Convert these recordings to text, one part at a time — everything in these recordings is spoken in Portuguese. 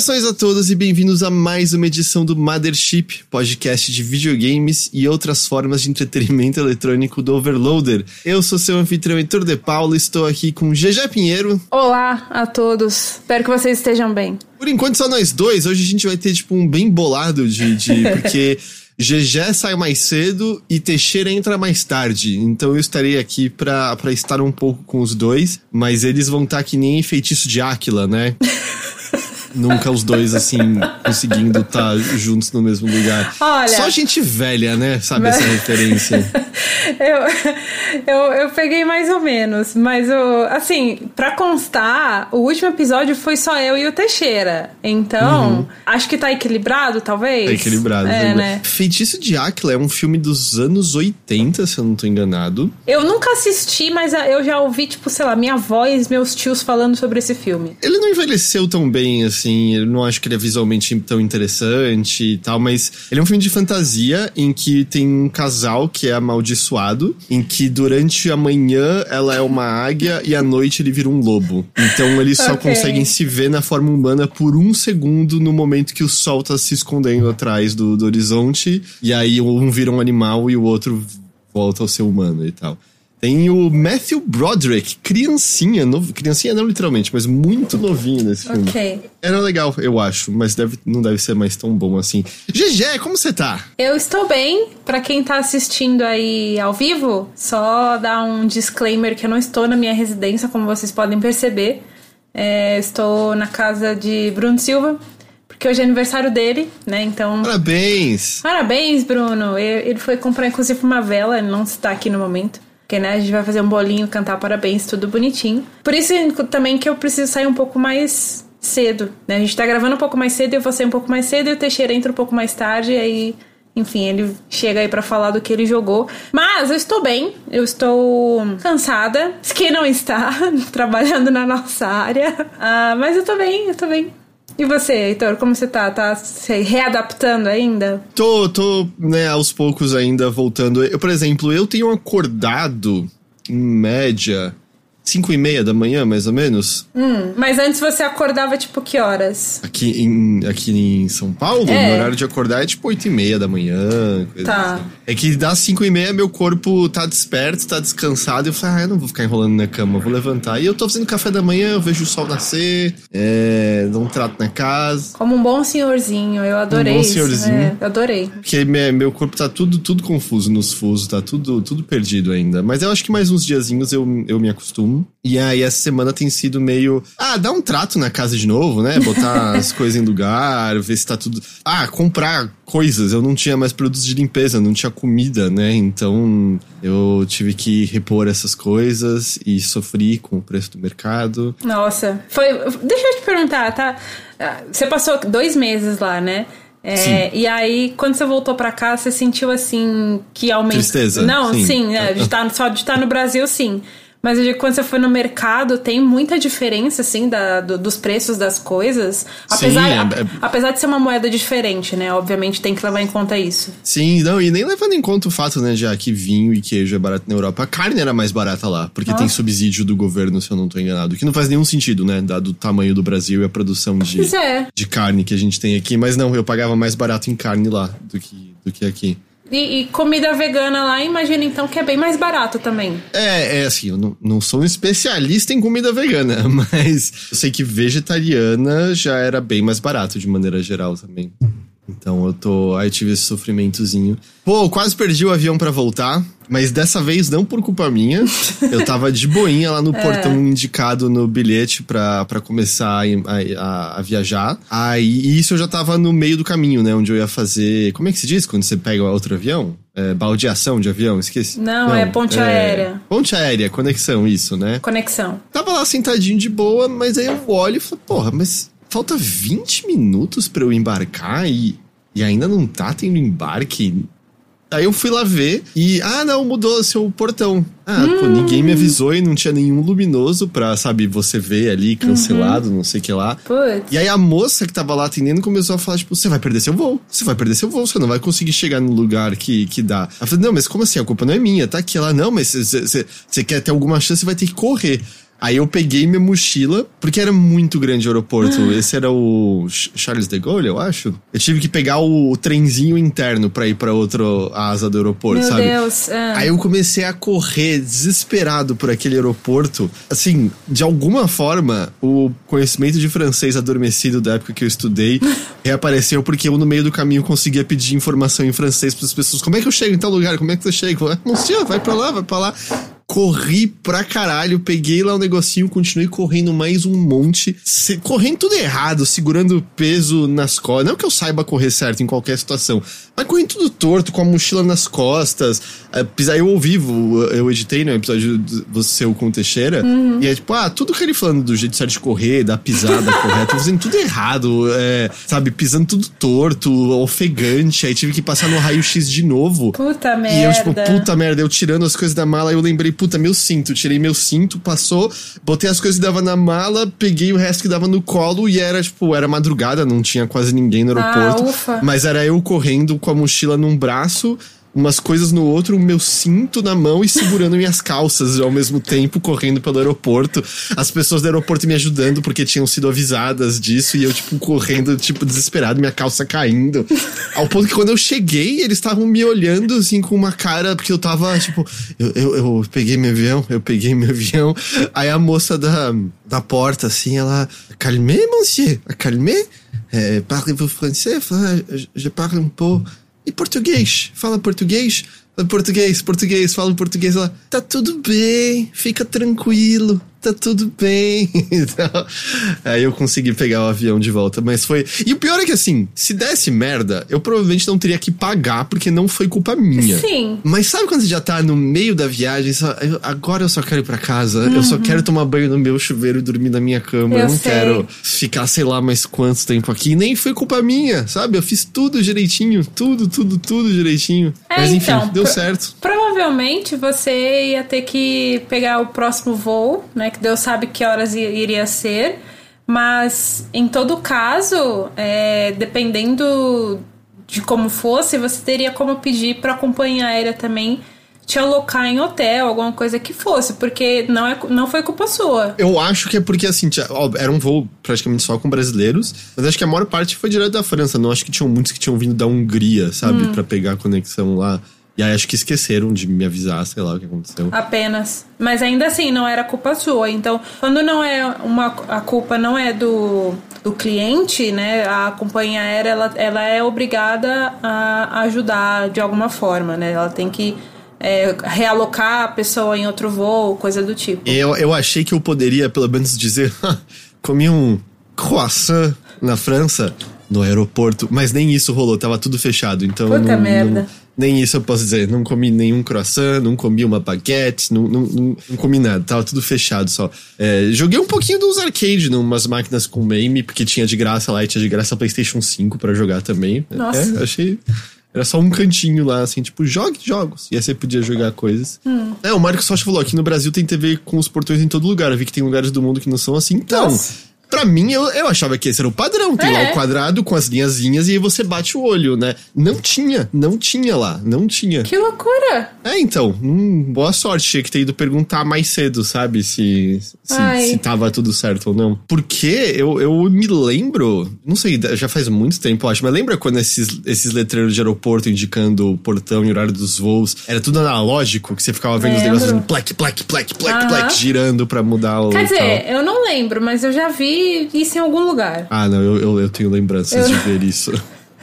Saudações a todos e bem-vindos a mais uma edição do Mothership, podcast de videogames e outras formas de entretenimento eletrônico do Overloader. Eu sou seu anfitrião Heitor de Paulo, estou aqui com GG Pinheiro. Olá a todos, espero que vocês estejam bem. Por enquanto só nós dois, hoje a gente vai ter tipo um bem bolado de... de porque... GG sai mais cedo e Teixeira entra mais tarde. Então eu estarei aqui pra, pra estar um pouco com os dois, mas eles vão estar que nem feitiço de Áquila, né? Nunca os dois, assim, conseguindo estar juntos no mesmo lugar. Olha, Só gente velha, né? Sabe essa referência. eu, eu, eu peguei mais ou menos, mas eu, assim, pra constar, o último episódio foi só eu e o Teixeira. Então, acho que tá equilibrado, talvez. Tá equilibrado. É, né? Feitiço de Áquila é um filme dos anos 80, se eu não tô enganado. Eu nunca assisti, mas eu já ouvi, tipo, sei lá, minha avó e meus tios falando sobre esse filme. Ele não envelheceu tão bem, assim, eu não acho que ele é visualmente tão interessante e tal, mas ele é um filme de fantasia em que tem um casal que é amaldiçoado, em que durante a manhã ela é uma águia e à noite ele vira um lobo. Então eles só Ok. conseguem se ver na forma humana por um segundo no momento que o sol tá se escondendo atrás do, do horizonte, e aí um vira um animal e o outro volta ao ser humano e tal. Tem o Matthew Broderick, criancinha, novo, criancinha não literalmente, mas muito novinho nesse filme. Ok. Era legal, eu acho, mas deve, não deve ser mais tão bom assim. GG, como você tá? Eu estou bem. Pra quem tá assistindo aí ao vivo, só dar um disclaimer que eu não estou na minha residência, como vocês podem perceber. É, estou na casa de Bruno Silva, porque hoje é aniversário dele, né? Então. Parabéns! Parabéns, Bruno! Ele foi comprar, inclusive, uma vela, ele não está aqui no momento. Porque, né, a gente vai fazer um bolinho, cantar parabéns, tudo bonitinho. Por isso também que eu preciso sair um pouco mais cedo, né? A gente tá gravando um pouco mais cedo, eu vou sair um pouco mais cedo e o Teixeira entra um pouco mais tarde, aí... Enfim, ele chega aí pra falar do que ele jogou. Mas eu estou bem, eu estou cansada. Quem não está, trabalhando na nossa área. Ah, mas eu tô bem, eu tô bem. E você, Heitor, como você tá? Tá se readaptando ainda? Tô, tô, né, aos poucos ainda voltando. Eu, por exemplo, eu tenho acordado, em média, 5 e meia da manhã, mais ou menos, Hum, mas antes você acordava tipo que horas? aqui em, aqui em São Paulo. É. Meu horário de acordar é tipo 8 e meia da manhã. Tá. assim. É que das 5 e meia meu corpo tá desperto, tá descansado. E eu falo, ah, eu não vou ficar enrolando na cama, vou levantar. E eu tô fazendo café da manhã, eu vejo o sol nascer, é, dou um trato na casa. Como um bom senhorzinho, eu adorei Um bom isso. senhorzinho. É, eu adorei. Porque me- meu corpo tá tudo, tudo confuso nos fusos, tá tudo, tudo perdido ainda. Mas eu acho que mais uns diazinhos eu, eu me acostumo. E aí essa semana tem sido meio. Ah, dá um trato na casa de novo, né? Botar as coisas em lugar, ver se tá tudo. Ah, comprar coisas. Eu não tinha mais produtos de limpeza, não tinha comida, né? Então eu tive que repor essas coisas e sofri com o preço do mercado. Nossa, foi. Deixa eu te perguntar, tá? Ah, Você passou dois meses lá, né? É, Sim. e aí, quando você voltou pra cá, você sentiu assim que aumentou. Tristeza, Não, sim. sim, é, de tá, só de estar no Brasil, sim. Mas eu digo, quando você foi no mercado, tem muita diferença, assim, da, do- dos preços das coisas. Apesar, é- a- é- apesar de ser uma moeda diferente, né? Obviamente tem que levar em conta isso. Sim, não, e nem levando em conta o fato, né, já que vinho e queijo é barato na Europa. A carne era mais barata lá, porque tem Nossa. subsídio do governo, se eu não tô enganado. Que não faz nenhum sentido, né, dado o tamanho do Brasil e a produção de, é. de carne que a gente tem aqui. Mas não, eu pagava mais barato em carne lá do que, do que aqui. E, e comida vegana lá, imagina então que é bem mais barato também. É, é assim, eu não, não sou um especialista em comida vegana, mas eu sei que vegetariana já era bem mais barato de maneira geral também. Então eu tô. Aí eu tive esse sofrimentozinho. Pô, eu quase perdi o avião pra voltar, mas dessa vez não por culpa minha. Eu tava de boinha lá no portão indicado no bilhete pra, pra começar a, a- a viajar. Aí isso eu já tava no meio do caminho, né? Onde eu ia fazer. Como é que se diz quando você pega outro avião? É, baldeação de avião, esqueci. Não, é ponte aérea. Ponte aérea, conexão, isso, né? Conexão. Tava lá sentadinho de boa, mas aí eu olho e falo, porra, mas falta 20 minutos pra eu embarcar e, e ainda não tá tendo embarque. Aí eu fui lá ver e, ah, não, mudou seu portão. Ah, pô, ninguém me avisou e não tinha nenhum luminoso pra, sabe, você ver ali cancelado, não sei o que lá. Putz. E aí a moça que tava lá atendendo começou a falar, tipo, você vai perder seu voo, você vai perder seu voo, você não vai conseguir chegar no lugar que, que dá. Ela falou, não, mas como assim? A culpa não é minha, tá aqui. Ela, não, mas você quer ter alguma chance, você vai ter que correr. Aí eu peguei minha mochila, porque era muito grande o aeroporto. Esse era o Charles de Gaulle, eu acho. Eu tive que pegar o, o trenzinho interno para ir para outra asa do aeroporto, Meu sabe? Deus. Ah. Aí eu comecei a correr desesperado por aquele aeroporto. Assim, de alguma forma, o conhecimento de francês adormecido da época que eu estudei reapareceu porque eu no meio do caminho conseguia pedir informação em francês para as pessoas. Como é que eu chego em tal lugar? Como é que eu chego? Monsieur, vai para lá, vai para lá corri pra caralho, peguei lá o um negocinho, continuei correndo mais um monte, se, correndo tudo errado, segurando peso nas costas. Não que eu saiba correr certo em qualquer situação, mas correndo tudo torto, com a mochila nas costas. É, pisar, eu ouvi, eu editei no né, episódio do você com o Teixeira, uhum. e é tipo, ah, tudo que ele falando do jeito certo de correr, da pisada correta, fazendo tudo errado, é, sabe, pisando tudo torto, ofegante, aí tive que passar no raio-x de novo. Puta merda. E eu, tipo, puta merda, eu tirando as coisas da mala, eu lembrei, puta, meu cinto. Tirei meu cinto, passou, botei as coisas que dava na mala, peguei o resto que dava no colo e era, tipo, era madrugada, não tinha quase ninguém no aeroporto. Ah, mas era eu correndo com a mochila num braço umas coisas no outro, o meu cinto na mão e segurando minhas calças ao mesmo tempo, correndo pelo aeroporto. As pessoas do aeroporto me ajudando porque tinham sido avisadas disso e eu, tipo, correndo, tipo, desesperado, minha calça caindo. Ao ponto que quando eu cheguei, eles estavam me olhando, assim, com uma cara, porque eu tava, tipo, eu, eu, eu peguei meu avião, eu peguei meu avião. Aí a moça da, da porta, assim, ela, calmez, monsieur, calmez. É, parlez-vous français? Je parle un peu. E português? Fala português? Português, português, fala português. Ela, tá tudo bem, fica tranquilo tá tudo bem. então, aí eu consegui pegar o avião de volta, mas foi. E o pior é que assim, se desse merda, eu provavelmente não teria que pagar porque não foi culpa minha. Sim. Mas sabe quando você já tá no meio da viagem, só, eu, agora eu só quero ir pra casa, uhum. eu só uhum. quero tomar banho no meu chuveiro e dormir na minha cama, eu, eu não sei. quero ficar sei lá mais quanto tempo aqui. Nem foi culpa minha, sabe? Eu fiz tudo direitinho, tudo, tudo, tudo direitinho. É, mas enfim, então, deu certo. Provavelmente você ia ter que pegar o próximo voo, né? Que Deus sabe que horas iria ser. Mas em todo caso, é, dependendo de como fosse, você teria como pedir para a companhia aérea também te alocar em hotel, alguma coisa que fosse, porque não, é, não foi culpa sua. Eu acho que é porque, assim, tinha, ó, era um voo praticamente só com brasileiros, mas acho que a maior parte foi direto da França. Não acho que tinham muitos que tinham vindo da Hungria, sabe, hum. para pegar a conexão lá. E aí acho que esqueceram de me avisar, sei lá o que aconteceu. Apenas. Mas ainda assim, não era culpa sua. Então, quando não é uma. A culpa não é do, do cliente, né? A companhia aérea ela, ela é obrigada a ajudar de alguma forma, né? Ela tem que. É, realocar a pessoa em outro voo, coisa do tipo. Eu, eu achei que eu poderia, pelo menos, dizer: comi um croissant na França, no aeroporto, mas nem isso rolou, tava tudo fechado. Então. Puta não, merda. Não, nem isso eu posso dizer. Não comi nenhum croissant, não comi uma baguette, não, não, não, não comi nada. Tava tudo fechado só. É, joguei um pouquinho dos arcade numas máquinas com MAME, porque tinha de graça lá e tinha de graça PlayStation 5 para jogar também. Nossa. É, achei. Era só um cantinho lá, assim, tipo, jogue jogos. E aí você podia jogar coisas. Hum. É, o Marcos Socha falou: aqui no Brasil tem TV com os portões em todo lugar. Eu vi que tem lugares do mundo que não são assim. Então. Nossa Pra mim, eu, eu achava que esse era o padrão. Tem é. lá o quadrado com as linhazinhas e aí você bate o olho, né? Não tinha, não tinha lá, não tinha. Que loucura! É, então, hum, boa sorte. Tinha que ter ido perguntar mais cedo, sabe? Se, se, se tava tudo certo ou não. Porque eu, eu me lembro, não sei, já faz muito tempo, acho, mas lembra quando esses, esses letreiros de aeroporto indicando o portão e o horário dos voos, era tudo analógico, que você ficava vendo lembro. os negócios plec, plec, plec, plec, plec, girando pra mudar o. Quer dizer, eu não lembro, mas eu já vi isso em algum lugar. Ah, não, eu, eu, eu tenho lembranças eu... de ver isso.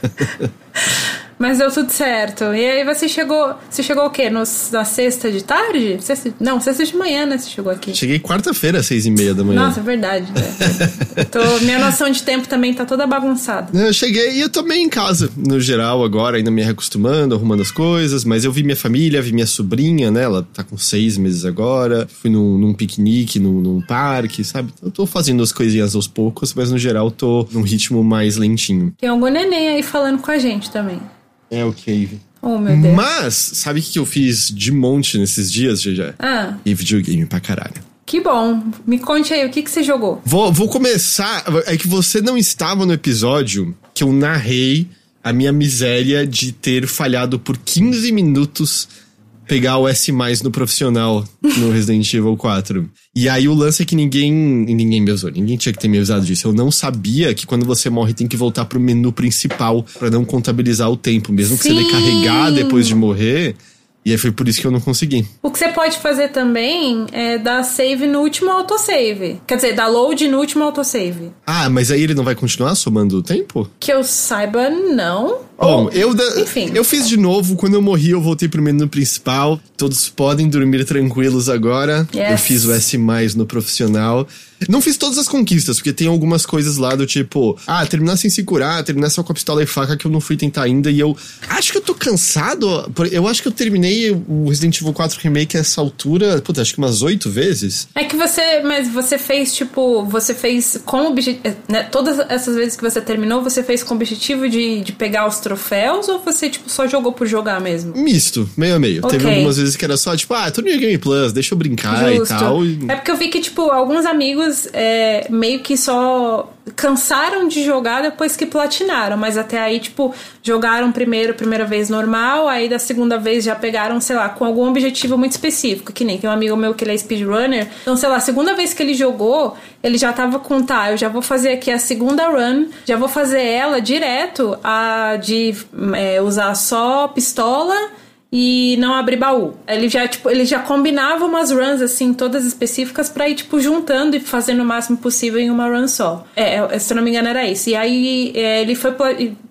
Mas deu tudo certo. E aí você chegou. Você chegou o quê? Nos, na sexta de tarde? Sexta, não, sexta de manhã, né? Você chegou aqui. Cheguei quarta-feira, às seis e meia da manhã. Nossa, é verdade. Né? tô, minha noção de tempo também tá toda bagunçada. Eu cheguei e eu tô meio em casa, no geral, agora, ainda me reacostumando, arrumando as coisas. Mas eu vi minha família, vi minha sobrinha, né? Ela tá com seis meses agora. Fui num, num piquenique, num, num, parque, sabe? Eu tô fazendo as coisinhas aos poucos, mas no geral tô num ritmo mais lentinho. Tem algum neném aí falando com a gente também. É o Cave. Oh, meu Deus. Mas, sabe o que eu fiz de monte nesses dias, já? Ah. E videogame pra caralho. Que bom. Me conte aí, o que, que você jogou? Vou, vou começar. É que você não estava no episódio que eu narrei a minha miséria de ter falhado por 15 minutos pegar o S no profissional no Resident Evil 4. E aí o lance é que ninguém. Ninguém me avisou, ninguém tinha que ter me avisado disso. Eu não sabia que quando você morre tem que voltar pro menu principal para não contabilizar o tempo. Mesmo que Sim. você carregar depois de morrer. E aí foi por isso que eu não consegui. O que você pode fazer também é dar save no último autosave. Quer dizer, dar load no último autosave. Ah, mas aí ele não vai continuar somando o tempo? Que eu saiba, não. Bom, eu, Enfim. eu fiz de novo. Quando eu morri, eu voltei pro menu principal. Todos podem dormir tranquilos agora. Yes. Eu fiz o S no profissional. Não fiz todas as conquistas, porque tem algumas coisas lá do tipo, ah, terminar sem se curar, terminar só com a pistola e faca que eu não fui tentar ainda. E eu acho que eu tô cansado. Eu acho que eu terminei o Resident Evil 4 Remake a essa altura, puta, acho que umas oito vezes. É que você, mas você fez tipo, você fez com o objetivo, né, todas essas vezes que você terminou, você fez com o objetivo de, de pegar os troféus ou você tipo só jogou por jogar mesmo? Misto, meio a meio. Ok. Teve algumas vezes que era só, tipo, ah, tô no Game Plus, deixa eu brincar Justo. e tal. É porque eu vi que, tipo, alguns amigos é, meio que só cansaram de jogar depois que platinaram, mas até aí, tipo, jogaram primeiro, primeira vez normal, aí da segunda vez já pegaram, sei lá, com algum objetivo muito específico, que nem tem um amigo meu que ele é speedrunner, então, sei lá, a segunda vez que ele jogou, ele já tava com, tá, eu já vou fazer aqui a segunda run, já vou fazer ela direto, a de é, usar só pistola e não abrir baú. Ele já, tipo, ele já combinava umas runs, assim, todas específicas pra ir, tipo, juntando e fazendo o máximo possível em uma run só. É, é, se eu não me engano era isso. E aí é, ele foi,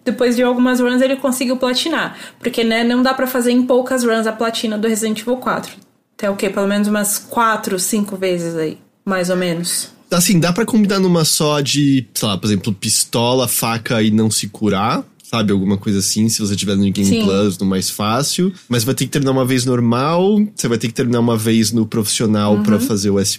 depois de algumas runs ele conseguiu platinar. Porque, né, não dá pra fazer em poucas runs a platina do Resident Evil 4. Até o quê? Pelo menos umas quatro, cinco vezes aí, mais ou menos. Assim, dá pra combinar numa só de, sei lá, por exemplo, pistola, faca e não se curar. Sabe, alguma coisa assim, se você tiver no Game Sim. Plus, no mais fácil. Mas vai ter que terminar uma vez normal, você vai ter que terminar uma vez no profissional Uhum. pra fazer o S.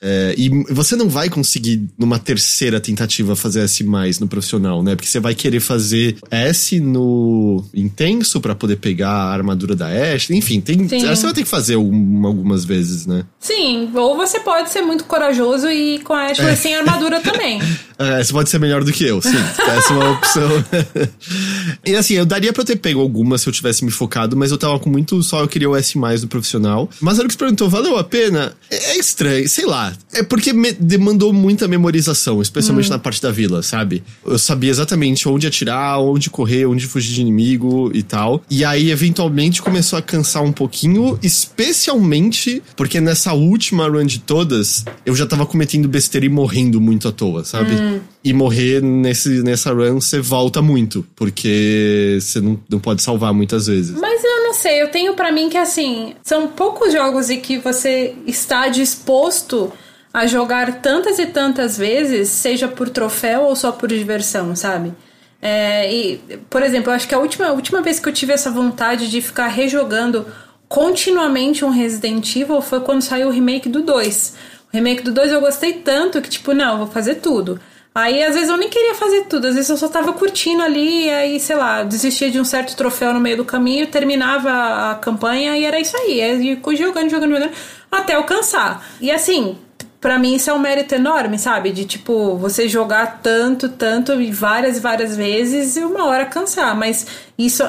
É, e você não vai conseguir, numa terceira tentativa, fazer S no profissional, né? Porque você vai querer fazer S no intenso pra poder pegar a armadura da Ashley. Enfim, tem, Sim. você vai ter que fazer algum- algumas vezes, né? Sim, ou você pode ser muito corajoso e com a Ashley sem armadura também. É, você pode ser melhor do que eu, sim. Essa é uma opção. e assim, eu daria pra eu ter pego alguma se eu tivesse me focado, mas eu tava com muito só, eu queria o S mais do profissional. Mas a hora que você perguntou, valeu a pena? É, é estranho, sei lá. É porque me- demandou muita memorização, especialmente na parte da vila, sabe? Eu sabia exatamente onde atirar, onde correr, onde fugir de inimigo e tal. E aí, eventualmente, começou a cansar um pouquinho, especialmente porque nessa última run de todas, eu já tava cometendo besteira e morrendo muito à toa, sabe? E morrer nesse, nessa run, você volta muito, porque você não, não pode salvar muitas vezes. Mas eu não sei, eu tenho pra mim que assim, são poucos jogos em que você está disposto a jogar tantas e tantas vezes, seja por troféu ou só por diversão, sabe? É, e, por exemplo, eu acho que a última, a última vez que eu tive essa vontade de ficar rejogando continuamente um Resident Evil foi quando saiu o remake do 2. O remake do 2 eu gostei tanto que, tipo, não, vou fazer tudo. Aí, às vezes, eu nem queria fazer tudo, às vezes eu só tava curtindo ali, e aí, sei lá, desistia de um certo troféu no meio do caminho, terminava a campanha e era isso aí. Fui jogando, jogando, jogando, até eu cansar. E assim, pra mim isso é um mérito enorme, sabe? De tipo, você jogar tanto, tanto, e várias e várias vezes e uma hora cansar. Mas isso,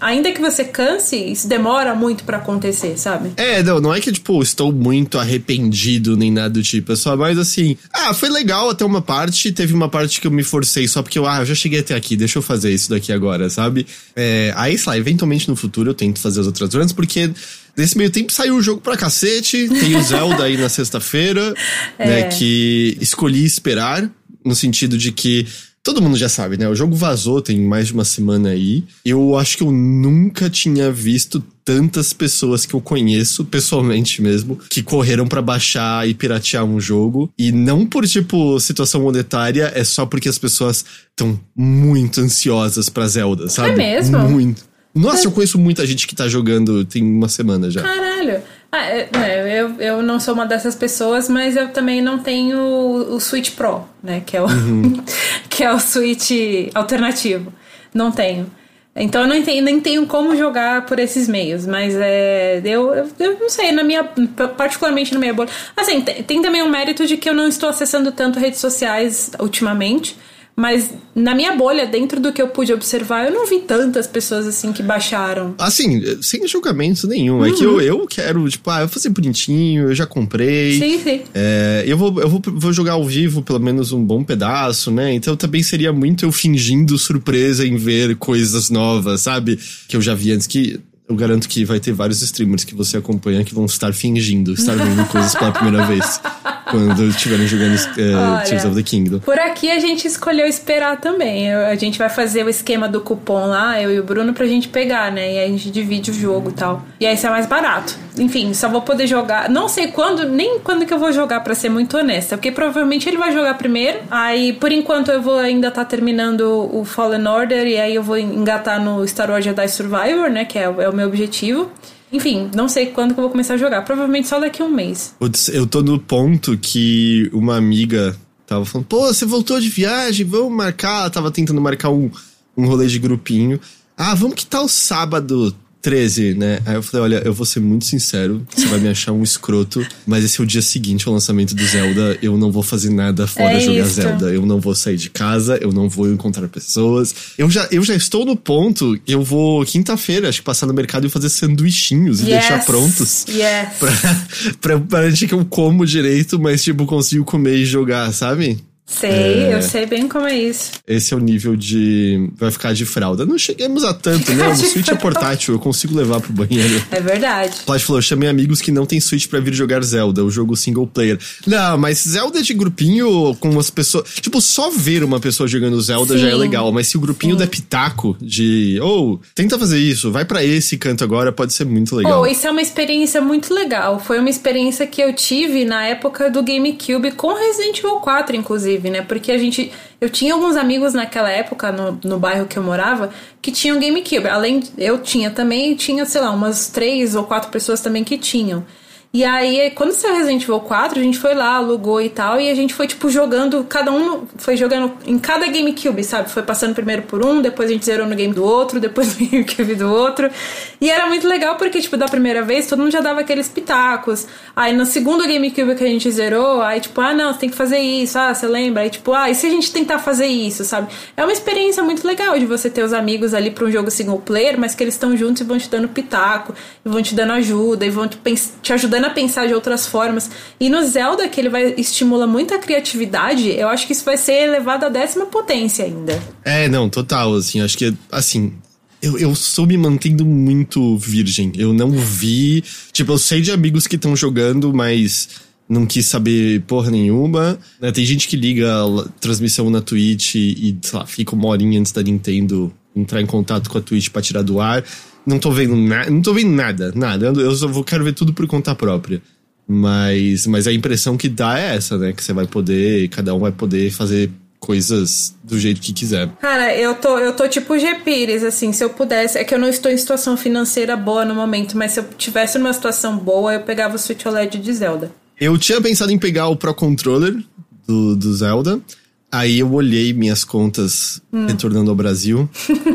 ainda que você canse, isso demora muito pra acontecer, sabe? É, não, não é que, tipo, estou muito arrependido nem nada do tipo. É só mais assim. Ah, foi legal até uma parte. Teve uma parte que eu me forcei só porque eu, ah, eu já cheguei até aqui, deixa eu fazer isso daqui agora, sabe? É, aí, sei lá, eventualmente no futuro eu tento fazer as outras runs, porque nesse meio tempo saiu o jogo pra cacete. Tem o Zelda aí na sexta-feira, né? Que escolhi esperar, no sentido de que. Todo mundo já sabe, né? O jogo vazou tem mais de uma semana aí. Eu acho que eu nunca tinha visto tantas pessoas que eu conheço, pessoalmente mesmo, que correram pra baixar e piratear um jogo. E não por, tipo, situação monetária, é só porque as pessoas estão muito ansiosas pra Zelda, sabe? mesmo? Muito. Nossa, eu conheço muita gente que tá jogando tem uma semana já. Caralho. Ah, é, é, eu, eu não sou uma dessas pessoas, mas eu também não tenho o, Switch Pro, né? Que é o, que é o Switch alternativo. Não tenho. Então eu não tenho, nem tenho como jogar por esses meios, mas é. Eu, eu, eu não sei, na minha. Particularmente na minha bolha. Assim, tem, tem também um mérito de que eu não estou acessando tanto redes sociais ultimamente. Mas na minha bolha, dentro do que eu pude observar, eu não vi tantas pessoas assim que baixaram. Assim, sem julgamento nenhum. Uhum. É que eu, eu quero, tipo, ah, eu vou fazer bonitinho, eu já comprei. Sim, sim. É, eu vou, eu vou, vou jogar ao vivo pelo menos um bom pedaço, né? Então também seria muito eu fingindo surpresa em ver coisas novas, sabe? Que eu já vi antes que eu garanto que vai ter vários streamers que você acompanha que vão estar fingindo estar vendo coisas pela primeira vez quando estiverem jogando uh, Tears of the Kingdom. Por aqui a gente escolheu esperar também. A gente vai fazer o esquema do cupom lá, eu e o Bruno, pra gente pegar, né? E aí a gente divide o jogo e tal. E aí isso é mais barato. Enfim, só vou poder jogar. Não sei quando, nem quando que eu vou jogar, para ser muito honesta. Porque provavelmente ele vai jogar primeiro. Aí, por enquanto, eu vou ainda estar tá terminando o Fallen Order. E aí eu vou engatar no Star Wars Jedi Survivor, né? Que é, é o meu objetivo. Enfim, não sei quando que eu vou começar a jogar. Provavelmente só daqui a um mês. Eu tô no ponto que uma amiga tava falando, pô, você voltou de viagem, vamos marcar. Ela tava tentando marcar um, um rolê de grupinho. Ah, vamos que tal sábado 13, né? Aí eu falei, olha, eu vou ser muito sincero, você vai me achar um escroto, mas esse é o dia seguinte ao lançamento do Zelda, eu não vou fazer nada fora é jogar isso. Zelda. Eu não vou sair de casa, eu não vou encontrar pessoas. Eu já, eu já estou no ponto, eu vou quinta-feira, acho que passar no mercado e fazer sanduichinhos yes. e deixar prontos. Yes. Pra, pra, pra gente que eu como direito, mas tipo, consigo comer e jogar, sabe? Sei, é, eu sei bem como é isso. Esse é o nível de. Vai ficar de fralda. Não cheguemos a tanto, né? O Switch é portátil, eu consigo levar pro banheiro. É verdade. Plat falou: chamei amigos que não tem Switch para vir jogar Zelda, o jogo single player. Não, mas Zelda de grupinho com as pessoas. Tipo, só ver uma pessoa jogando Zelda Sim. já é legal, mas se o grupinho Sim. der pitaco de. Ou, oh, tenta fazer isso, vai para esse canto agora, pode ser muito legal. Oh, isso é uma experiência muito legal. Foi uma experiência que eu tive na época do GameCube com Resident Evil 4, inclusive inclusive, né? Porque a gente. Eu tinha alguns amigos naquela época, no, no bairro que eu morava, que tinham GameCube. Além, eu tinha também, tinha, sei lá, umas três ou quatro pessoas também que tinham. E aí, quando saiu Resident Evil 4, a gente foi lá, alugou e tal, e a gente foi, tipo, jogando, cada um foi jogando em cada GameCube, sabe? Foi passando primeiro por um, depois a gente zerou no game do outro, depois no GameCube do outro. E era muito legal porque, tipo, da primeira vez, todo mundo já dava aqueles pitacos. Aí no segundo GameCube que a gente zerou, aí, tipo, ah, não, você tem que fazer isso, ah, você lembra? Aí, tipo, ah, e se a gente tentar fazer isso, sabe? É uma experiência muito legal de você ter os amigos ali para um jogo single player, mas que eles estão juntos e vão te dando pitaco, e vão te dando ajuda, e vão te, te ajudando a pensar de outras formas. E no Zelda, que ele vai estimula muito a criatividade, eu acho que isso vai ser elevado à décima potência ainda. É, não, total, assim, acho que, assim, eu, eu sou me mantendo muito virgem. Eu não vi. Tipo, eu sei de amigos que estão jogando, mas não quis saber porra nenhuma. Né? Tem gente que liga a transmissão na Twitch e, sei lá, fica uma horinha antes da Nintendo entrar em contato com a Twitch pra tirar do ar. Não tô vendo nada, não tô vendo nada, nada. Eu só vou, quero ver tudo por conta própria. Mas, mas a impressão que dá é essa, né? Que você vai poder, cada um vai poder fazer coisas do jeito que quiser. Cara, eu tô, eu tô tipo G Pires, assim, se eu pudesse. É que eu não estou em situação financeira boa no momento, mas se eu tivesse numa situação boa, eu pegava o Switch OLED de Zelda. Eu tinha pensado em pegar o Pro Controller do, do Zelda. Aí eu olhei minhas contas hum. retornando ao Brasil.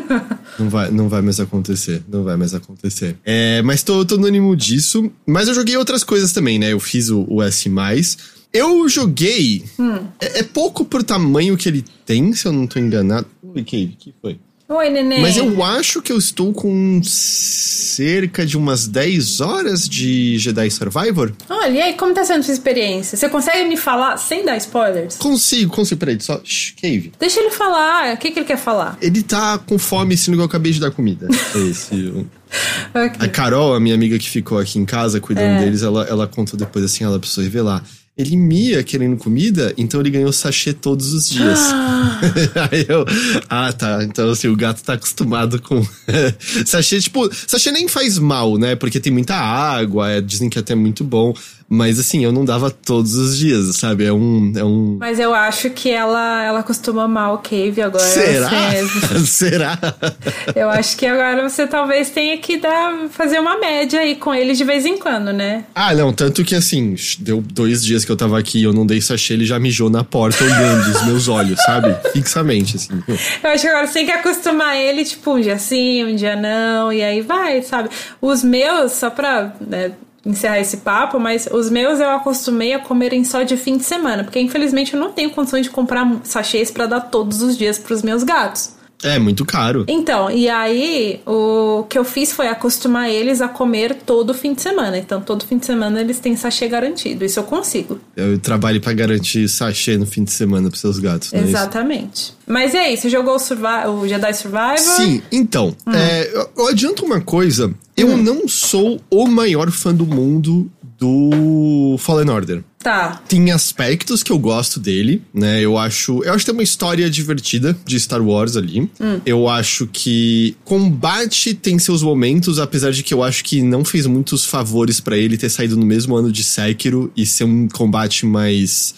não, vai, não vai mais acontecer. Não vai mais acontecer. É, mas tô, tô no ânimo disso. Mas eu joguei outras coisas também, né? Eu fiz o, o S. Eu joguei. Hum. É, é, pouco pro tamanho que ele tem, se eu não tô enganado. Cave, o que foi? Oi, neném. Mas eu acho que eu estou com cerca de umas 10 horas de Jedi Survivor. Olha, e aí, como tá sendo sua experiência? Você consegue me falar sem dar spoilers? Consigo, consigo. Peraí, só. Shh, Cave. Deixa ele falar. O que, que ele quer falar? Ele tá com fome, sendo que eu acabei de dar comida. É esse. okay. A Carol, a minha amiga que ficou aqui em casa cuidando é. deles, ela, ela contou depois assim, ela precisou revelar ele mia querendo comida, então ele ganhou sachê todos os dias. Ah. Aí eu, ah, tá. Então, assim, o gato tá acostumado com sachê. Tipo, sachê nem faz mal, né? Porque tem muita água, é, dizem que é até muito bom. Mas assim, eu não dava todos os dias, sabe? É um. É um... Mas eu acho que ela, ela costuma mal o Cave agora. Será? Será? Eu acho que agora você talvez tenha que dar, fazer uma média aí com ele de vez em quando, né? Ah, não. Tanto que assim, deu dois dias que eu tava aqui e eu não dei sachê, ele já mijou na porta olhando os meus olhos, sabe? Fixamente, assim. Eu acho que agora você tem que acostumar ele, tipo, um dia sim, um dia não, e aí vai, sabe? Os meus, só pra né, encerrar esse papo, mas os meus eu acostumei a comerem só de fim de semana, porque infelizmente eu não tenho condições de comprar sachês para dar todos os dias para os meus gatos. É, muito caro. Então, e aí o que eu fiz foi acostumar eles a comer todo fim de semana. Então, todo fim de semana eles têm sachê garantido. Isso eu consigo. Eu trabalho para garantir sachê no fim de semana pros seus gatos, não Exatamente. É Mas e aí, você jogou o, Survi o Jedi Survivor? Sim, então. Hum. É, eu, eu adianto uma coisa. Eu hum. não sou o maior fã do mundo do Fallen Order. Tá. Tem aspectos que eu gosto dele, né? Eu acho. Eu acho que tem uma história divertida de Star Wars ali. Hum. Eu acho que combate tem seus momentos, apesar de que eu acho que não fez muitos favores para ele ter saído no mesmo ano de Sekiro e ser um combate mais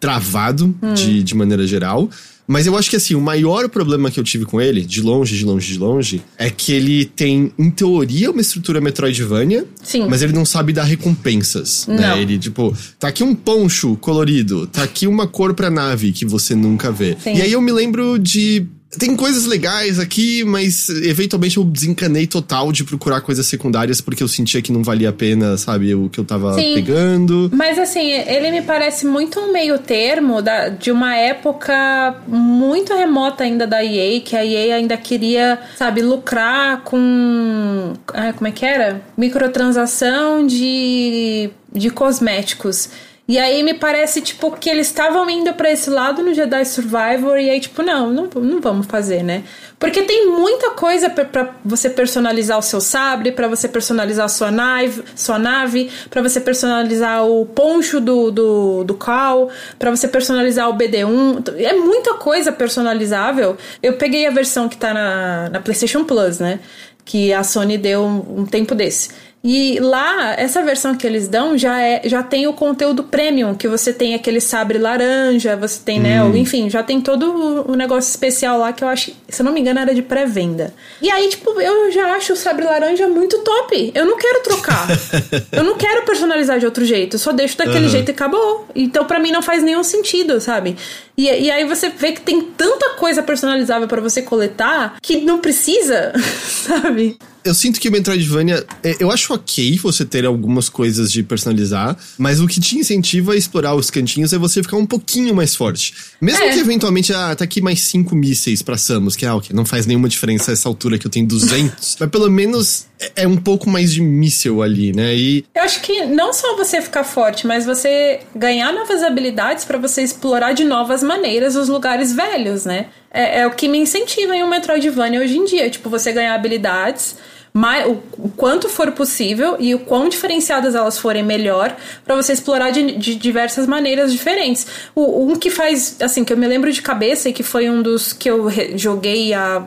travado hum. de, de maneira geral. Mas eu acho que assim, o maior problema que eu tive com ele, de longe, de longe, de longe, é que ele tem, em teoria, uma estrutura Metroidvania, Sim. mas ele não sabe dar recompensas. Né? Não. Né? Ele, tipo, tá aqui um poncho colorido, tá aqui uma cor pra nave que você nunca vê. Sim. E aí eu me lembro de tem coisas legais aqui, mas eventualmente eu desencanei total de procurar coisas secundárias porque eu sentia que não valia a pena, sabe, o que eu tava Sim. pegando. Mas assim, ele me parece muito um meio termo da, de uma época muito remota ainda da EA, que a EA ainda queria, sabe, lucrar com. Ah, como é que era? Microtransação de, de cosméticos. E aí me parece, tipo, que eles estavam indo para esse lado no Jedi Survivor e aí, tipo, não, não, não vamos fazer, né? Porque tem muita coisa para você personalizar o seu sabre, para você personalizar a sua nave, sua nave, para você personalizar o poncho do, do, do Cal, para você personalizar o BD1. É muita coisa personalizável. Eu peguei a versão que tá na, na PlayStation Plus, né? Que a Sony deu um, um tempo desse. E lá, essa versão que eles dão já, é, já tem o conteúdo premium, que você tem aquele sabre laranja, você tem, hum. né? Enfim, já tem todo o negócio especial lá que eu acho, se eu não me engano, era de pré-venda. E aí, tipo, eu já acho o sabre laranja muito top. Eu não quero trocar. eu não quero personalizar de outro jeito. Eu só deixo daquele uhum. jeito e acabou. Então, para mim, não faz nenhum sentido, sabe? E, e aí você vê que tem tanta coisa personalizável para você coletar que não precisa, sabe? Eu sinto que o Metroidvania. É, eu acho ok você ter algumas coisas de personalizar, mas o que te incentiva a explorar os cantinhos é você ficar um pouquinho mais forte. Mesmo é. que eventualmente, ah, tá aqui mais cinco mísseis pra Samus, que é ah, ok, não faz nenhuma diferença essa altura que eu tenho 200, mas pelo menos é, é um pouco mais de míssel ali, né? E. Eu acho que não só você ficar forte, mas você ganhar novas habilidades para você explorar de novas maneiras os lugares velhos, né? É, é o que me incentiva em um Metroidvania hoje em dia. Tipo, você ganhar habilidades mais, o, o, quanto for possível e o quão diferenciadas elas forem melhor para você explorar de, de, diversas maneiras diferentes. O, um que faz, assim, que eu me lembro de cabeça e que foi um dos que eu joguei há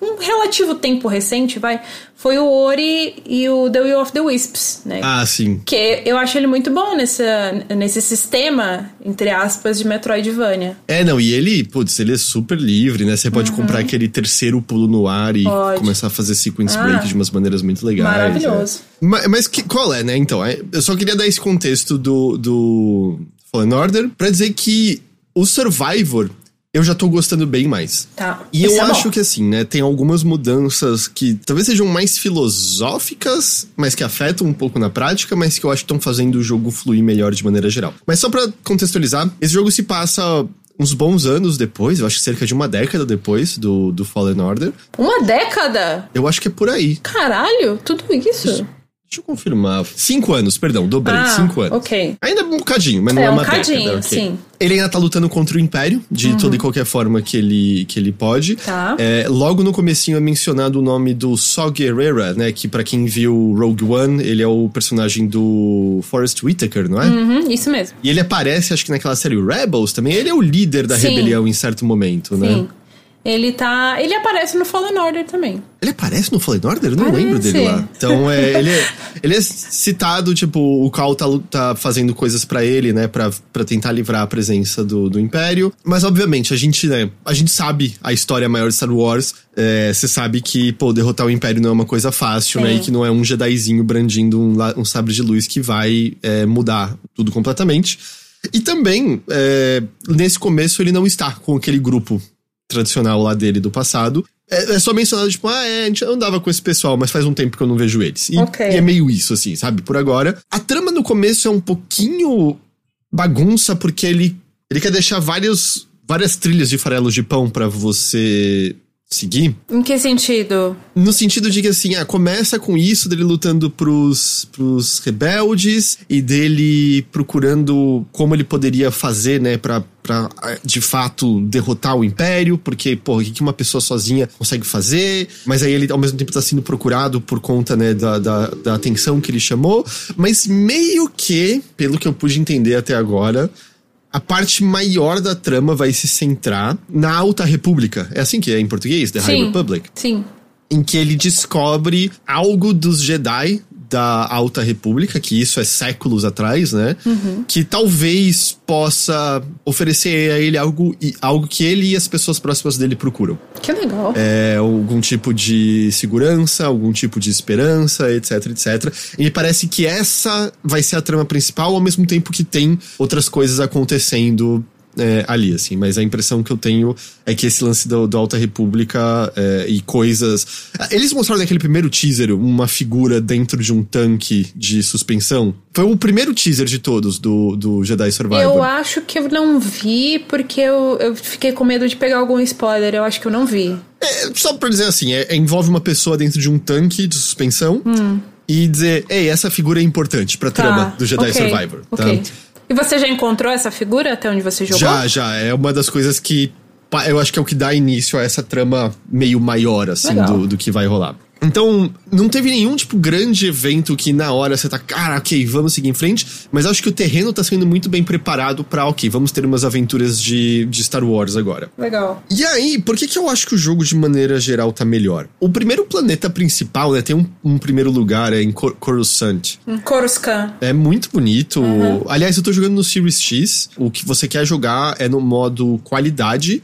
um relativo tempo recente, vai, foi o Ori e o The Will of the Wisps, né? Ah, sim. Que eu acho ele muito bom nessa, nesse sistema, entre aspas, de Metroidvania. É, não, e ele, putz, ele é super livre, né? Você pode uhum. comprar aquele terceiro pulo no ar e pode. começar a fazer sequence ah, break de umas maneiras muito legais. Maravilhoso. É. Mas, mas que, qual é, né? Então, é, eu só queria dar esse contexto do, do Fallen Order pra dizer que o Survivor eu já tô gostando bem mais. Tá. E Isso eu é acho bom. que assim, né, tem algumas mudanças que talvez sejam mais filosóficas, mas que afetam um pouco na prática, mas que eu acho que estão fazendo o jogo fluir melhor de maneira geral. Mas só para contextualizar, esse jogo se passa uns bons anos depois, eu acho que cerca de uma década depois do, do Fallen Order. Uma década? Eu acho que é por aí. Caralho, tudo isso? Deixa eu confirmar. Cinco anos, perdão, dobrei. Ah, cinco anos. Ok. Ainda um bocadinho, mas não é, é uma um bocadinho, década. Okay. sim. Ele ainda tá lutando contra o Império, de uhum. toda e qualquer forma que ele, que ele pode. Tá. É, logo no comecinho é mencionado o nome do Saw Gerrera, né? Que para quem viu Rogue One, ele é o personagem do Forrest Whitaker, não é? Uhum, isso mesmo. E ele aparece, acho que naquela série Rebels também. Ele é o líder da sim. rebelião em certo momento, né? Sim. Ele tá. Ele aparece no Fallen Order também. Ele aparece no Fallen Order? Eu não Parece. lembro dele lá. Então, é, ele, é, ele é citado, tipo, o Cal tá, tá fazendo coisas para ele, né? Pra, pra tentar livrar a presença do, do Império. Mas, obviamente, a gente, né? A gente sabe a história maior de Star Wars. É, você é, sabe que, pô, derrotar o Império não é uma coisa fácil, Sim. né? E que não é um Jedizinho brandindo um, um sabre de luz que vai é, mudar tudo completamente. E também, é, nesse começo, ele não está com aquele grupo tradicional lá dele do passado. É, é, só mencionado, tipo, ah, é, a gente andava com esse pessoal, mas faz um tempo que eu não vejo eles. E, okay. e é meio isso, assim, sabe? Por agora. A trama no começo é um pouquinho bagunça, porque ele, ele quer deixar vários, várias trilhas de farelos de pão para você seguir. Em que sentido? No sentido de que, assim, ah, começa com isso, dele lutando pros, pros rebeldes e dele procurando como ele poderia fazer, né, pra, pra de fato derrotar o Império, porque, pô, o que uma pessoa sozinha consegue fazer? Mas aí ele, ao mesmo tempo, tá sendo procurado por conta, né, da, da, da atenção que ele chamou. Mas meio que, pelo que eu pude entender até agora, a parte maior da trama vai se centrar na Alta República. É assim que é em português? The sim, High Republic? Sim. Em que ele descobre algo dos Jedi da Alta República, que isso é séculos atrás, né? Uhum. Que talvez possa oferecer a ele algo, algo que ele e as pessoas próximas dele procuram. Que legal. É, algum tipo de segurança, algum tipo de esperança, etc, etc. E me parece que essa vai ser a trama principal, ao mesmo tempo que tem outras coisas acontecendo é, ali, assim. Mas a impressão que eu tenho é que esse lance do, do Alta República é, e coisas. Eles mostraram naquele primeiro teaser uma figura dentro de um tanque de suspensão. Foi o primeiro teaser de todos do, do Jedi Survivor. Eu acho que eu não vi porque eu, eu fiquei com medo de pegar algum spoiler. Eu acho que eu não vi. É, só pra dizer assim, é, envolve uma pessoa dentro de um tanque de suspensão. Hum. E dizer, ei, essa figura é importante pra tá. trama do Jedi okay. Survivor. Tá? Ok. E você já encontrou essa figura até onde você jogou? Já, já. É uma das coisas que eu acho que é o que dá início a essa trama meio maior, assim, do, do que vai rolar. Então, não teve nenhum, tipo, grande evento que na hora você tá, cara, ok, vamos seguir em frente, mas acho que o terreno tá sendo muito bem preparado pra, ok, vamos ter umas aventuras de, de Star Wars agora. Legal. E aí, por que que eu acho que o jogo, de maneira geral, tá melhor? O primeiro planeta principal, né, tem um, um primeiro lugar, é em Cor Coruscant. Um Coruscant. É muito bonito. Uhum. Aliás, eu tô jogando no Series X, o que você quer jogar é no modo qualidade,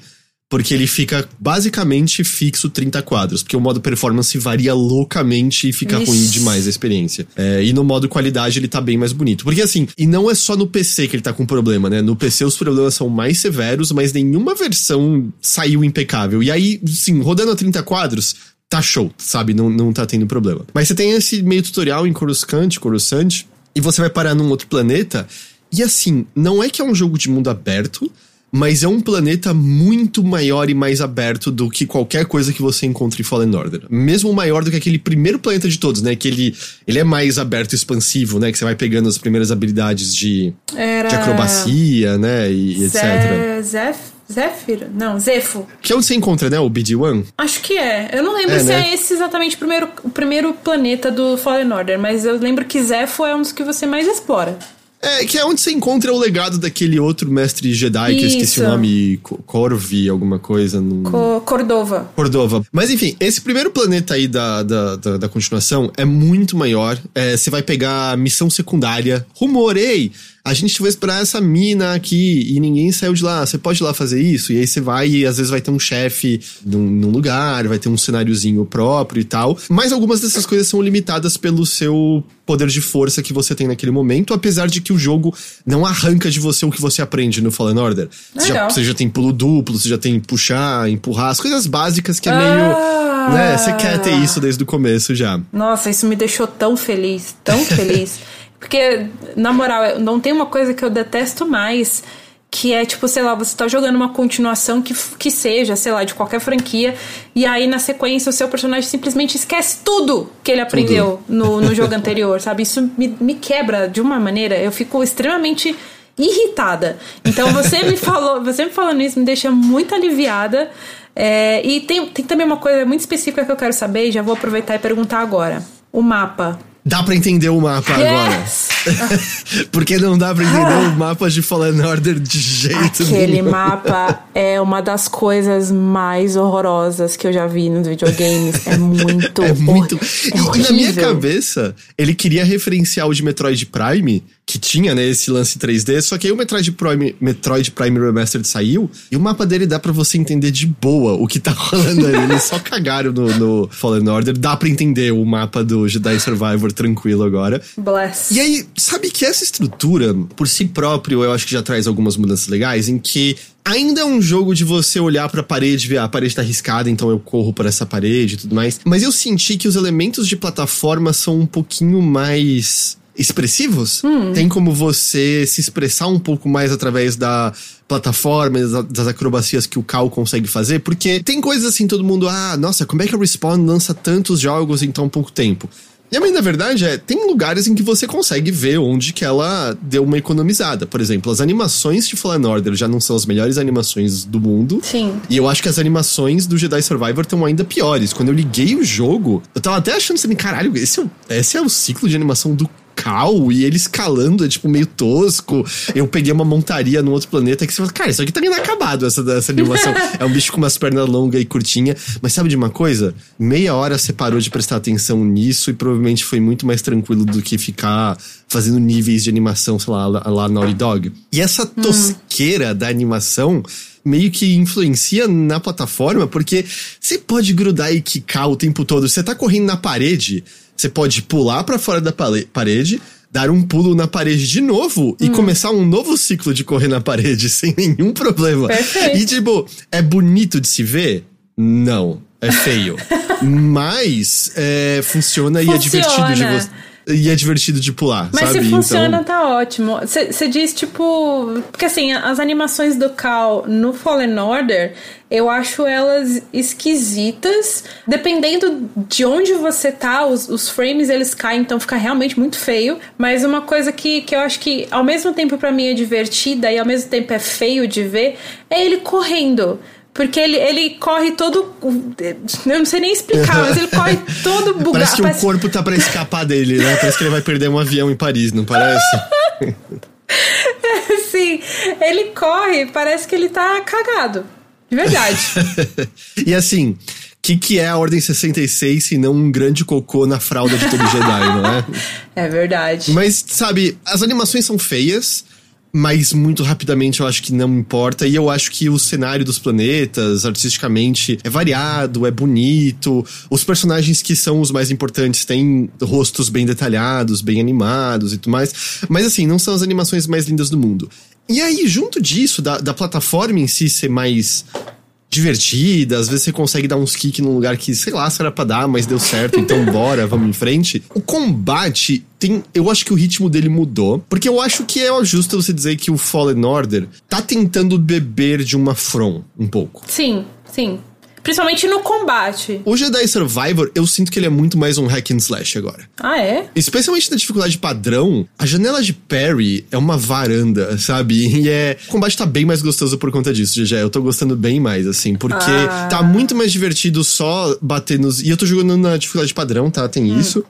porque ele fica basicamente fixo 30 quadros, porque o modo performance varia loucamente e fica Ixi. ruim demais a experiência. É, e no modo qualidade ele tá bem mais bonito. Porque assim, e não é só no PC que ele tá com problema, né? No PC os problemas são mais severos, mas nenhuma versão saiu impecável. E aí, sim, rodando a 30 quadros, tá show, sabe? Não, não tá tendo problema. Mas você tem esse meio tutorial em Coruscant, Coruscant, e você vai parar num outro planeta. E assim, não é que é um jogo de mundo aberto, mas é um planeta muito maior e mais aberto do que qualquer coisa que você encontre em Fallen Order. Mesmo maior do que aquele primeiro planeta de todos, né? Que ele, ele é mais aberto e expansivo, né? Que você vai pegando as primeiras habilidades de, Era... de acrobacia, né? E, e etc. Zef... Zéfiro? Não, Zefo. Que é onde você encontra, né? O BD-1? Acho que é. Eu não lembro É, se né? é esse exatamente o primeiro, o primeiro planeta do Fallen Order, mas eu lembro que Zefo é um dos que você mais explora. É, que é onde você encontra o legado daquele outro mestre Jedi, que eu esqueci Isso. o nome, Co- Corvi, alguma coisa. Não... Co Cordova. Cordova. Mas enfim, esse primeiro planeta aí da, da, da, da continuação é muito maior. É, Você vai pegar a missão secundária. Rumorei! A gente vai esperar essa mina aqui e ninguém saiu de lá. Você pode ir lá fazer isso? E aí você vai e às vezes vai ter um chefe num, num lugar, vai ter um cenáriozinho próprio e tal. Mas algumas dessas coisas são limitadas pelo seu poder de força que você tem naquele momento, apesar de que o jogo não arranca de você o que você aprende no Fallen Order. Você já, você já tem pulo duplo, você já tem puxar, empurrar, as coisas básicas que é meio. Ah! Né? Você quer ter isso desde o começo já. Nossa, isso me deixou tão feliz, tão feliz. Porque, na moral, não tem uma coisa que eu detesto mais. Que é tipo, sei lá, você tá jogando uma continuação que, que seja, sei lá, de qualquer franquia, e aí na sequência o seu personagem simplesmente esquece tudo que ele aprendeu no, no jogo anterior, sabe? Isso me, me quebra de uma maneira, eu fico extremamente irritada. Então você me falou, você me falando isso me deixa muito aliviada. É, e tem, tem também uma coisa muito específica que eu quero saber, e já vou aproveitar e perguntar agora. O mapa. Dá pra entender o mapa Yes! agora. Porque não dá pra entender o mapa de Fallen Order de jeito Aquele nenhum. mapa é uma das coisas mais horrorosas que eu já vi nos videogames. É muito. É muito. E- é e, na minha cabeça, ele queria referenciar o de Metroid Prime, que tinha, né, esse lance 3D, só que aí o Metroid Prime, Metroid Prime Remastered saiu, e o mapa dele dá pra você entender de boa o que tá rolando ali. Eles só cagaram no, no Fallen Order. Dá pra entender o mapa do Jedi Survivor tranquilo agora. Bless. E aí, sabe que essa estrutura, por si próprio, eu acho que já traz algumas mudanças legais, em que Ainda é um jogo de você olhar pra parede, ver ah, a parede tá riscada, então eu corro por essa parede e tudo mais. Mas eu senti que os elementos de plataforma são um pouquinho mais expressivos. Hum. Tem como você se expressar um pouco mais através da plataforma, das acrobacias que o Cal consegue fazer, porque tem coisas assim, todo mundo, ah, nossa, como é que a Respawn lança tantos jogos em tão pouco tempo? E a minha verdade é, tem lugares em que você consegue ver onde que ela deu uma economizada. Por exemplo, as animações de Fallen Order já não são as melhores animações do mundo. Sim. E eu acho que as animações do Jedi Survivor estão ainda piores. Quando eu liguei o jogo, eu tava até achando assim, caralho, esse é, esse é o ciclo de animação do cal e ele escalando é tipo meio tosco. Eu peguei uma montaria num outro planeta que você fala, cara, isso aqui tá inacabado, essa, essa animação. é um bicho com umas pernas longas e curtinha. Mas sabe de uma coisa? Meia hora você parou de prestar atenção nisso e provavelmente foi muito mais tranquilo do que ficar fazendo níveis de animação, sei lá, lá, lá Naughty Dog. E essa hum. tosqueira hum. da animação meio que influencia na plataforma, porque você pode grudar e quicar o tempo todo. Você tá correndo na parede, você pode pular para fora da parede, dar um pulo na parede de novo e hum. começar um novo ciclo de correr na parede sem nenhum problema. Perfeito. E tipo, é bonito de se ver? Não. É feio. Mas é, funciona, funciona, e é divertido de você. E é divertido de pular, Mas sabe? se funciona, então... tá ótimo. Você diz, tipo... Porque, assim, as animações do Cal no Fallen Order, eu acho elas esquisitas. Dependendo de onde você tá, os, os frames, eles caem, então fica realmente muito feio. Mas uma coisa que, que eu acho que, ao mesmo tempo, para mim é divertida e ao mesmo tempo é feio de ver, é ele correndo. Porque ele, ele corre todo. Eu não sei nem explicar, mas ele corre todo bugado. Parece que parece... o corpo tá pra escapar dele, né? Parece que ele vai perder um avião em Paris, não parece? Sim, ele corre, parece que ele tá cagado. De verdade. e assim, o que, que é a Ordem 66 se não um grande cocô na fralda de todo Jedi, não é? É verdade. Mas, sabe, as animações são feias mas muito rapidamente eu acho que não importa. E eu acho que o cenário dos planetas, artisticamente, é variado, é bonito. Os personagens que são os mais importantes têm rostos bem detalhados, bem animados e tudo mais. Mas assim, não são as animações mais lindas do mundo. E aí, junto disso, da, da plataforma em si ser mais divertida, às vezes você consegue dar uns kicks num lugar que, sei lá, se era pra dar, mas deu certo, então bora, vamos em frente. O combate tem. Eu acho que o ritmo dele mudou. Porque eu acho que é justo você dizer que o Fallen Order tá tentando beber de uma From um pouco. Sim, sim. Principalmente no combate. O Jedi Survivor, eu sinto que ele é muito mais um hack and slash agora. Ah, é? Especialmente na dificuldade padrão, a janela de parry é uma varanda, sabe? E é. O combate tá bem mais gostoso por conta disso, GG. Eu tô gostando bem mais, assim, porque ah. tá muito mais divertido só bater nos. E eu tô jogando na dificuldade padrão, tá? Tem hum. isso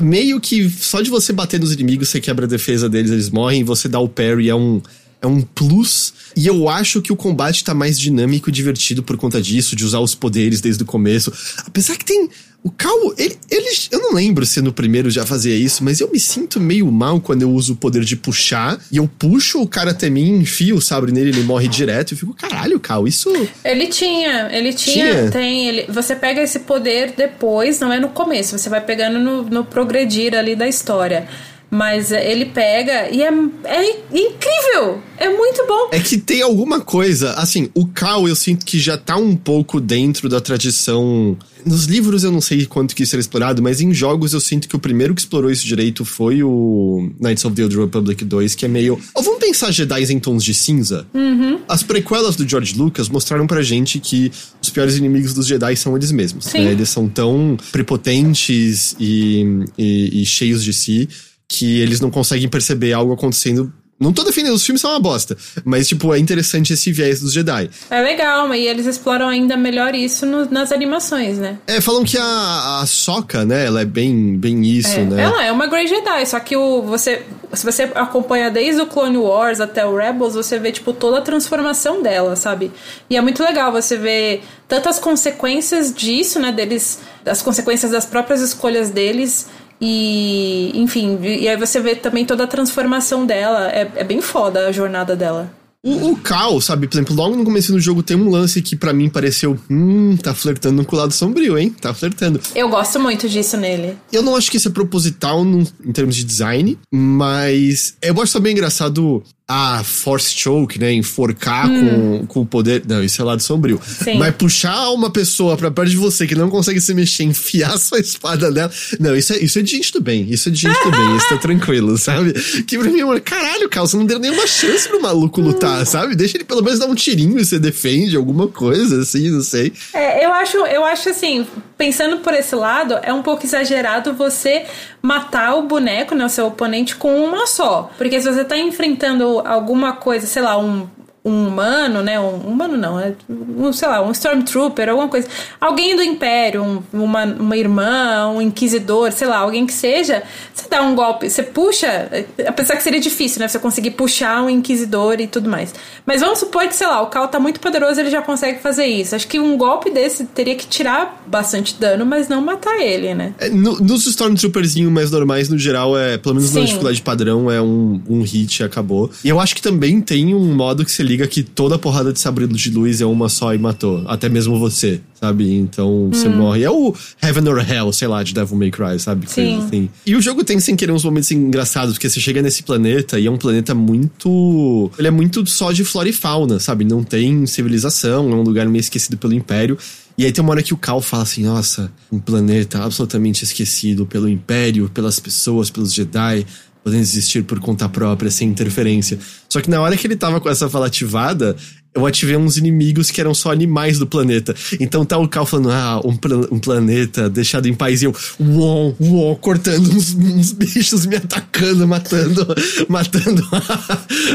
meio que só de você bater nos inimigos, você quebra a defesa deles, eles morrem, você dá o parry, é um é um plus. E eu acho que o combate tá mais dinâmico e divertido por conta disso, de usar os poderes desde o começo. Apesar que tem. O Cal, ele, ele. Eu não lembro se no primeiro já fazia isso, mas eu me sinto meio mal quando eu uso o poder de puxar. E eu puxo o cara até mim, enfio o sabre nele, ele morre direto. E fico, caralho, Cal, isso. Ele tinha, ele tinha, tinha. tem. Ele, você pega esse poder depois, não é no começo, você vai pegando no, no progredir ali da história. Mas ele pega e é, é incrível! É muito bom! É que tem alguma coisa, assim, o Cal eu sinto que já tá um pouco dentro da tradição. Nos livros eu não sei quanto que isso era explorado, mas em jogos eu sinto que o primeiro que explorou isso direito foi o Knights of the Old Republic 2, que é meio. Oh, vamos pensar Jedi em tons de cinza? Uhum. As prequelas do George Lucas mostraram pra gente que os piores inimigos dos Jedi são eles mesmos. Né? Eles são tão prepotentes e, e, e cheios de si que eles não conseguem perceber algo acontecendo não tô defendendo, os filmes são uma bosta. Mas, tipo, é interessante esse viés dos Jedi. É legal, e eles exploram ainda melhor isso no, nas animações, né? É, falam que a, a Soca, né, ela é bem, bem isso, é, né? Ela é uma Grey Jedi, só que o, você, se você acompanha desde o Clone Wars até o Rebels, você vê, tipo, toda a transformação dela, sabe? E é muito legal você ver tantas consequências disso, né, deles, as consequências das próprias escolhas deles e, enfim, e aí você vê também toda a transformação dela. É, é bem foda a jornada dela. O, o Cal, sabe, por exemplo, logo no começo do jogo tem um lance que para mim pareceu, hum, tá flertando com o lado sombrio, hein? Tá flertando. Eu gosto muito disso nele. Eu não acho que isso é proposital no, em termos de design, mas eu acho também engraçado ah, force choke, né? Enforcar hum. com, com o poder. Não, isso é lado sombrio. Sim. Mas puxar uma pessoa pra perto de você que não consegue se mexer, enfiar sua espada nela. Não, isso é, isso é de gente do bem. Isso é de gente do bem. Isso tá tranquilo, sabe? Que pra mim, mano, caralho, Carl, você não deu nenhuma chance pro maluco lutar, sabe? Deixa ele pelo menos dar um tirinho e você defende alguma coisa, assim, não sei. É, eu acho, eu acho assim, pensando por esse lado, é um pouco exagerado você matar o boneco, né, o seu oponente, com uma só. Porque se você tá enfrentando alguma coisa, sei lá, um, um humano, né? Um humano não, é um, sei lá, um Stormtrooper, alguma coisa. Alguém do Império, um, uma, uma irmã, um inquisidor, sei lá, alguém que seja, você dá um golpe, você puxa, apesar que seria difícil, né? Você conseguir puxar um inquisidor e tudo mais. Mas vamos supor que, sei lá, o Cal tá muito poderoso, ele já consegue fazer isso. Acho que um golpe desse teria que tirar bastante dano, mas não matar ele, né? É, no, nos Stormtrooperzinhos mais normais, no geral, é, pelo menos Sim. na dificuldade padrão, é um, um hit e acabou. E eu acho que também tem um modo que você liga que toda porrada de sabre de luz é uma só e matou. Até mesmo você, sabe? Então você hum. morre. É o Heaven or Hell, sei lá, de Devil May Cry, sabe? Sim. Assim. E o jogo tem, sem querer, uns momentos engraçados, porque você chega nesse planeta e é um planeta muito. Ele é muito só de flora e fauna, sabe? Não tem civilização, é um lugar meio esquecido pelo Império. E aí tem uma hora que o Cal fala assim: nossa, um planeta absolutamente esquecido pelo Império, pelas pessoas, pelos Jedi podendo existir por conta própria, sem interferência. Só que na hora que ele tava com essa fala ativada, eu ativei uns inimigos que eram só animais do planeta. Então tá o Cal falando, ah, um, um planeta deixado em paz. E eu, uou, uou, cortando uns, uns bichos, me atacando, matando, matando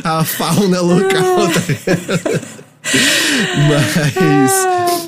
a, a fauna local. Tá mas,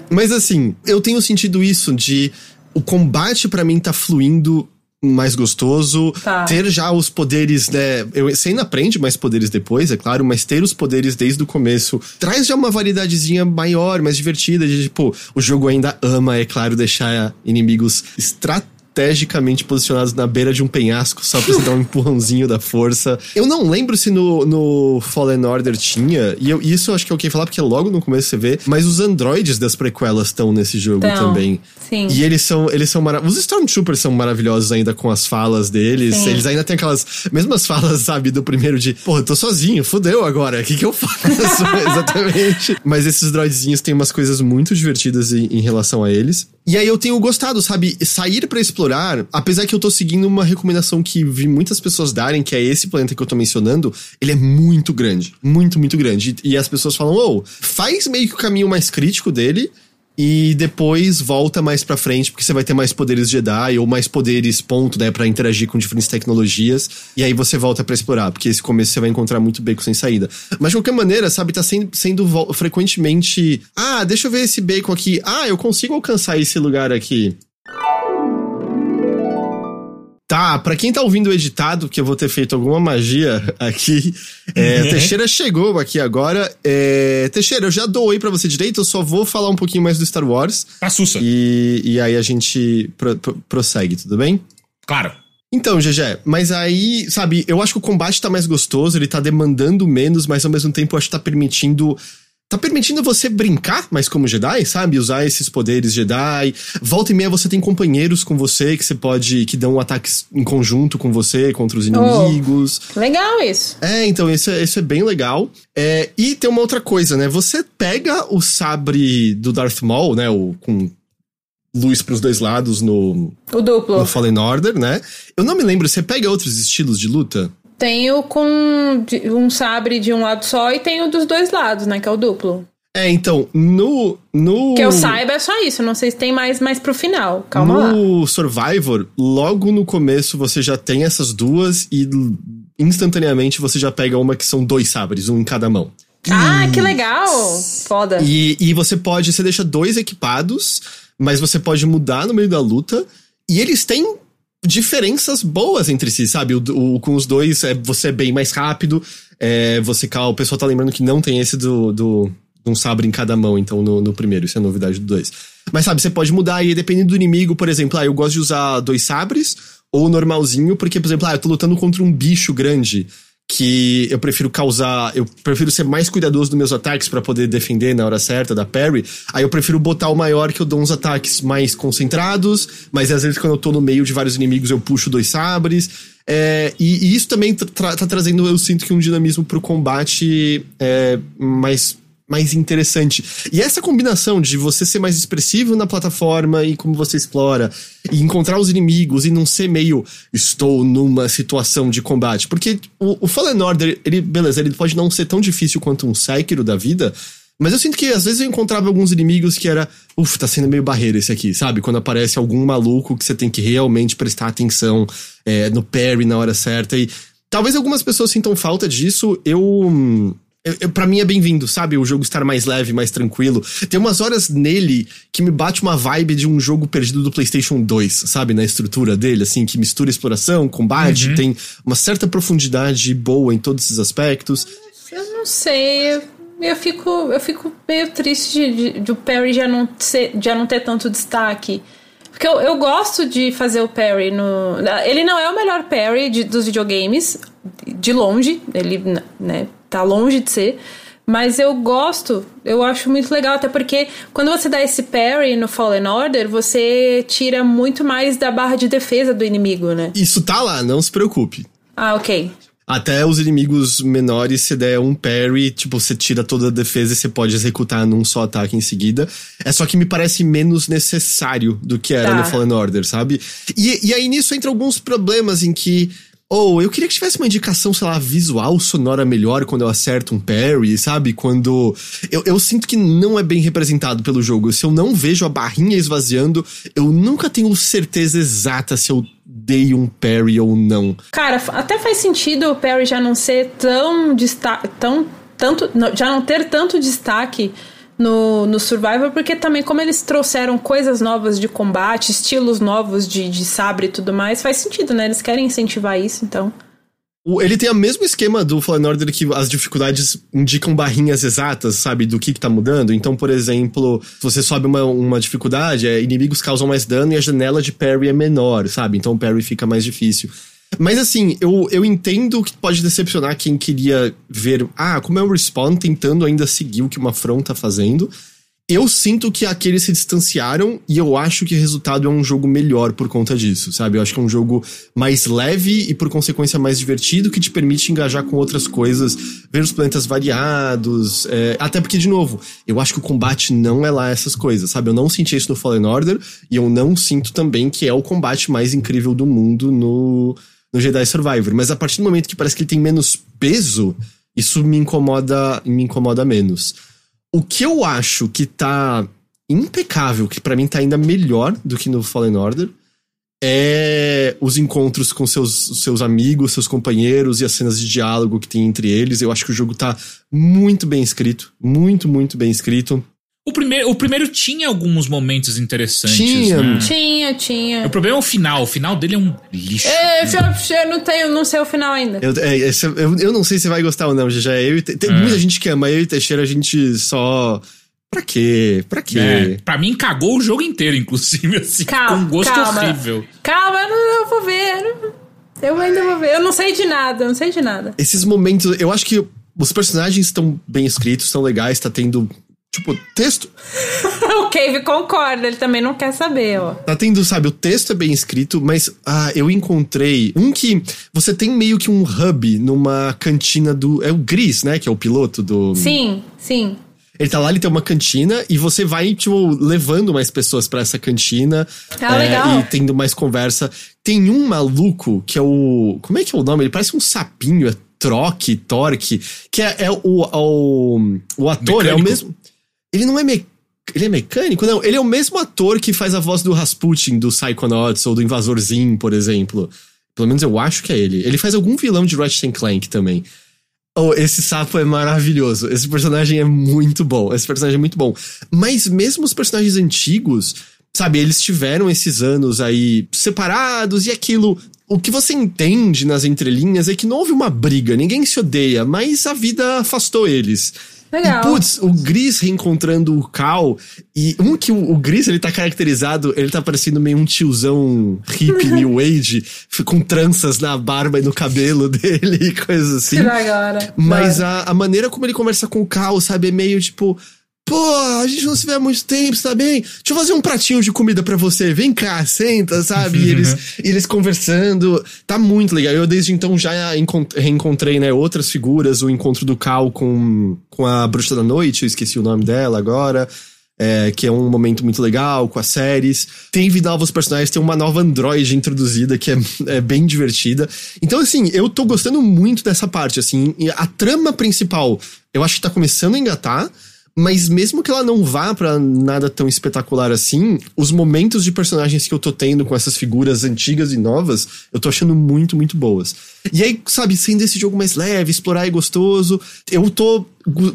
mas assim, eu tenho sentido isso de o combate para mim tá fluindo mais gostoso. Tá. Ter já os poderes, né? Eu, você ainda aprende mais poderes depois, é claro, mas ter os poderes desde o começo traz já uma variedadezinha maior, mais divertida. De, tipo, o jogo ainda ama, é claro, deixar inimigos estratégicos estrategicamente posicionados na beira de um penhasco só pra você dar um empurrãozinho da força. Eu não lembro se no, no Fallen Order tinha, e eu, isso eu acho que é ok falar, porque logo no começo você vê, mas os androides das prequelas estão nesse jogo então, também. Sim. E eles são, eles são maravilhosos. Os Stormtroopers são maravilhosos ainda com as falas deles. Sim. Eles ainda têm aquelas mesmas falas, sabe, do primeiro de, pô, eu tô sozinho, fudeu agora, o que que eu faço? Exatamente. Mas esses droidzinhos têm umas coisas muito divertidas em, em relação a eles. E aí eu tenho gostado, sabe, sair para explorar, apesar que eu tô seguindo uma recomendação que vi muitas pessoas darem, que é esse planeta que eu tô mencionando, ele é muito grande, muito, muito grande. E, as pessoas falam, oh, faz meio que o caminho mais crítico dele, e depois volta mais pra frente, porque você vai ter mais poderes Jedi ou mais poderes, ponto, né, pra interagir com diferentes tecnologias. E aí você volta para explorar, porque esse começo você vai encontrar muito beco sem saída. Mas de qualquer maneira, sabe, tá sendo, sendo frequentemente. Ah, deixa eu ver esse bacon aqui. Ah, eu consigo alcançar esse lugar aqui. Tá, pra quem tá ouvindo o editado, que eu vou ter feito alguma magia aqui, é, uhum. Teixeira chegou aqui agora. É, Teixeira, eu já doei para você direito, eu só vou falar um pouquinho mais do Star Wars. Tá sussa. E, e aí a gente pro, pro, prossegue, tudo bem? Claro. Então, GG, mas aí, sabe, eu acho que o combate tá mais gostoso, ele tá demandando menos, mas ao mesmo tempo eu acho que tá permitindo tá permitindo você brincar mais como Jedi, sabe? Usar esses poderes Jedi. Volta e meia você tem companheiros com você que você pode. que dão ataques em conjunto com você contra os inimigos. Oh, legal isso. É, então isso é, isso é bem legal. É, e tem uma outra coisa, né? Você pega o sabre do Darth Maul, né? O, com luz para os dois lados no. O duplo. No Fallen Order, né? Eu não me lembro, você pega outros estilos de luta? Tenho com um sabre de um lado só e tenho dos dois lados, né? Que é o duplo. É, então, no. no... Que eu saiba é só isso, não sei se tem mais, mais pro final. Calma no lá. No Survivor, logo no começo você já tem essas duas e instantaneamente você já pega uma que são dois sabres, um em cada mão. Ah, que legal! Foda. E, e você pode, você deixa dois equipados, mas você pode mudar no meio da luta. E eles têm diferenças boas entre si, sabe? O, o, com os dois, é, você é bem mais rápido. É, você, o pessoal tá lembrando que não tem esse do, do um sabre em cada mão, então, no, no primeiro. Isso é novidade do dois. Mas sabe, você pode mudar aí, dependendo do inimigo, por exemplo, ah, eu gosto de usar dois sabres, ou normalzinho, porque, por exemplo, ah, eu tô lutando contra um bicho grande que eu prefiro causar, eu prefiro ser mais cuidadoso dos meus ataques para poder defender na hora certa da parry. Aí eu prefiro botar o maior que eu dou uns ataques mais concentrados, mas às vezes quando eu tô no meio de vários inimigos eu puxo dois sabres. É, e, e, isso também tra tá trazendo, eu sinto que um dinamismo pro combate é, mais mais interessante. E essa combinação de você ser mais expressivo na plataforma e como você explora, e encontrar os inimigos e não ser meio estou numa situação de combate. Porque o, o Fallen Order, ele, beleza, ele pode não ser tão difícil quanto um Sekiro da vida, mas eu sinto que às vezes eu encontrava alguns inimigos que era, uff, tá sendo meio barreira esse aqui, sabe? Quando aparece algum maluco que você tem que realmente prestar atenção é, no parry na hora certa. E talvez algumas pessoas sintam falta disso. Eu para mim é bem-vindo, sabe? O jogo estar mais leve, mais tranquilo. Tem umas horas nele que me bate uma vibe de um jogo perdido do PlayStation 2, sabe? Na estrutura dele, assim, que mistura exploração, combate, uhum. tem uma certa profundidade boa em todos esses aspectos. Eu não sei. Eu fico, eu fico meio triste de, de, de o Perry já não, ser, já não ter tanto destaque. Porque eu, eu gosto de fazer o parry no. Ele não é o melhor parry de, dos videogames, de longe. Ele, né, tá longe de ser. Mas eu gosto, eu acho muito legal, até porque quando você dá esse parry no Fallen Order, você tira muito mais da barra de defesa do inimigo, né? Isso tá lá, não se preocupe. Ah, ok. Até os inimigos menores, se der um parry, tipo, você tira toda a defesa e você pode executar num só ataque em seguida. É só que me parece menos necessário do que era tá. no Fallen Order, sabe? E, e aí nisso entra alguns problemas em que ou oh, eu queria que tivesse uma indicação, sei lá, visual, sonora melhor quando eu acerto um parry, sabe? Quando. Eu, eu sinto que não é bem representado pelo jogo. Se eu não vejo a barrinha esvaziando, eu nunca tenho certeza exata se eu dei um parry ou não. Cara, até faz sentido o parry já não ser tão destaque. tão. tanto. já não ter tanto destaque no, no Survivor, porque também, como eles trouxeram coisas novas de combate, estilos novos de, de sabre e tudo mais, faz sentido, né? Eles querem incentivar isso, então. Ele tem o mesmo esquema do Fallen Order que as dificuldades indicam barrinhas exatas, sabe, do que, que tá mudando. Então, por exemplo, se você sobe uma, uma dificuldade, é, inimigos causam mais dano e a janela de parry é menor, sabe? Então o parry fica mais difícil. Mas assim, eu, eu entendo que pode decepcionar quem queria ver, ah, como é o Respawn tentando ainda seguir o que uma From tá fazendo. Eu sinto que aqueles se distanciaram e eu acho que o resultado é um jogo melhor por conta disso, sabe? Eu acho que é um jogo mais leve e por consequência mais divertido que te permite engajar com outras coisas, ver os planetas variados. É... até porque, de novo, eu acho que o combate não é lá essas coisas, sabe? Eu não senti isso no Fallen Order e eu não sinto também que é o combate mais incrível do mundo no no Jedi Survivor. Mas a partir do momento que parece que ele tem menos peso, isso me incomoda, me incomoda menos. O que eu acho que tá impecável, que para mim tá ainda melhor do que no Fallen Order, é os encontros com seus, seus amigos, seus companheiros e as cenas de diálogo que tem entre eles. Eu acho que o jogo tá muito bem escrito, muito, muito bem escrito. O primeiro, o primeiro tinha alguns momentos interessantes. Tinha, né? tinha, tinha. O problema é o final. O final dele é um lixo. É, eu, eu não tenho, não sei o final ainda. Eu, é, esse, eu, eu, não sei se vai gostar ou não, já eu e, Tem é. muita gente que ama. Eu e Teixeira, a gente só. Pra quê? Pra quê? É, pra mim, cagou o jogo inteiro, inclusive, assim, calma, com um gosto calma. horrível. Calma, eu, não, eu vou ver. Eu ainda vou ver. Eu não sei de nada, eu não sei de nada. Esses momentos, eu acho que os personagens estão bem escritos, estão legais, tá tendo Tipo, texto. o Cave concorda, ele também não quer saber, ó. Tá tendo, sabe, o texto é bem escrito, mas ah, eu encontrei um que você tem meio que um hub numa cantina do. É o Gris, né? Que é o piloto do. Sim, sim. Ele tá lá, ele tem uma cantina e você vai, tipo, levando mais pessoas para essa cantina. Ah, é, legal. E tendo mais conversa. Tem um maluco que é o. Como é que é o nome? Ele parece um sapinho, é Troque, Torque, que é, é o, o, o ator, Mecânico. é o mesmo. Ele não é me... Ele é mecânico? Não, ele é o mesmo ator que faz a voz do Rasputin, do Psychonauts ou do Invasor Zim, por exemplo. Pelo menos eu acho que é ele. Ele faz algum vilão de Ratchet Clank também. Oh, esse sapo é maravilhoso. Esse personagem é muito bom. Esse personagem é muito bom. Mas mesmo os personagens antigos, sabe, eles tiveram esses anos aí separados e aquilo. O que você entende nas entrelinhas é que não houve uma briga, ninguém se odeia, mas a vida afastou eles. Legal. E, putz, o Gris reencontrando o Cal. E um que o, o, Gris, ele tá caracterizado, ele tá parecendo meio um tiozão hippie, new age, com tranças na barba e no cabelo dele e coisas assim. Agora. Mas a, a maneira como ele conversa com o Cal, sabe, é meio tipo pô, a gente não se vê há muito tempo, tá bem? Deixa eu fazer um pratinho de comida para você, vem cá, senta, sabe? E eles, eles conversando, tá muito legal. Eu desde então já reencontrei, né, outras figuras, o encontro do Cal com, com a Bruxa da Noite, eu esqueci o nome dela agora. É, que é um momento muito legal com as séries. Tem novos personagens, tem uma nova androide introduzida que é, é, bem divertida. Então, assim, eu tô gostando muito dessa parte, assim. A trama principal, eu acho que tá começando a engatar. Mas mesmo que ela não vá para nada tão espetacular assim, os momentos de personagens que eu tô tendo com essas figuras antigas e novas, eu tô achando muito, muito boas. E aí, sabe, sendo esse jogo mais leve, explorar é gostoso, eu tô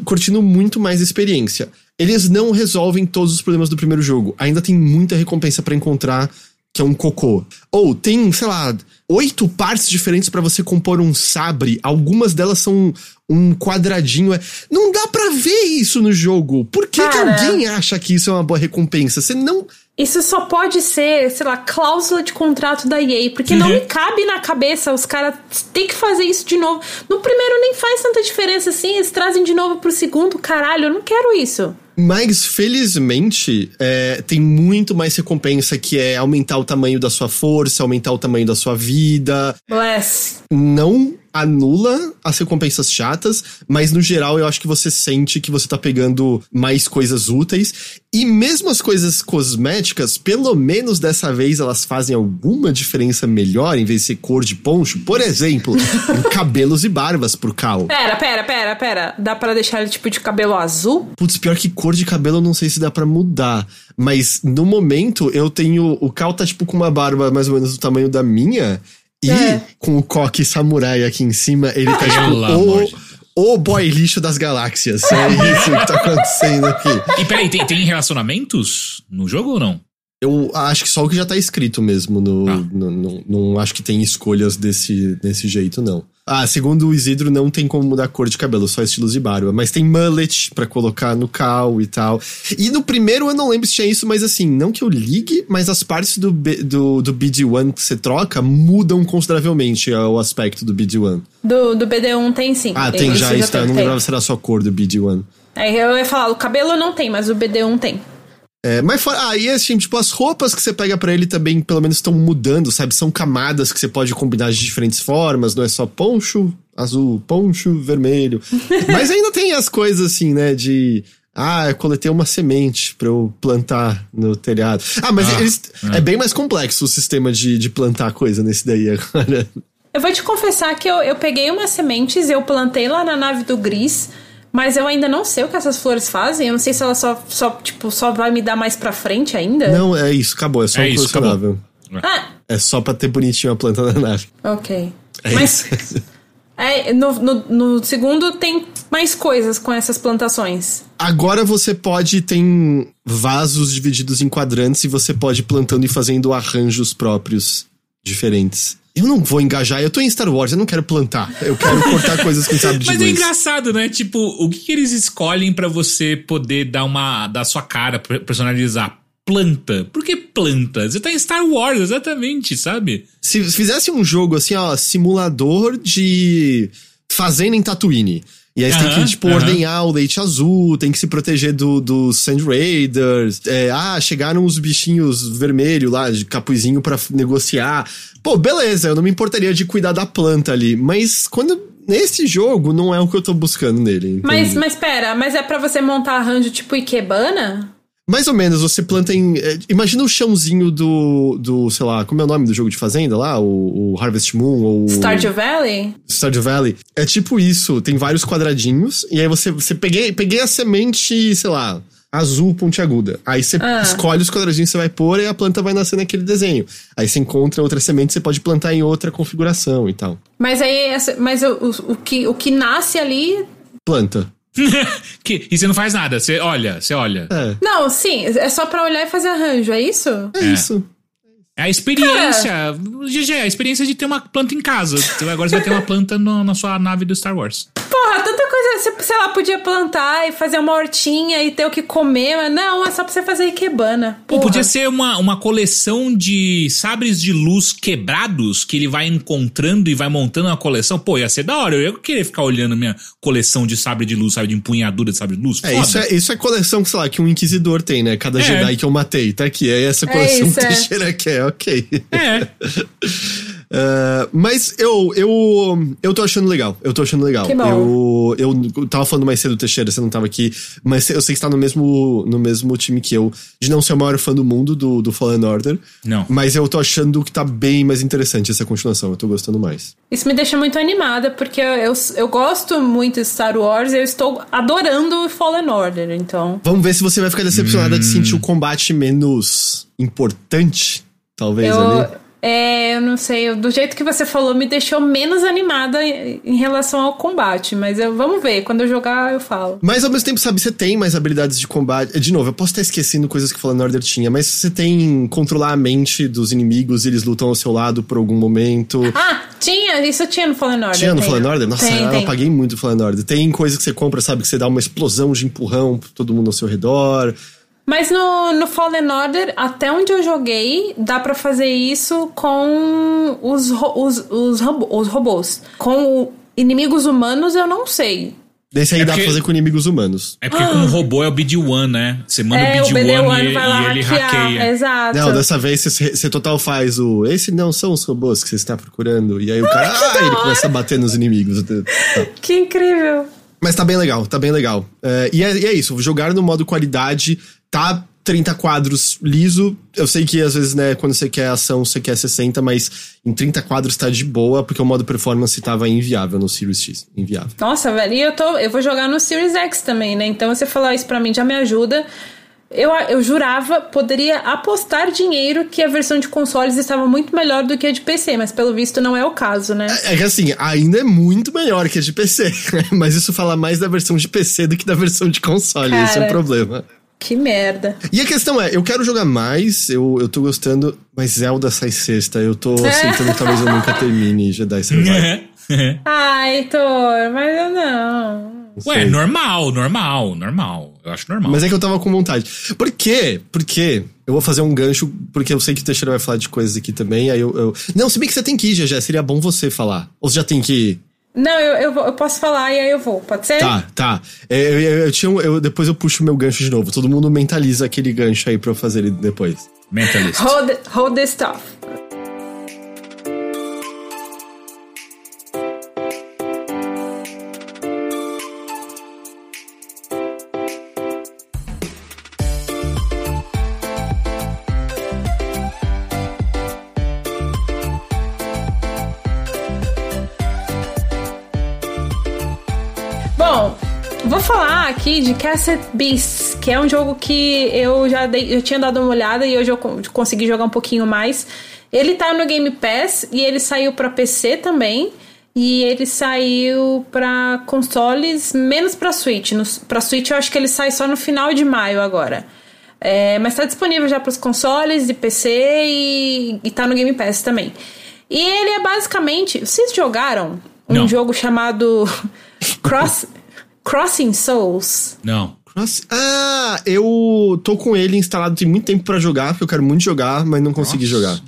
curtindo muito mais a experiência. Eles não resolvem todos os problemas do primeiro jogo. Ainda tem muita recompensa para encontrar que é um cocô. Ou tem, sei lá, oito partes diferentes para você compor um sabre. Algumas delas são um quadradinho. É, não dá para ver isso no jogo. Por que, que alguém acha que isso é uma boa recompensa? Você não. Isso só pode ser, sei lá, cláusula de contrato da EA, porque uhum. não me cabe na cabeça os caras têm que fazer isso de novo. No primeiro nem faz tanta diferença assim, eles trazem de novo pro segundo, caralho, eu não quero isso. Mas, felizmente, é, tem muito mais recompensa que é aumentar o tamanho da sua força, aumentar o tamanho da sua vida. Bless. Não anula as recompensas chatas, mas no geral eu acho que você sente que você tá pegando mais coisas úteis. E mesmo as coisas cosméticas, pelo menos dessa vez elas fazem alguma diferença melhor em vez de ser cor de poncho. Por exemplo, cabelos e barbas pro Cal. Pera, pera, pera, pera. Dá para deixar ele tipo de cabelo azul? Putz, pior que cor de cabelo eu não sei se dá para mudar. Mas no momento eu tenho. O Cal tá tipo com uma barba mais ou menos do tamanho da minha. E é. com o coque samurai aqui em cima, ele tá tipo o, o boy lixo das galáxias. É isso que tá acontecendo aqui. E peraí, tem, tem relacionamentos no jogo ou não? Eu acho que só o que já tá escrito mesmo. No, ah. no, no, não acho que tem escolhas desse, desse jeito, não. Ah, segundo o Isidro, não tem como mudar a cor de cabelo, só estilos de barba. Mas tem mullet para colocar no cal e tal. E no primeiro eu não lembro se tinha isso, mas assim, não que eu ligue, mas as partes do, B, do, do BD1 que você troca mudam consideravelmente o aspecto do BD1. Do, do BD1 tem sim. Ah, tem, já está. Eu não lembrava se era só a cor do BD1. Aí eu ia falar, o cabelo não tem, mas o BD1 tem. É, mas fora, aí ah, assim, tipo, as roupas que você pega para ele também, pelo menos, estão mudando, sabe? São camadas que você pode combinar de diferentes formas, não é só poncho, azul, poncho, vermelho. mas ainda tem as coisas assim, né? De. Ah, eu coletei uma semente para eu plantar no telhado. Ah, mas ah, eles, é. é. bem mais complexo o sistema de, de plantar coisa nesse daí agora. Eu vou te confessar que eu, eu peguei umas sementes, eu plantei lá na nave do Gris. Mas eu ainda não sei o que essas flores fazem. Eu não sei se ela só, só, tipo, só vai me dar mais pra frente ainda. Não, é isso, acabou. É só é um isso, colecionável. Ah. É só pra ter bonitinho a planta da nave. Ok. É Mas. Isso. É, no, no, no, segundo tem mais coisas com essas plantações. Agora você pode tem vasos divididos em quadrantes e você pode ir plantando e fazendo arranjos próprios diferentes eu não vou engajar, eu tô em Star Wars, eu não quero plantar. Eu quero cortar coisas com sabre de Mas é luz. é engraçado, né? Tipo, o que, que eles escolhem para você poder dar uma. dar sua cara, personalizar? Planta. Por que planta? Você tá em Star Wars, exatamente, sabe? Se fizesse um jogo assim, ó, simulador de fazenda em Tatooine. E aí você tem que, tipo, ordenhar o leite azul, tem que se proteger dos do Sand Raiders. É, ah, chegaram os bichinhos vermelhos lá, de capuzinho para negociar. Pô, beleza, eu não me importaria de cuidar da planta ali. Mas quando nesse jogo não é o que eu tô buscando nele. Mas, mas pera, mas é para você montar arranjo tipo Ikebana? Mais ou menos, você planta em. É, imagina o chãozinho do. do sei lá, como é o nome do jogo de fazenda lá? O, o Harvest Moon ou. Stardew Valley? Stardew Valley. É tipo isso, tem vários quadradinhos, e aí você, você peguei, peguei a semente, sei lá, azul pontiaguda. Aí você ah. escolhe os quadradinhos que você vai pôr e a planta vai nascer naquele desenho. Aí você encontra outra semente, você pode plantar em outra configuração e tal. Mas aí, mas o, o, o que, o que nasce ali. Planta. que, e você não faz nada, você olha, você olha. É. Não, sim, é só pra olhar e fazer arranjo, é isso? É, é. isso. É a experiência. Cara. GG, a experiência de ter uma planta em casa. Agora você vai ter uma planta no, na sua nave do Star Wars. Porra, tanta coisa você, sei lá, podia plantar e fazer uma hortinha e ter o que comer, mas não, é só pra você fazer ikebana. Pô, podia ser uma, uma coleção de sabres de luz quebrados que ele vai encontrando e vai montando uma coleção. Pô, ia ser da hora. Eu ia querer ficar olhando minha coleção de sabre de luz, sabe? De empunhadura de sabre de luz. É, isso é, isso é coleção, sei lá, que um inquisidor tem, né? Cada É. Jedi que eu matei, tá aqui. É essa coleção isso, que é. Teixeira quer, ok. É. Ah, mas eu, eu, eu tô achando legal. Eu tô achando legal. Que bom. Eu, eu tava falando mais cedo, Teixeira, você não tava aqui, mas eu sei que você tá no mesmo, no mesmo time que eu, de não ser o maior fã do mundo do, do Fallen Order. Não. Mas eu tô achando que tá bem mais interessante essa continuação. Eu tô gostando mais. Isso me deixa muito animada, porque eu, eu, eu gosto muito de Star Wars e eu estou adorando Fallen Order, então. Vamos ver se você vai ficar decepcionada de sentir o combate menos importante, talvez Eu, ali. É, eu não sei, eu- do jeito que você falou, me deixou menos animada em, em relação ao combate, mas eu, vamos ver, quando eu jogar eu falo. Mas ao mesmo tempo, sabe, você tem mais habilidades de combate. De novo, eu posso estar esquecendo coisas que Fallen Order tinha, mas você tem controlar a mente dos inimigos, eles lutam ao seu lado por algum momento. Ah, tinha, isso tinha no Fallen Order. Tinha no tem. Fallen Order? Nossa, tem, eu tem. apaguei muito o Fallen Order. Tem coisas que você compra, sabe, que você dá uma explosão de empurrão pra todo mundo ao seu redor. Mas no, no Fallen Order, até onde eu joguei, dá pra fazer isso com os, os, os, robo- os robôs. Com o- inimigos humanos, eu não sei. Desse aí É dá porque- pra fazer com inimigos humanos. É porque como robô é o BD-1, né? Você manda é, o o BD-1 BD-1 e, e ele hackeia. Exato. Não, dessa vez você, você total faz o. Esse não são os robôs que você está procurando. E aí o cara. Ah, ele começa a bater nos inimigos. Tá. Que incrível. Mas tá bem legal, tá bem legal. É, e, é, e é isso, jogar no modo qualidade, tá 30 quadros liso. Eu sei que às vezes, né, quando você quer ação, você quer 60, mas em 30 quadros tá de boa, porque o modo performance tava inviável no Series X. Inviável. Nossa, velho, e eu, tô, eu vou jogar no Series X também, né? Então você falar isso pra mim já me ajuda. Eu, eu jurava, poderia apostar dinheiro que a versão de consoles estava muito melhor do que a de PC, mas pelo visto não é o caso, né? É que assim, ainda é muito melhor que a de PC, mas isso fala mais da versão de PC do que da versão de console, esse é o Cara. problema. Que merda. E a questão é, eu quero jogar mais, eu, eu tô gostando, mas Zelda sai sexta, eu tô aceitando que talvez eu nunca termine Jedi Survivor. Ai, Heitor, mas eu não. Ué, sei. normal, normal, normal. Eu acho normal. Mas é que eu tava com vontade. Por quê? Porque eu vou fazer um gancho, porque eu sei que o Teixeira vai falar de coisas aqui também, aí eu... eu... Não, se bem que você tem que ir, já seria bom você falar. Ou você já tem que ir? Não, eu, eu, vou- eu posso falar e aí eu vou, pode ser? Tá, tá. É, Eu, eu, eu tinha eu- depois eu puxo o meu gancho de novo. Todo mundo mentaliza aquele gancho aí pra eu fazer ele depois. Mentalist. Hold, hold the stuff. De Cassette Beasts, que é um jogo que eu já dei, eu tinha dado uma olhada e hoje eu con- consegui jogar um pouquinho mais. Ele tá no Game Pass e ele saiu pra PC também. E ele saiu pra consoles, menos pra Switch. No, pra Switch eu acho que ele sai só no final de maio agora. É, mas tá disponível já pros consoles e PC e, e tá no Game Pass também. E ele é basicamente. Vocês jogaram um Não. jogo chamado Cross, Crossing Souls? Não. Cross... Ah, eu tô com ele instalado tem muito tempo pra jogar, porque eu quero muito jogar, mas não consegui jogar.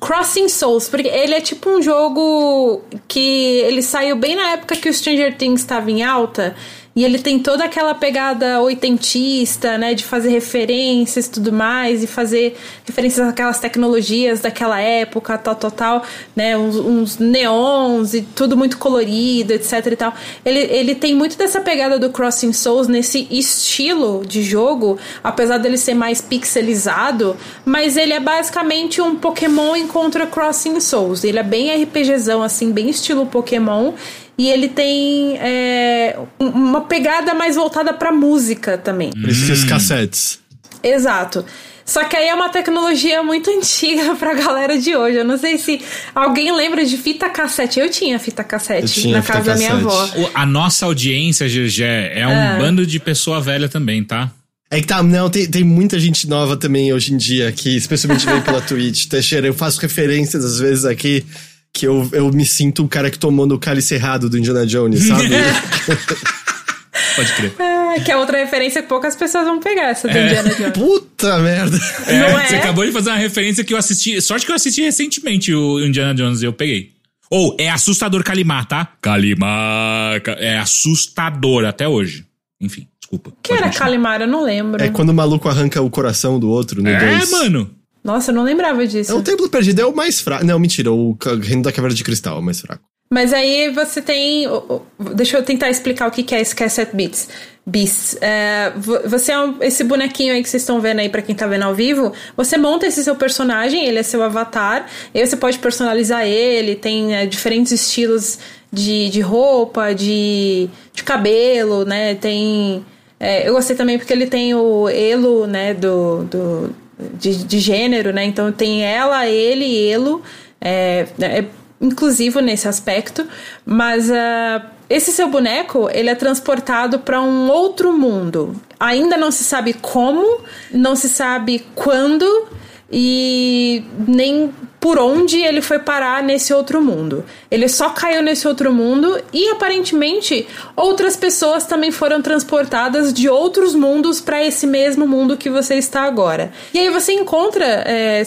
Crossing Souls, porque ele é tipo um jogo que ele saiu bem na época que o Stranger Things estava em alta. E ele tem toda aquela pegada oitentista, né? De fazer referências e tudo mais, e fazer referências àquelas tecnologias daquela época, tal, tal, tal, né? Uns, uns neons e tudo muito colorido, etc e tal. Ele, ele tem muito dessa pegada do Crossing Souls nesse estilo de jogo, apesar dele ser mais pixelizado, mas ele é basicamente um Pokémon encontra Crossing Souls. Ele é bem RPGzão, assim, bem estilo Pokémon. E ele tem é, um- uma pegada mais voltada pra música também. Por isso que os cassetes. Exato. Só que aí é uma tecnologia muito antiga pra galera de hoje. Eu não sei se alguém lembra de fita cassete. Eu tinha fita cassete tinha na fita casa da minha cassete. avó. A nossa audiência, Gegé, é um Ah. bando de pessoa velha também, tá? É que tá, não, tem, tem muita gente nova também hoje em dia aqui, especialmente vem pela Twitch. Teixeira, eu faço referências às vezes aqui que eu, eu me sinto o cara que tomou no cálice errado do Indiana Jones, sabe? Pode crer. Ah, que é outra referência que poucas pessoas vão pegar, essa do Indiana Jones. Puta merda. É, Não é? Você acabou de fazer uma referência que eu assisti. Sorte que eu assisti recentemente o Indiana Jones e eu peguei. Ou, é assustador Kalimar, tá? Kalimar. É assustador até hoje. Enfim, desculpa. que era continuar. Calimar? Eu não lembro. É quando o maluco arranca o coração do outro no É, dois. mano. Nossa, eu não lembrava disso. É o Templo Perdido é o mais fraco. Não, mentira, o Reino da Caveira de Cristal é o mais fraco. Mas aí você tem. Deixa eu tentar explicar o que é esse Cassette Beats. Beasts. É, vo- você é um- esse bonequinho aí que vocês estão vendo aí pra quem tá vendo ao vivo. Você monta esse seu personagem, ele é seu avatar. E aí você pode personalizar ele, tem é, diferentes estilos de, de roupa, de, de cabelo, né? Tem. é, eu gostei também porque ele tem o elo, né, do, do, de, de gênero, né? Então tem ela, ele, elo. É, é inclusivo nesse aspecto, mas ah, esse seu boneco ele é transportado para um outro mundo. Ainda não se sabe como, não se sabe quando e nem por onde ele foi parar nesse outro mundo. Ele só caiu nesse outro mundo e aparentemente outras pessoas também foram transportadas de outros mundos para esse mesmo mundo que você está agora. E aí você encontra, é,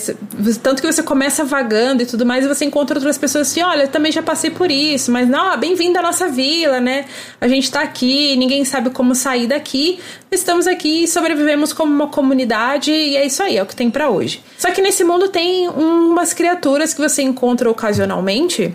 tanto que você começa vagando e tudo mais, e você encontra outras pessoas assim: olha, eu também já passei por isso, mas não, bem-vindo à nossa vila, né? A gente tá aqui, ninguém sabe como sair daqui, estamos aqui, sobrevivemos como uma comunidade e é isso aí, é o que tem para hoje. Só que nesse mundo tem umas que você encontra ocasionalmente.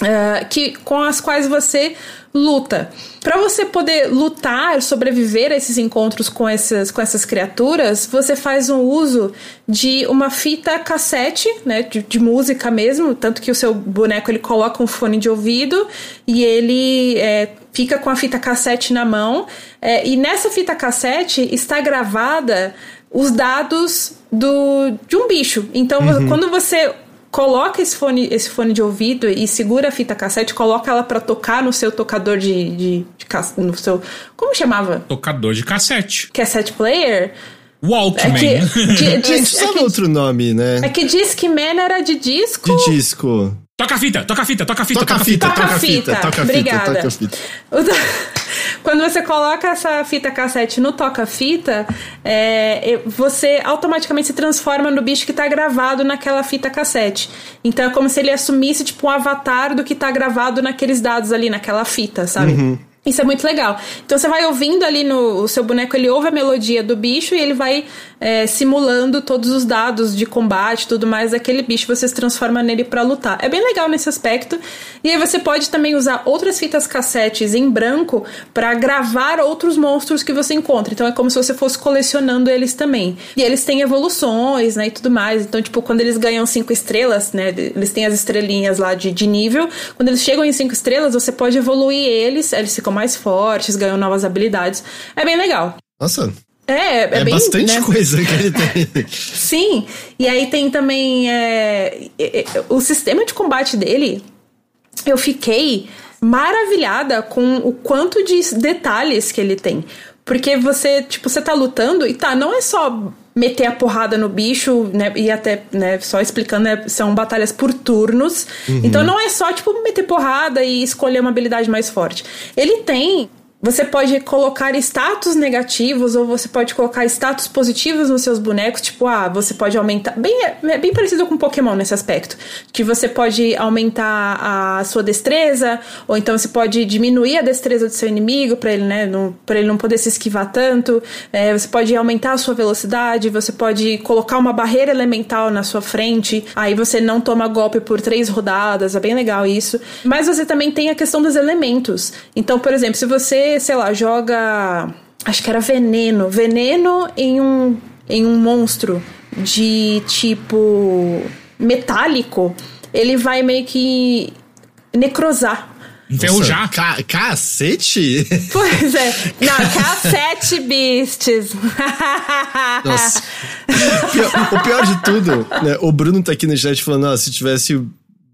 Uh, que, com as quais você luta. Para você poder lutar, sobreviver a esses encontros com essas, com essas criaturas, você faz um uso de uma fita cassete, né, de, de música mesmo, tanto que o seu boneco ele coloca um fone de ouvido e ele é, fica com a fita cassete na mão. É, e nessa fita cassete está gravada os dados do, de um bicho. Então, uhum. quando você coloca esse fone, esse fone de ouvido e segura a fita cassete, coloca ela para tocar no seu tocador de, de, de, no seu como chamava? Tocador de cassete. Cassette player. Walkman. É que, de, de, a gente é que, outro nome, né? É que Discman era de disco. De disco. Toca a fita, toca a fita, toca a fita, toca a fita, toca a fita, toca a fita, Obrigada. toca a fita. Quando você coloca essa fita cassete no toca-fita, é, você automaticamente se transforma no bicho que tá gravado naquela fita cassete. Então é como se ele assumisse tipo um avatar do que tá gravado naqueles dados ali, naquela fita, sabe? Uhum. Isso é muito legal. Então você vai ouvindo ali no o seu boneco, ele ouve a melodia do bicho e ele vai é, simulando todos os dados de combate tudo mais daquele bicho. Você se transforma nele para lutar. É bem legal nesse aspecto. E aí você pode também usar outras fitas cassetes em branco para gravar outros monstros que você encontra. Então é como se você fosse colecionando eles também. E eles têm evoluções, né, e tudo mais. Então, tipo, quando eles ganham cinco estrelas, né, eles têm as estrelinhas lá de, de nível. Quando eles chegam em cinco estrelas, você pode evoluir eles, eles ficam mais fortes, ganham novas habilidades. É bem legal. Nossa, é, é, é bem, bastante né? coisa que ele tem. Sim, e aí tem também é, é, o sistema de combate dele. Eu fiquei maravilhada com o quanto de detalhes que ele tem. Porque você, tipo, você tá lutando e tá, não é só meter a porrada no bicho, né? E até, né, só explicando, né, são batalhas por turnos. Uhum. Então não é só, tipo, meter porrada e escolher uma habilidade mais forte. Ele tem você pode colocar status negativos ou você pode colocar status positivos nos seus bonecos, tipo, ah, você pode aumentar. Bem, é bem parecido com Pokémon nesse aspecto. Que você pode aumentar a sua destreza, ou então você pode diminuir a destreza do seu inimigo para ele, né, pra ele não poder se esquivar tanto. É, você pode aumentar a sua velocidade, você pode colocar uma barreira elemental na sua frente, aí você não toma golpe por três rodadas, é bem legal isso. Mas você também tem a questão dos elementos. Então, por exemplo, se você sei lá, joga. Acho que era veneno. Veneno em um, em um monstro de tipo metálico, ele vai meio que necrosar. Enferrujar. Ca cacete? Pois é. Não, cassete beasts. Nossa. O pior, o pior de tudo, né? O Bruno tá aqui no chat falando, ó, se tivesse o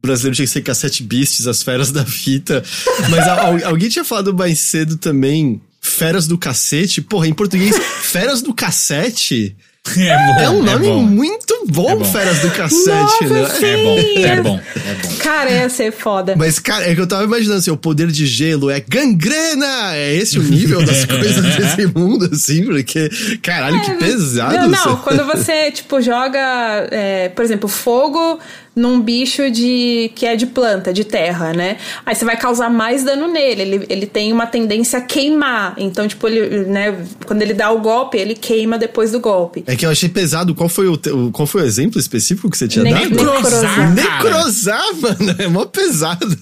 brasileiro tinha que ser cassete beasts, as feras da fita. Mas a, alguém tinha falado mais cedo também, feras do cacete. Porra, em português, feras do cassete. É, bom, é um nome é muito bom, É bom. Feras do Cassete, Nossa, né? sim. É bom, é bom, é bom. Cara, ia ser foda. Mas, cara, é que eu tava imaginando assim, o poder de gelo é gangrena! É esse o nível das coisas desse mundo, assim, porque, caralho, que pesado. Não, não, quando você, tipo, joga, é, por exemplo, fogo num bicho de que é de planta, de terra, né? Aí você vai causar mais dano nele. Ele, ele tem uma tendência a queimar. Então, tipo, ele, né, quando ele dá o golpe, ele queima depois do golpe. É que eu achei pesado. Qual foi o, te- qual foi o exemplo específico que você tinha Ne- dado? Necrosar. Necrosar, mano, é mó pesado.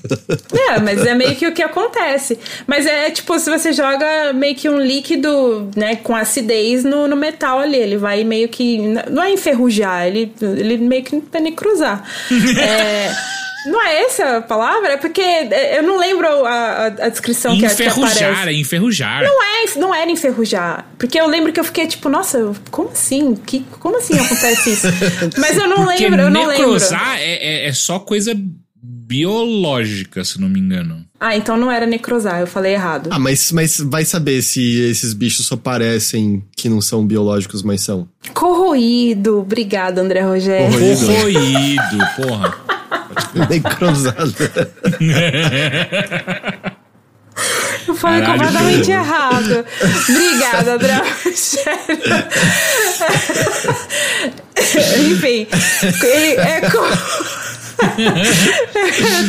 É, mas é meio que o que acontece. Mas é tipo, se você joga meio que um líquido, né, com acidez no, no metal ali, ele vai meio que. Não é enferrujar, ele, ele meio que é necrosar. É. Não é essa a palavra? É porque é, eu não lembro a, a, a descrição que, é- que Enferrujar, aparece. é enferrujar. Não, é, não era enferrujar. Porque eu lembro que eu fiquei tipo, nossa, como assim? Que, como assim acontece isso? Mas eu não Porque lembro, eu não lembro. necrosar é, é, é só coisa biológica, se não me engano. Ah, então não era necrosar, eu falei errado. Ah, mas, mas vai saber se esses bichos só parecem que não são biológicos, mas são. Corroído. Obrigada, André Rogério. Corroído. Corroído, porra. Necrosado. Eu falei Caralho, completamente errado. Obrigada, André Rogério. Enfim, ele é. Co...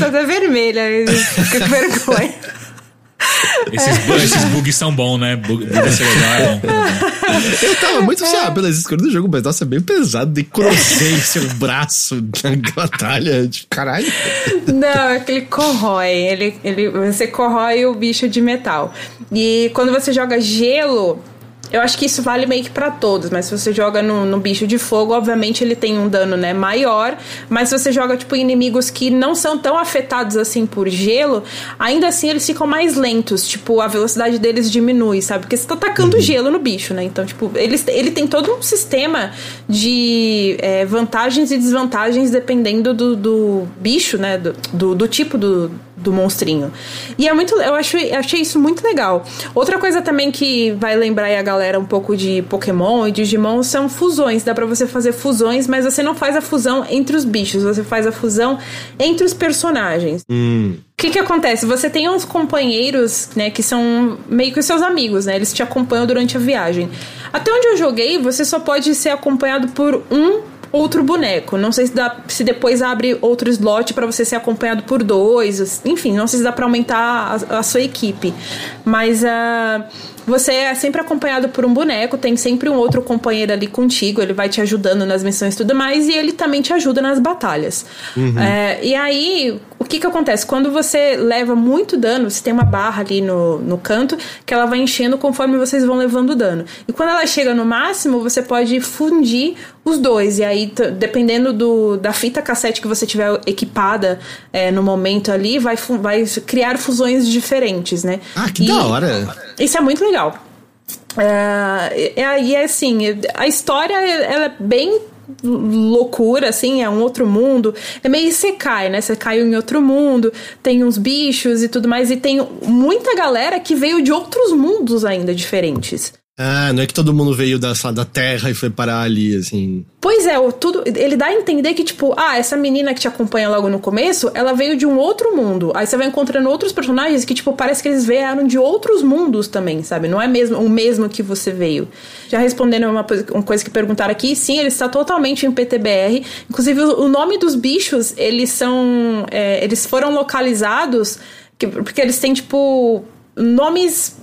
Até vermelha, fica com vergonha. Esses, bu- esses bugs são bons, né? Bug, bug. Eu tava muito assim, ah, beleza, escolhi do jogo, mas nossa, é bem pesado. Necrosei seu braço na batalha. Tipo, caralho. Não, é que ele corrói. Ele, ele, você corrói o bicho de metal. E quando você joga gelo, eu acho que isso vale meio que pra todos. Mas se você joga no, no bicho de fogo, obviamente ele tem um dano né, maior. Mas se você joga tipo inimigos que não são tão afetados assim por gelo, ainda assim eles ficam mais lentos. Tipo, a velocidade deles diminui, sabe? Porque você tá atacando gelo no bicho, né? Então, tipo, eles, ele tem todo um sistema de é, vantagens e desvantagens dependendo do, do bicho, né? Do, do, do tipo do, do monstrinho. E é muito. Eu acho, eu achei isso muito legal. Outra coisa também que vai lembrar a galera um pouco de Pokémon e Digimon são fusões. Dá pra você fazer fusões, mas você não faz a fusão entre os bichos, você faz a fusão entre os personagens. Hum. O que que acontece? Você tem uns companheiros, né, que são meio que os seus amigos, né? Eles te acompanham durante a viagem. Até onde eu joguei, você só pode ser acompanhado por um outro boneco. Não sei se, dá, se depois abre outro slot pra você ser acompanhado por dois. Enfim, não sei se dá pra aumentar a, a sua equipe. Mas ah, você é sempre acompanhado por um boneco, tem sempre um outro companheiro ali contigo, ele vai te ajudando nas missões e tudo mais, e ele também te ajuda nas batalhas. É, e aí, o que que acontece? Quando você leva muito dano, você tem uma barra ali no, no canto que ela vai enchendo conforme vocês vão levando dano. E quando ela chega no máximo, você pode fundir os dois. E aí, dependendo do, da fita cassete que você tiver equipada é, no momento ali, vai, vai criar fusões diferentes, né? Ah, que E- da hora. isso é muito legal. É, é, e é assim, a história ela é bem loucura, assim, é um outro mundo. É meio Isekai, né? Você caiu em outro mundo, tem uns bichos e tudo mais, e tem muita galera que veio de outros mundos ainda diferentes. Ah, não é que todo mundo veio da, da Terra e foi parar ali, assim. Pois é, tudo, ele dá a entender que, tipo, ah, essa menina que te acompanha logo no começo, ela veio de um outro mundo. Aí você vai encontrando outros personagens que, tipo, parece que eles vieram de outros mundos também, sabe? Não é mesmo o mesmo que você veio. Já respondendo uma, uma coisa que perguntaram aqui, sim, ele está totalmente em PTBR. Inclusive, o, o nome dos bichos, eles são. é, eles foram localizados que- porque eles têm, tipo, nomes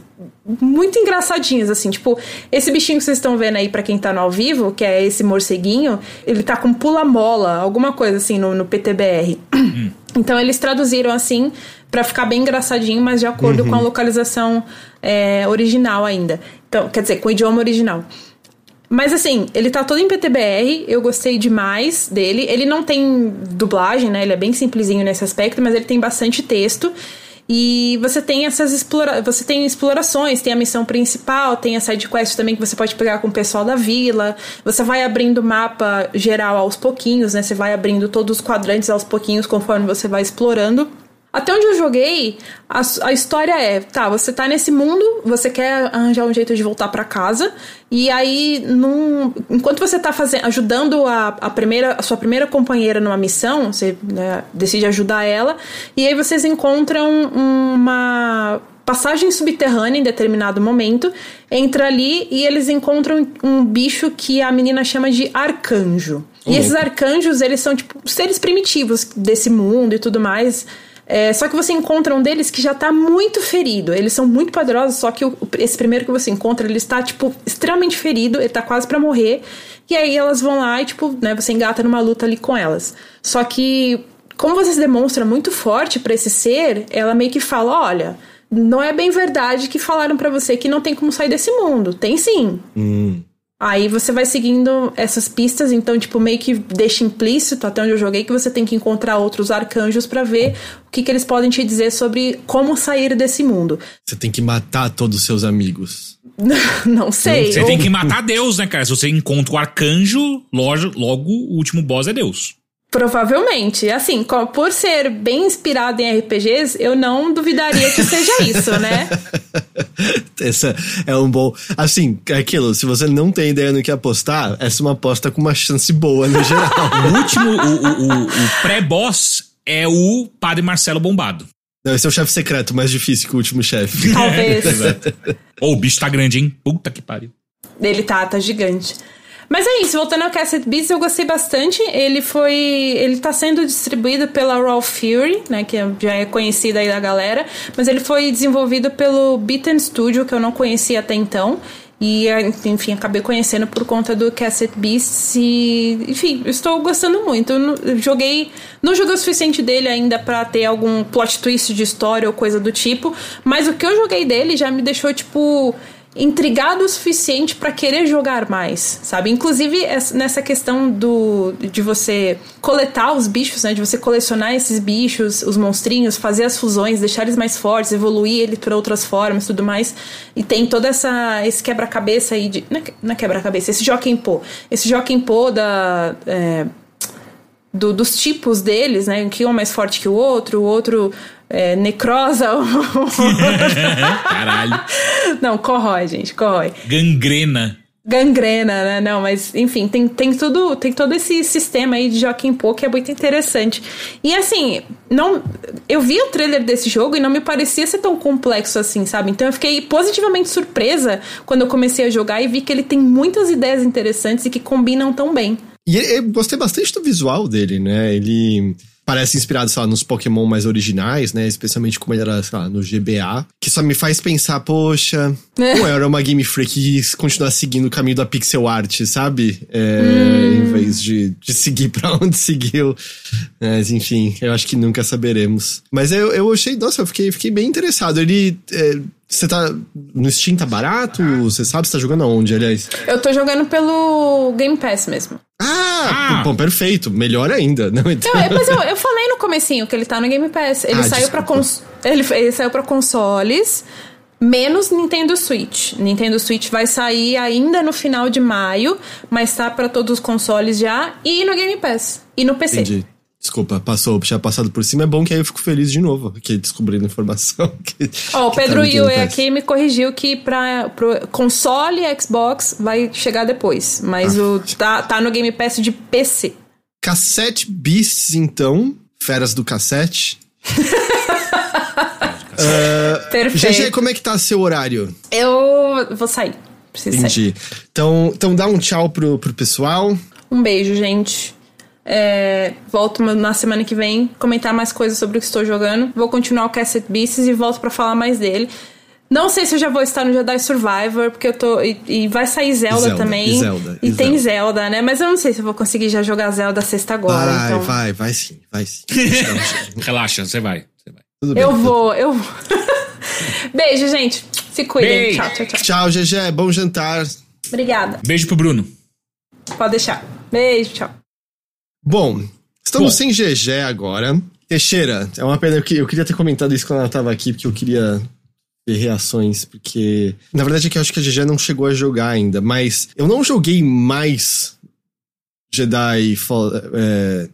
muito engraçadinhos, assim. Tipo, esse bichinho que vocês estão vendo aí, pra quem tá no ao vivo, que é esse morceguinho, ele tá com pula-mola, alguma coisa assim no, no PTBR. então eles traduziram assim pra ficar bem engraçadinho, mas de acordo com a localização é, original ainda. Então, quer dizer, com o idioma original. Mas assim, ele tá todo em PTBR, eu gostei demais dele. Ele não tem dublagem, né? Ele é bem simplesinho nesse aspecto, mas ele tem bastante texto. E você tem essas explora você tem explorações, tem a missão principal, tem a side quest também que você pode pegar com o pessoal da vila. Você vai abrindo o mapa geral aos pouquinhos, né? Você vai abrindo todos os quadrantes aos pouquinhos conforme você vai explorando. Até onde eu joguei, a, a, história é, tá, você tá nesse mundo, você quer arranjar um jeito de voltar para casa, e aí, num, enquanto você tá fazendo, ajudando a, a, primeira, a sua primeira companheira numa missão, você né, decide ajudar ela, e aí vocês encontram uma passagem subterrânea em determinado momento, entra ali e eles encontram um bicho que a menina chama de arcanjo. E esses arcanjos, eles são tipo seres primitivos desse mundo e tudo mais. É, só que você encontra um deles que já tá muito ferido. Eles são muito poderosos, só que o, esse primeiro que você encontra, ele está, tipo, extremamente ferido, ele tá quase para morrer. E aí elas vão lá e, tipo, né, você engata numa luta ali com elas. Só que, como você se demonstra muito forte para esse ser, ela meio que fala: olha. Não é bem verdade que falaram para você que não tem como sair desse mundo. Tem sim. Hum. Aí você vai seguindo essas pistas, então, tipo, meio que deixa implícito, até onde eu joguei, que você tem que encontrar outros arcanjos para ver o que, que eles podem te dizer sobre como sair desse mundo. Você tem que matar todos os seus amigos. Não sei. Você Ou... tem que matar Deus, né, cara? Se você encontra o arcanjo, logo, logo o último boss é Deus. Provavelmente. Assim, por ser bem inspirado em RPGs, eu não duvidaria que seja isso, né? Essa é um bom. Assim, é aquilo, se você não tem ideia no que apostar, essa é uma aposta com uma chance boa no geral. o último, o, o, o, o pré-boss é o Padre Marcelo Bombado. Não, esse é o chefe secreto, mais difícil que o último chefe. Talvez. Ou oh, o bicho tá grande, hein? Puta que pariu. Ele tá, tá gigante. Mas é isso, voltando ao Cassette Beats, eu gostei bastante. Ele foi. Ele tá sendo distribuído pela Raw Fury, né? Que já é conhecida aí da galera. Mas ele foi desenvolvido pelo Beaten Studio, que eu não conhecia até então. E, enfim, acabei conhecendo por conta do Cassette Beasts e, enfim, estou gostando muito. Eu joguei, não joguei o suficiente dele ainda para ter algum plot twist de história ou coisa do tipo, mas o que eu joguei dele já me deixou, tipo, intrigado o suficiente para querer jogar mais, sabe? Inclusive nessa questão do de você coletar os bichos, né? De você colecionar esses bichos, os monstrinhos, fazer as fusões, deixar eles mais fortes, evoluir eles para outras formas, tudo mais. E tem toda essa esse quebra-cabeça aí de não é, é quebra-cabeça, esse Joaquim Pô, esse Joaquim Pô da é, do, dos tipos deles, né? Que um é mais forte que o outro, o outro é, necrosa. Caralho. Não, corrói, gente, corrói. Gangrena. Gangrena, né? Não, mas enfim, tem, tem tudo, tem todo esse sistema aí de Joaquim Pô que é muito interessante. E assim, não, eu vi o trailer desse jogo e não me parecia ser tão complexo assim, sabe? Então eu fiquei positivamente surpresa quando eu comecei a jogar e vi que ele tem muitas ideias interessantes e que combinam tão bem. E eu gostei bastante do visual dele, né? Ele parece inspirado, sei lá, nos Pokémon mais originais, né? Especialmente como ele era, sei lá, no GBA. Que só me faz pensar, poxa, é. não era uma Game Freak que continuar seguindo o caminho da pixel art, sabe? É, hum. Em vez de, de seguir pra onde seguiu. Mas, enfim, eu acho que nunca saberemos. Mas eu, eu achei, nossa, eu fiquei, fiquei bem interessado. Ele. É, você tá. No Steam tá barato? Você sabe se tá jogando aonde, aliás? Eu tô jogando pelo Game Pass mesmo. Ah, ah. Bom, perfeito. Melhor ainda. Não, então... Não, mas eu, eu falei no comecinho que ele tá no Game Pass. Ele ah, saiu para cons... ele, ele saiu para consoles, menos Nintendo Switch. Nintendo Switch vai sair ainda no final de maio, mas tá para todos os consoles já e no Game Pass e no PC. Entendi. Desculpa, passou, tinha passado por cima. É bom que aí eu fico feliz de novo, aqui descobrindo informação. Ó, oh, o Pedro tá Yue aqui me corrigiu que para pro console Xbox vai chegar depois, mas ah. o tá, tá no Game Pass de PC. Cassete Beasts, então. Feras do cassete. uh, Perfeito. GG, como é que tá seu horário? Eu vou sair. Preciso Entendi. Sair. Então, então dá um tchau pro, pro pessoal. Um beijo, gente. É, volto na semana que vem comentar mais coisas sobre o que estou jogando. Vou continuar o Cassette Beasts e volto para falar mais dele. Não sei se eu já vou estar no Jedi Survivor, porque eu tô. E, e vai sair Zelda, Zelda também. E Zelda, e, e tem Zelda. Zelda. né? Mas eu não sei se eu vou conseguir já jogar Zelda sexta agora. Vai, então... vai, vai sim, vai sim. Relaxa, você vai. Você vai. Bem, eu vou, eu vou. Beijo, gente. Se cuidem. Tchau, tchau, tchau. Tchau, GG. Bom jantar. Obrigada. Beijo pro Bruno. Pode deixar. Beijo, tchau. Bom, estamos Bom. sem GG agora. Teixeira, é uma pena que eu queria ter comentado isso quando ela estava aqui, porque eu queria ver reações, porque. Na verdade é que eu acho que a GG não chegou a jogar ainda, mas eu não joguei mais Jedi é,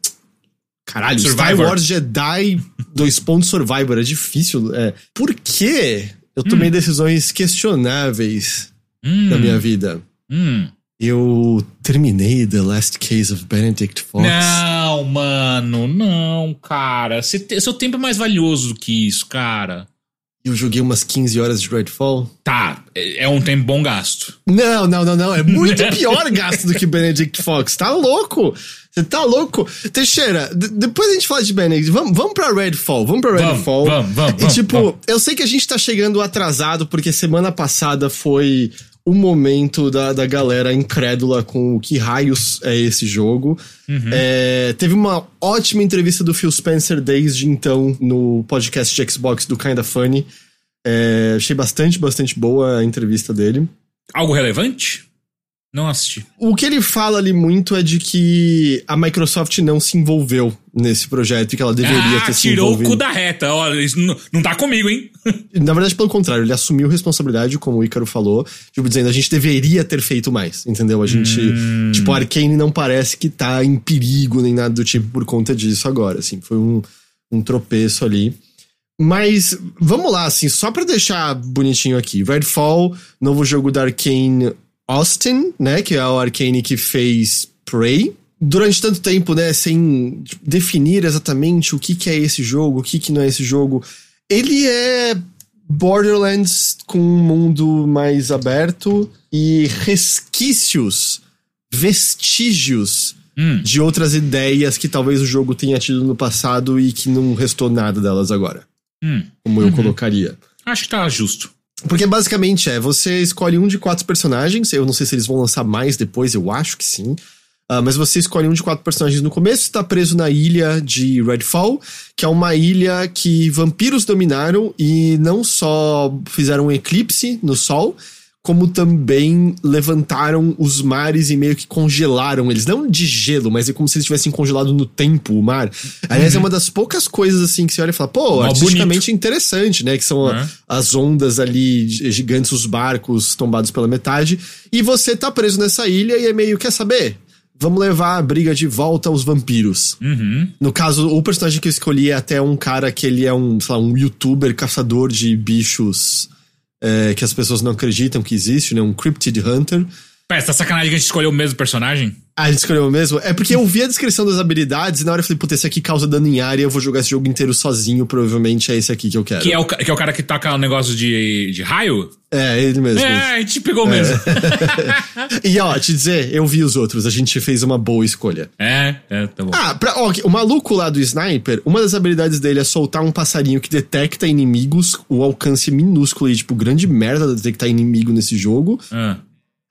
Caralho, Star Survivor. Wars Jedi, dois pontos Survivor, é difícil. É. Por que eu tomei decisões questionáveis Hum, na minha vida? hum. Eu terminei The Last Case of Benedict Fox. Não, mano, não, cara. Te- seu tempo é mais valioso do que isso, cara. Eu joguei umas 15 horas de Redfall. Tá, é é um tempo bom gasto. Não, não, não, não. É muito pior gasto do que Benedict Fox. Tá louco? Você tá louco? Teixeira, depois a gente fala de Benedict. Vamos, vamos pra Redfall. Vamos pra Redfall. vamos, vamos, E, vamos, tipo, vamos. eu sei que a gente tá chegando atrasado porque semana passada foi o momento da, da galera incrédula com o que raios é esse jogo. Uhum. É, teve uma ótima entrevista do Phil Spencer desde então no podcast de Xbox do Kinda Funny. É, achei bastante, bastante boa a entrevista dele. Algo relevante? Não assisti. O que ele fala ali muito é de que a Microsoft não se envolveu nesse projeto e que ela deveria ah, ter se tirou o envolvido. cu da reta. Olha, isso não, não tá comigo, hein? Na verdade, pelo contrário, ele assumiu responsabilidade, como o Ícaro falou, tipo, dizendo, a gente deveria ter feito mais, entendeu? A gente, Hum. tipo, a Arkane não parece que tá em perigo nem nada do tipo por conta disso agora, assim, foi um, um tropeço ali. Mas, vamos lá, assim, só pra deixar bonitinho aqui, Redfall, novo jogo da Arkane Austin, né, que é o Arkane que fez Prey, durante tanto tempo, né, sem definir exatamente o que, que é esse jogo, o que, que não é esse jogo, ele é Borderlands com um mundo mais aberto e resquícios, vestígios Hum. de outras ideias que talvez o jogo tenha tido no passado e que não restou nada delas agora, Hum. como eu colocaria. Acho que tá justo. Porque basicamente é, você escolhe um de quatro personagens, eu não sei se eles vão lançar mais depois, eu acho que sim. Ah, mas você escolhe um de quatro personagens no começo, está preso na ilha de Redfall, que é uma ilha que vampiros dominaram e não só fizeram um eclipse no sol, como também levantaram os mares e meio que congelaram eles. Não de gelo, mas é como se eles tivessem congelado no tempo o mar. Aliás, é uma das poucas coisas assim que você olha e fala, pô, Mó artisticamente interessante, né? Que são a- É. as ondas ali gi- gigantes, os barcos tombados pela metade. E você tá preso nessa ilha e é meio, quer saber? Vamos levar a briga de volta aos vampiros. Uhum. No caso, o personagem que eu escolhi é até um cara que ele é um, sei lá, um youtuber caçador de bichos é, que as pessoas não acreditam que existe, né? Um Cryptid Hunter. Pera, tá sacanagem que a gente escolheu o mesmo personagem? Ah, a gente escolheu mesmo? É porque eu vi a descrição das habilidades e na hora eu falei, puta, esse aqui causa dano em área, eu vou jogar esse jogo inteiro sozinho, provavelmente é esse aqui que eu quero. Que é o, que é o cara que toca o negócio de, de raio? É, ele mesmo. É, a gente pegou mesmo. E ó, te dizer, eu vi os outros, a gente fez uma boa escolha. É, é, tá bom. Ah, pra, ó, o maluco lá do sniper, uma das habilidades dele é soltar um passarinho que detecta inimigos, o alcance é minúsculo e, tipo, grande merda detectar inimigo nesse jogo. Ah.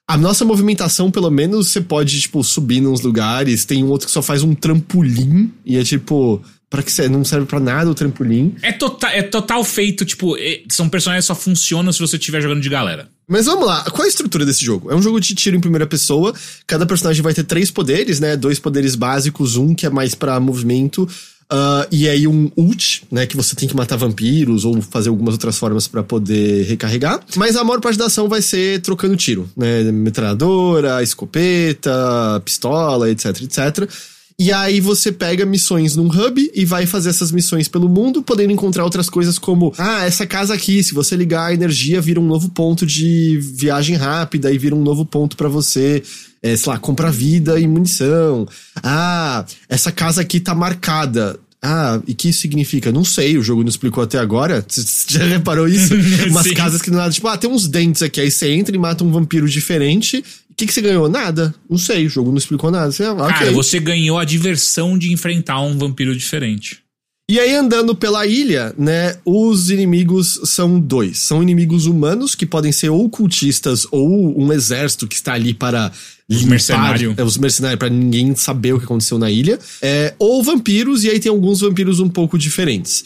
A nossa movimentação, pelo menos, você pode, tipo, subir nos lugares. Tem um outro que só faz um trampolim e é tipo. Pra que você não serve pra nada o trampolim. É, total, é total feito, tipo, são personagens que só funcionam se você estiver jogando de galera. Mas vamos lá, qual é a estrutura desse jogo? É um jogo de tiro em primeira pessoa, cada personagem vai ter três poderes, né? Dois poderes básicos, um que é mais pra movimento, ah, e aí um ult, né? Que você tem que matar vampiros ou fazer algumas outras formas pra poder recarregar. Mas a maior parte da ação vai ser trocando tiro, né? Metralhadora, escopeta, pistola, etc, etc. E aí você pega missões num hub e vai fazer essas missões pelo mundo, podendo encontrar outras coisas como, ah, essa casa aqui, se você ligar a energia, vira um novo ponto de viagem rápida e vira um novo ponto pra você, é, sei lá, comprar vida e munição. Ah, essa casa aqui tá marcada. Ah, e que isso significa? Não sei, o jogo não explicou até agora. Você já reparou isso? Umas casas que do nada, tipo, ah, tem uns dentes aqui, aí você entra e mata um vampiro diferente. O que, que você ganhou? Nada. Não sei, o jogo não explicou nada. Você, ah, Cara, ok. você ganhou a diversão de enfrentar um vampiro diferente. E aí, andando pela ilha, né, os inimigos são dois. São inimigos humanos, que podem ser ou cultistas ou um exército que está ali para mercenário. é, os mercenários, para ninguém saber o que aconteceu na ilha. É, ou vampiros, e aí tem alguns vampiros um pouco diferentes.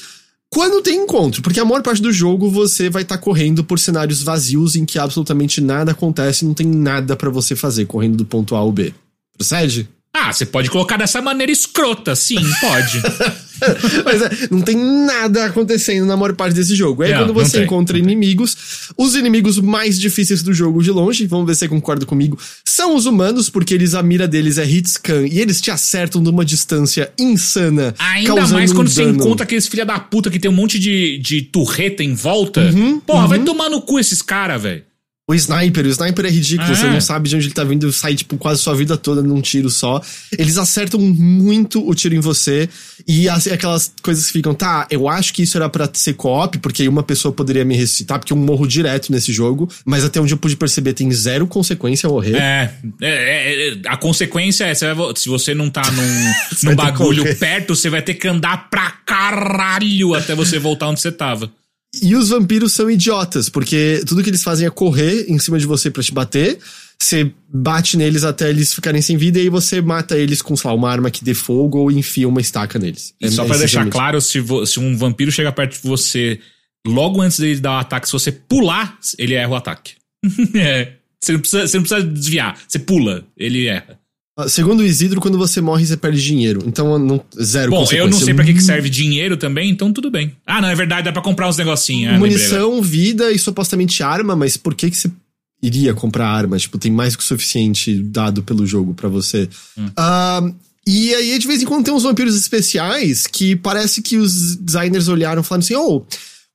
Quando tem encontro, porque a maior parte do jogo você vai estar correndo por cenários vazios em que absolutamente nada acontece, não tem nada pra você fazer correndo do ponto A ao B. Procede? Ah, você pode colocar dessa maneira escrota, sim, pode. Mas é, não tem nada acontecendo na maior parte desse jogo. Aí Não, quando você tem, encontra inimigos, os inimigos mais difíceis do jogo de longe, vamos ver se você concorda comigo, são os humanos, porque eles a mira deles é hit scan e eles te acertam numa distância insana. Ainda mais um quando você dano. encontra aqueles filha da puta que tem um monte de, de turreta em volta. Uhum, Porra, vai tomar no cu esses caras, velho. O sniper, o sniper é ridículo, É. você não sabe de onde ele tá vindo, sai tipo quase sua vida toda num tiro só. Eles acertam muito o tiro em você e assim, aquelas coisas que ficam, tá, eu acho que isso era pra ser co-op, porque aí uma pessoa poderia me ressuscitar, porque eu morro direto nesse jogo, mas até onde eu pude perceber tem zero consequência morrer. É, é, é, é, a consequência é, você vai se você não tá num, num bagulho perto, você vai ter que andar pra caralho até você voltar onde você tava. E os vampiros são idiotas, porque tudo que eles fazem é correr em cima de você pra te bater. Você bate neles até eles ficarem sem vida e aí você mata eles com, sei lá, uma arma que dê fogo ou enfia uma estaca neles. E É- só pra deixar claro, se, se um vampiro chega perto de você logo antes dele dar o ataque, se você pular, ele erra o ataque. é. Você não, precisa, você não precisa desviar. Você pula, ele erra. Ah, Segundo o Isidro, quando você morre, você perde dinheiro. Então, não, zero Bom, eu não sei pra que, que serve dinheiro também, então tudo bem. Ah, não, é verdade, dá pra comprar uns negocinhos. É. Munição, vida e supostamente arma, mas por que que você iria comprar arma? Tipo, tem mais que o suficiente dado pelo jogo pra você. Hum. Ah, e aí, de vez em quando, tem uns vampiros especiais que parece que os designers olharam e falaram assim, oh,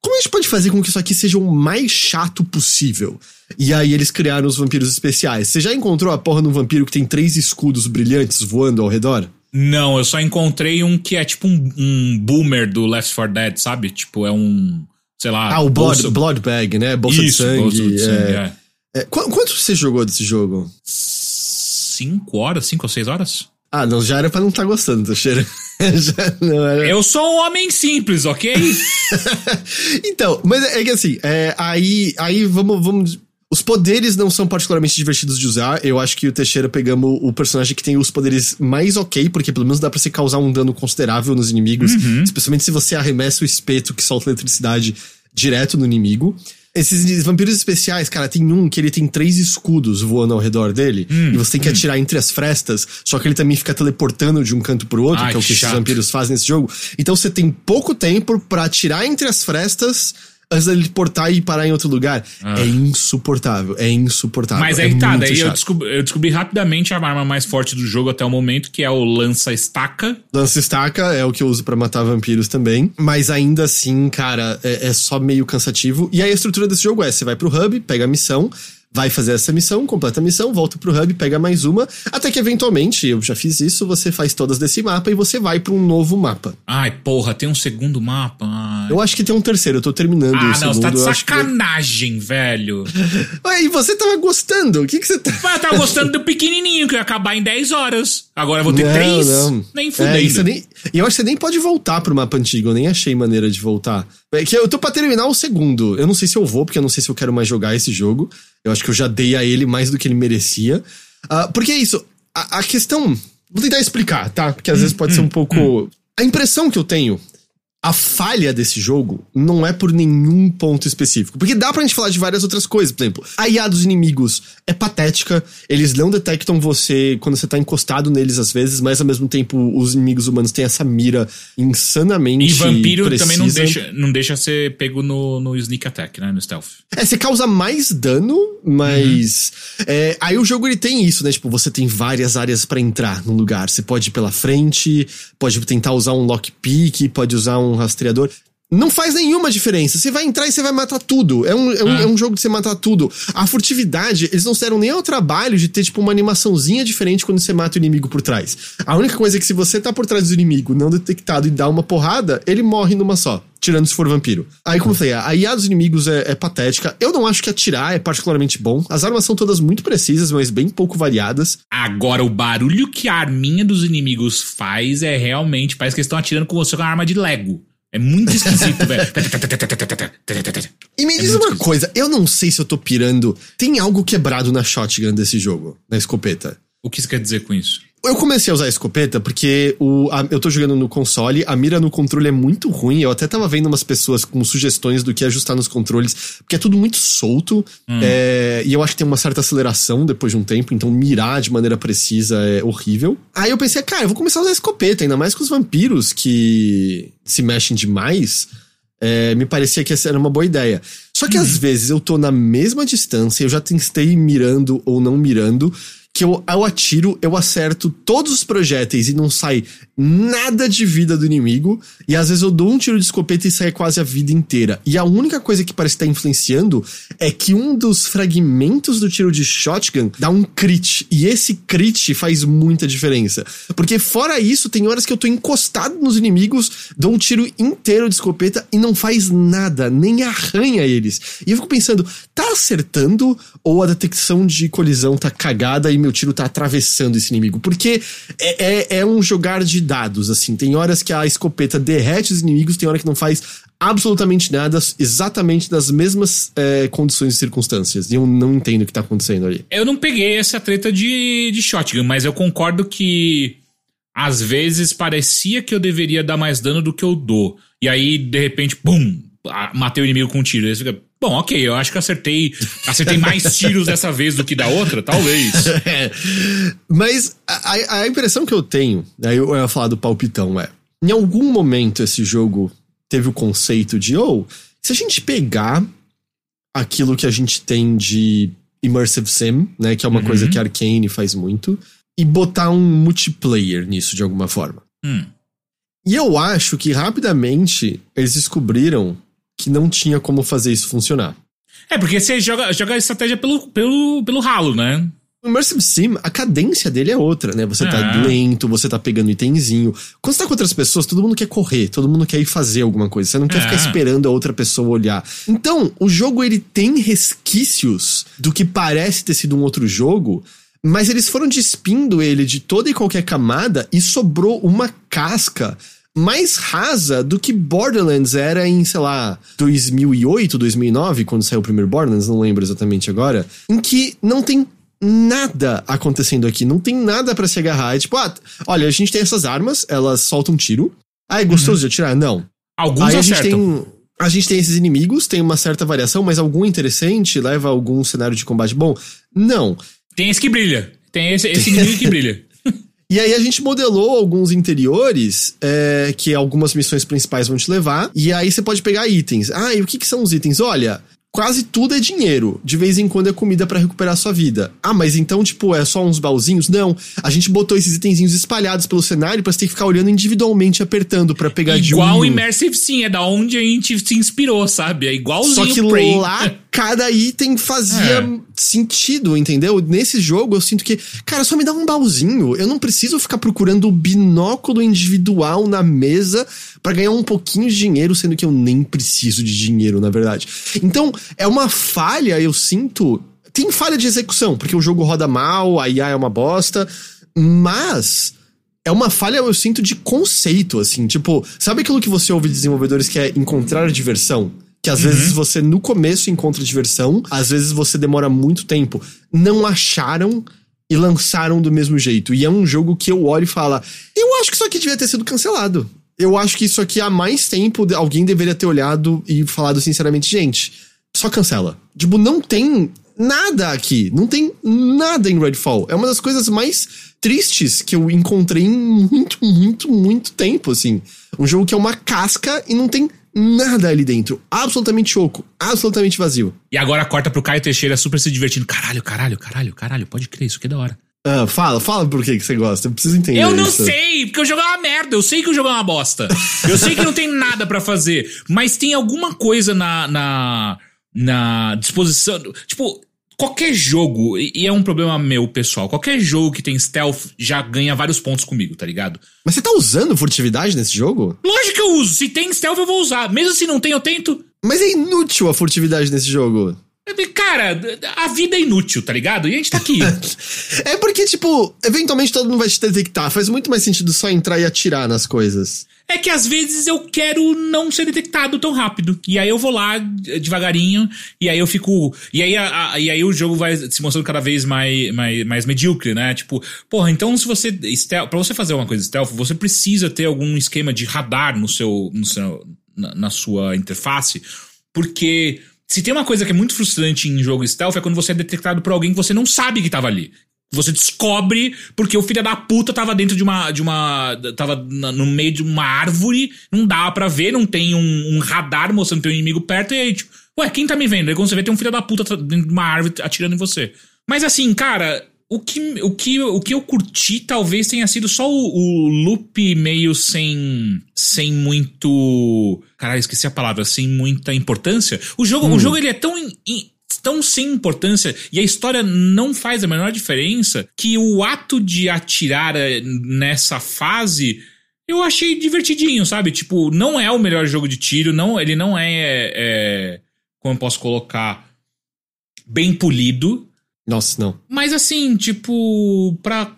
como a gente pode fazer com que isso aqui seja o mais chato possível? E aí eles criaram os vampiros especiais. Você já encontrou a porra de um vampiro que tem três escudos brilhantes voando ao redor? Não, eu só encontrei um que é tipo um, um boomer do Left 4 Dead, sabe? Tipo, é um. Sei lá. Ah, o Blood, bolsa- blood Bag, né? Bolsa de Isso, sangue. bolsa de sangue, é. é. É, qu- quanto você jogou desse jogo? Cinco horas? Cinco ou seis horas? Ah, não, já era pra não estar gostando, Teixeira. já não era. Eu sou um homem simples, ok? então, mas é que assim, é, aí, aí vamos, vamos. Os poderes não são particularmente divertidos de usar. Eu acho que o Teixeira pegamos o personagem que tem os poderes mais ok, porque pelo menos dá pra você causar um dano considerável nos inimigos. Especialmente se você arremessa o espeto que solta eletricidade direto no inimigo. Esses vampiros especiais, cara, tem um que ele tem três escudos voando ao redor dele, e você tem que atirar entre as frestas, só que ele também fica teleportando de um canto pro outro, Ai, que é o que que esses chato. vampiros fazem nesse jogo. Então você tem pouco tempo pra atirar entre as frestas antes dele portar e parar em outro lugar. Ah. É insuportável, é insuportável. Mas é aí tá, muito daí eu descobri, eu descobri rapidamente a arma mais forte do jogo até o momento, que é o lança-estaca. Lança estaca é o que eu uso pra matar vampiros também. Mas ainda assim, cara, é, é só meio cansativo. E aí a estrutura desse jogo é: você vai pro hub, pega a missão, vai fazer essa missão, completa a missão, volta pro hub, pega mais uma. Até que eventualmente, eu já fiz isso, você faz todas desse mapa e você vai pra um novo mapa. Ai, porra, tem um segundo mapa. Ai. Eu acho que tem um terceiro, eu tô terminando Ah, o não, segundo. você tá de eu acho que- sacanagem, velho. Ué, e você tava gostando? O que que você tá. Mas eu tava gostando do pequenininho, que ia acabar em 10 horas. Agora eu vou ter Não, 3? não. Nem É, e você nem, e eu acho que você nem pode voltar pro mapa antigo, eu nem achei maneira de voltar. É que eu tô pra terminar o segundo. Eu não sei se eu vou, porque eu não sei se eu quero mais jogar esse jogo. Eu acho que eu já dei a ele mais do que ele merecia. Ah, porque é isso, a, a questão. Vou tentar explicar, tá? Porque às vezes pode ser um pouco. A impressão que eu tenho. A falha desse jogo não é por nenhum ponto específico. Porque dá pra gente falar de várias outras coisas. Por exemplo, a IA dos inimigos é patética. Eles não detectam você quando você tá encostado neles às vezes, mas ao mesmo tempo os inimigos humanos têm essa mira insanamente. E vampiro também não precisa. deixa, não deixa ser pego no, no sneak attack, né? No stealth. É, você causa mais dano, mas. é, aí o jogo ele tem isso, né? Tipo, você tem várias áreas pra entrar no lugar. Você pode ir pela frente, pode tentar usar um lockpick, pode usar um rastreador. Não faz nenhuma diferença. Você vai entrar e você vai matar tudo. É um, é um, Ah. é um jogo de você matar tudo. A furtividade, eles não se deram nem ao trabalho de ter, tipo, uma animaçãozinha diferente quando você mata o inimigo por trás. A única coisa é que se você tá por trás do inimigo não detectado e dá uma porrada, ele morre numa só. Tirando se for vampiro. Aí, como eu falei, a IA dos inimigos é, é patética. Eu não acho que atirar é particularmente bom. As armas são todas muito precisas, mas bem pouco variadas. Agora, o barulho que a arminha dos inimigos faz é realmente. Parece que eles estão atirando com você com uma arma de Lego. É muito esquisito, velho. E me É diz uma esquisito. coisa, eu não sei se eu tô pirando. Tem algo quebrado na shotgun desse jogo, na escopeta. O que você quer dizer com isso? Eu comecei a usar a escopeta porque o, a, eu tô jogando no console, a mira no controle é muito ruim. Eu até tava vendo umas pessoas com sugestões do que ajustar nos controles, porque é tudo muito solto. Hum. É, e eu acho que tem uma certa aceleração depois de um tempo, então mirar de maneira precisa é horrível. Aí eu pensei, cara, eu vou começar a usar a escopeta, ainda mais com os vampiros que se mexem demais. É, me parecia que essa era uma boa ideia. Só que hum. às vezes eu tô na mesma distância, eu já testei mirando ou não mirando que eu, eu atiro, eu acerto todos os projéteis e não sai nada de vida do inimigo. E às vezes eu dou um tiro de escopeta e sai quase a vida inteira. E a única coisa que parece estar influenciando é que um dos fragmentos do tiro de shotgun dá um crit. E esse crit faz muita diferença. Porque fora isso, tem horas que eu tô encostado nos inimigos, dou um tiro inteiro de escopeta e não faz nada, nem arranha eles. E eu fico pensando, tá acertando ou a detecção de colisão tá cagada e meu tiro tá atravessando esse inimigo. Porque é, é, é um jogar de dados, assim. Tem horas que a escopeta derrete os inimigos, tem hora que não faz absolutamente nada, exatamente nas mesmas é, condições e circunstâncias. E eu não entendo o que tá acontecendo ali. Eu não peguei essa treta de, de shotgun, mas eu concordo que às vezes parecia que eu deveria dar mais dano do que eu dou. E aí, de repente, pum, matei o inimigo com um tiro. Aí você fica, Bom, ok, eu acho que acertei, acertei mais tiros dessa vez do que da outra, talvez. É. Mas a, a, impressão que eu tenho, aí eu ia falar do palpitão, é: em algum momento esse jogo teve o conceito de, ou, oh, se a gente pegar aquilo que a gente tem de Immersive Sim, né, que é uma uhum. coisa que a Arkane faz muito, e botar um multiplayer nisso de alguma forma. Hum. E eu acho que rapidamente eles descobriram que não tinha como fazer isso funcionar. É, porque você joga, joga a estratégia pelo, pelo, pelo ralo, né? O Immersive Sim, a cadência dele é outra, né? Você tá é. lento, você tá pegando itemzinho. Quando você tá com outras pessoas, todo mundo quer correr, todo mundo quer ir fazer alguma coisa. Você não quer é. ficar esperando a outra pessoa olhar. Então, o jogo ele tem resquícios do que parece ter sido um outro jogo, mas eles foram despindo ele de toda e qualquer camada e sobrou uma casca mais rasa do que Borderlands era em, sei lá, 2008, 2009, quando saiu o primeiro Borderlands, não lembro exatamente agora, em que não tem nada acontecendo aqui, não tem nada para se agarrar. É tipo, ah, olha, a gente tem essas armas, elas soltam um tiro. Ah, é gostoso uhum. de atirar? Não. Alguns Aí a gente tem a gente tem esses inimigos, tem uma certa variação, mas algum interessante leva a algum cenário de combate bom? Não. Tem esse que brilha. Tem esse, esse inimigo que brilha. E aí a gente modelou alguns interiores é, que algumas missões principais vão te levar. E aí você pode pegar itens. Ah, e o que, que são os itens? Olha, quase tudo é dinheiro. De vez em quando é comida para recuperar sua vida. Ah, mas então, tipo, é só uns baúzinhos? Não. A gente botou esses itenzinhos espalhados pelo cenário pra você ter que ficar olhando individualmente, apertando para pegar igual de um. Igual Immersive Sim, é da onde a gente se inspirou, sabe? É igualzinho Só que Prey. lá cada item fazia é. sentido, entendeu? Nesse jogo eu sinto que, cara, só me dá um baúzinho. Eu não preciso ficar procurando o binóculo individual na mesa para ganhar um pouquinho de dinheiro, sendo que eu nem preciso de dinheiro, na verdade. Então, é uma falha, eu sinto. Tem falha de execução, porque o jogo roda mal, a IA é uma bosta, mas é uma falha, eu sinto, de conceito, assim. Tipo, sabe aquilo que você ouve de desenvolvedores que é encontrar diversão? Que às uhum. vezes você no começo encontra diversão, às vezes você demora muito tempo. Não acharam e lançaram do mesmo jeito. E é um jogo que eu olho e falo: eu acho que isso aqui devia ter sido cancelado. Eu acho que isso aqui há mais tempo alguém deveria ter olhado e falado sinceramente, gente, só cancela. Tipo, não tem nada aqui. Não tem nada em Redfall. É uma das coisas mais tristes que eu encontrei em muito, muito, muito tempo, assim. Um jogo que é uma casca e não tem nada ali dentro. Absolutamente oco. Absolutamente vazio. E agora corta pro Caio Teixeira super se divertindo. Caralho, caralho, caralho, caralho. Pode crer, isso que é da hora. Ah, fala, fala por que, que você gosta. Eu preciso entender. Eu não isso. sei, porque o jogo é uma merda. Eu sei que o jogo é uma bosta. eu sei que não tem nada para fazer. Mas tem alguma coisa na, na, na disposição. Tipo, qualquer jogo, e é um problema meu pessoal, qualquer jogo que tem stealth já ganha vários pontos comigo, tá ligado? Mas você tá usando furtividade nesse jogo? Lógico que eu uso. Se tem stealth, eu vou usar. Mesmo se não tem, eu tento. Mas é inútil a furtividade nesse jogo. Cara, a vida é inútil, tá ligado? E a gente tá aqui. é porque, tipo, eventualmente todo mundo vai te detectar. Faz muito mais sentido só entrar e atirar nas coisas. É que às vezes eu quero não ser detectado tão rápido. E aí eu vou lá devagarinho, e aí eu fico. E aí, a, a, e aí o jogo vai se mostrando cada vez mais, mais, mais medíocre, né? Tipo, porra, então se você. Stealth, pra você fazer uma coisa stealth, você precisa ter algum esquema de radar no seu. No seu na, na sua interface. Porque se tem uma coisa que é muito frustrante em jogo stealth é quando você é detectado por alguém que você não sabe que tava ali. Você descobre porque o filho da puta tava dentro de uma. de uma. tava no meio de uma árvore, não dá para ver, não tem um, um radar mostrando teu inimigo perto, e aí, tipo, ué, quem tá me vendo? Aí quando você vê, tem um filho da puta dentro de uma árvore atirando em você. Mas assim, cara, o que, o, que, o que eu curti talvez tenha sido só o, o loop meio sem. sem muito. Caralho, esqueci a palavra, sem muita importância. O jogo, hum. o jogo ele é tão. In, tão sem importância e a história não faz a menor diferença que o ato de atirar eh, nessa fase eu achei divertidinho, sabe? Tipo, não é o melhor jogo de tiro, não, ele não é, é como eu posso colocar, bem polido. Nossa, não. Mas assim, tipo, pra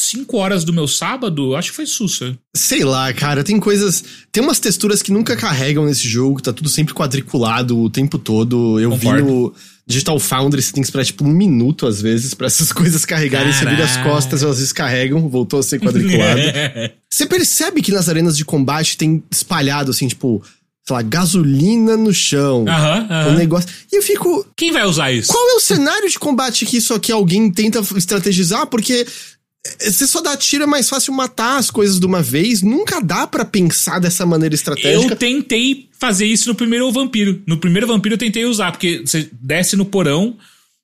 cinco horas do meu sábado, acho que foi sussa. Sei lá, cara, tem coisas. Tem umas texturas que nunca carregam nesse jogo, tá tudo sempre quadriculado o tempo todo. Eu Concordo. vi no Digital Foundry, você tem que esperar tipo um minuto às vezes para essas coisas carregarem. Você vira as costas, elas descarregam, voltou a ser quadriculado. você percebe que nas arenas de combate tem espalhado assim, tipo sei lá, gasolina no chão. Aham, aham. Um negócio. E eu fico. Quem vai usar isso? Qual é o cenário de combate que isso aqui alguém tenta estrategizar? Porque você só dá tiro, é mais fácil matar as coisas de uma vez. Nunca dá para pensar dessa maneira estratégica. Eu tentei fazer isso no primeiro vampiro. No primeiro vampiro eu tentei usar, porque você desce no porão.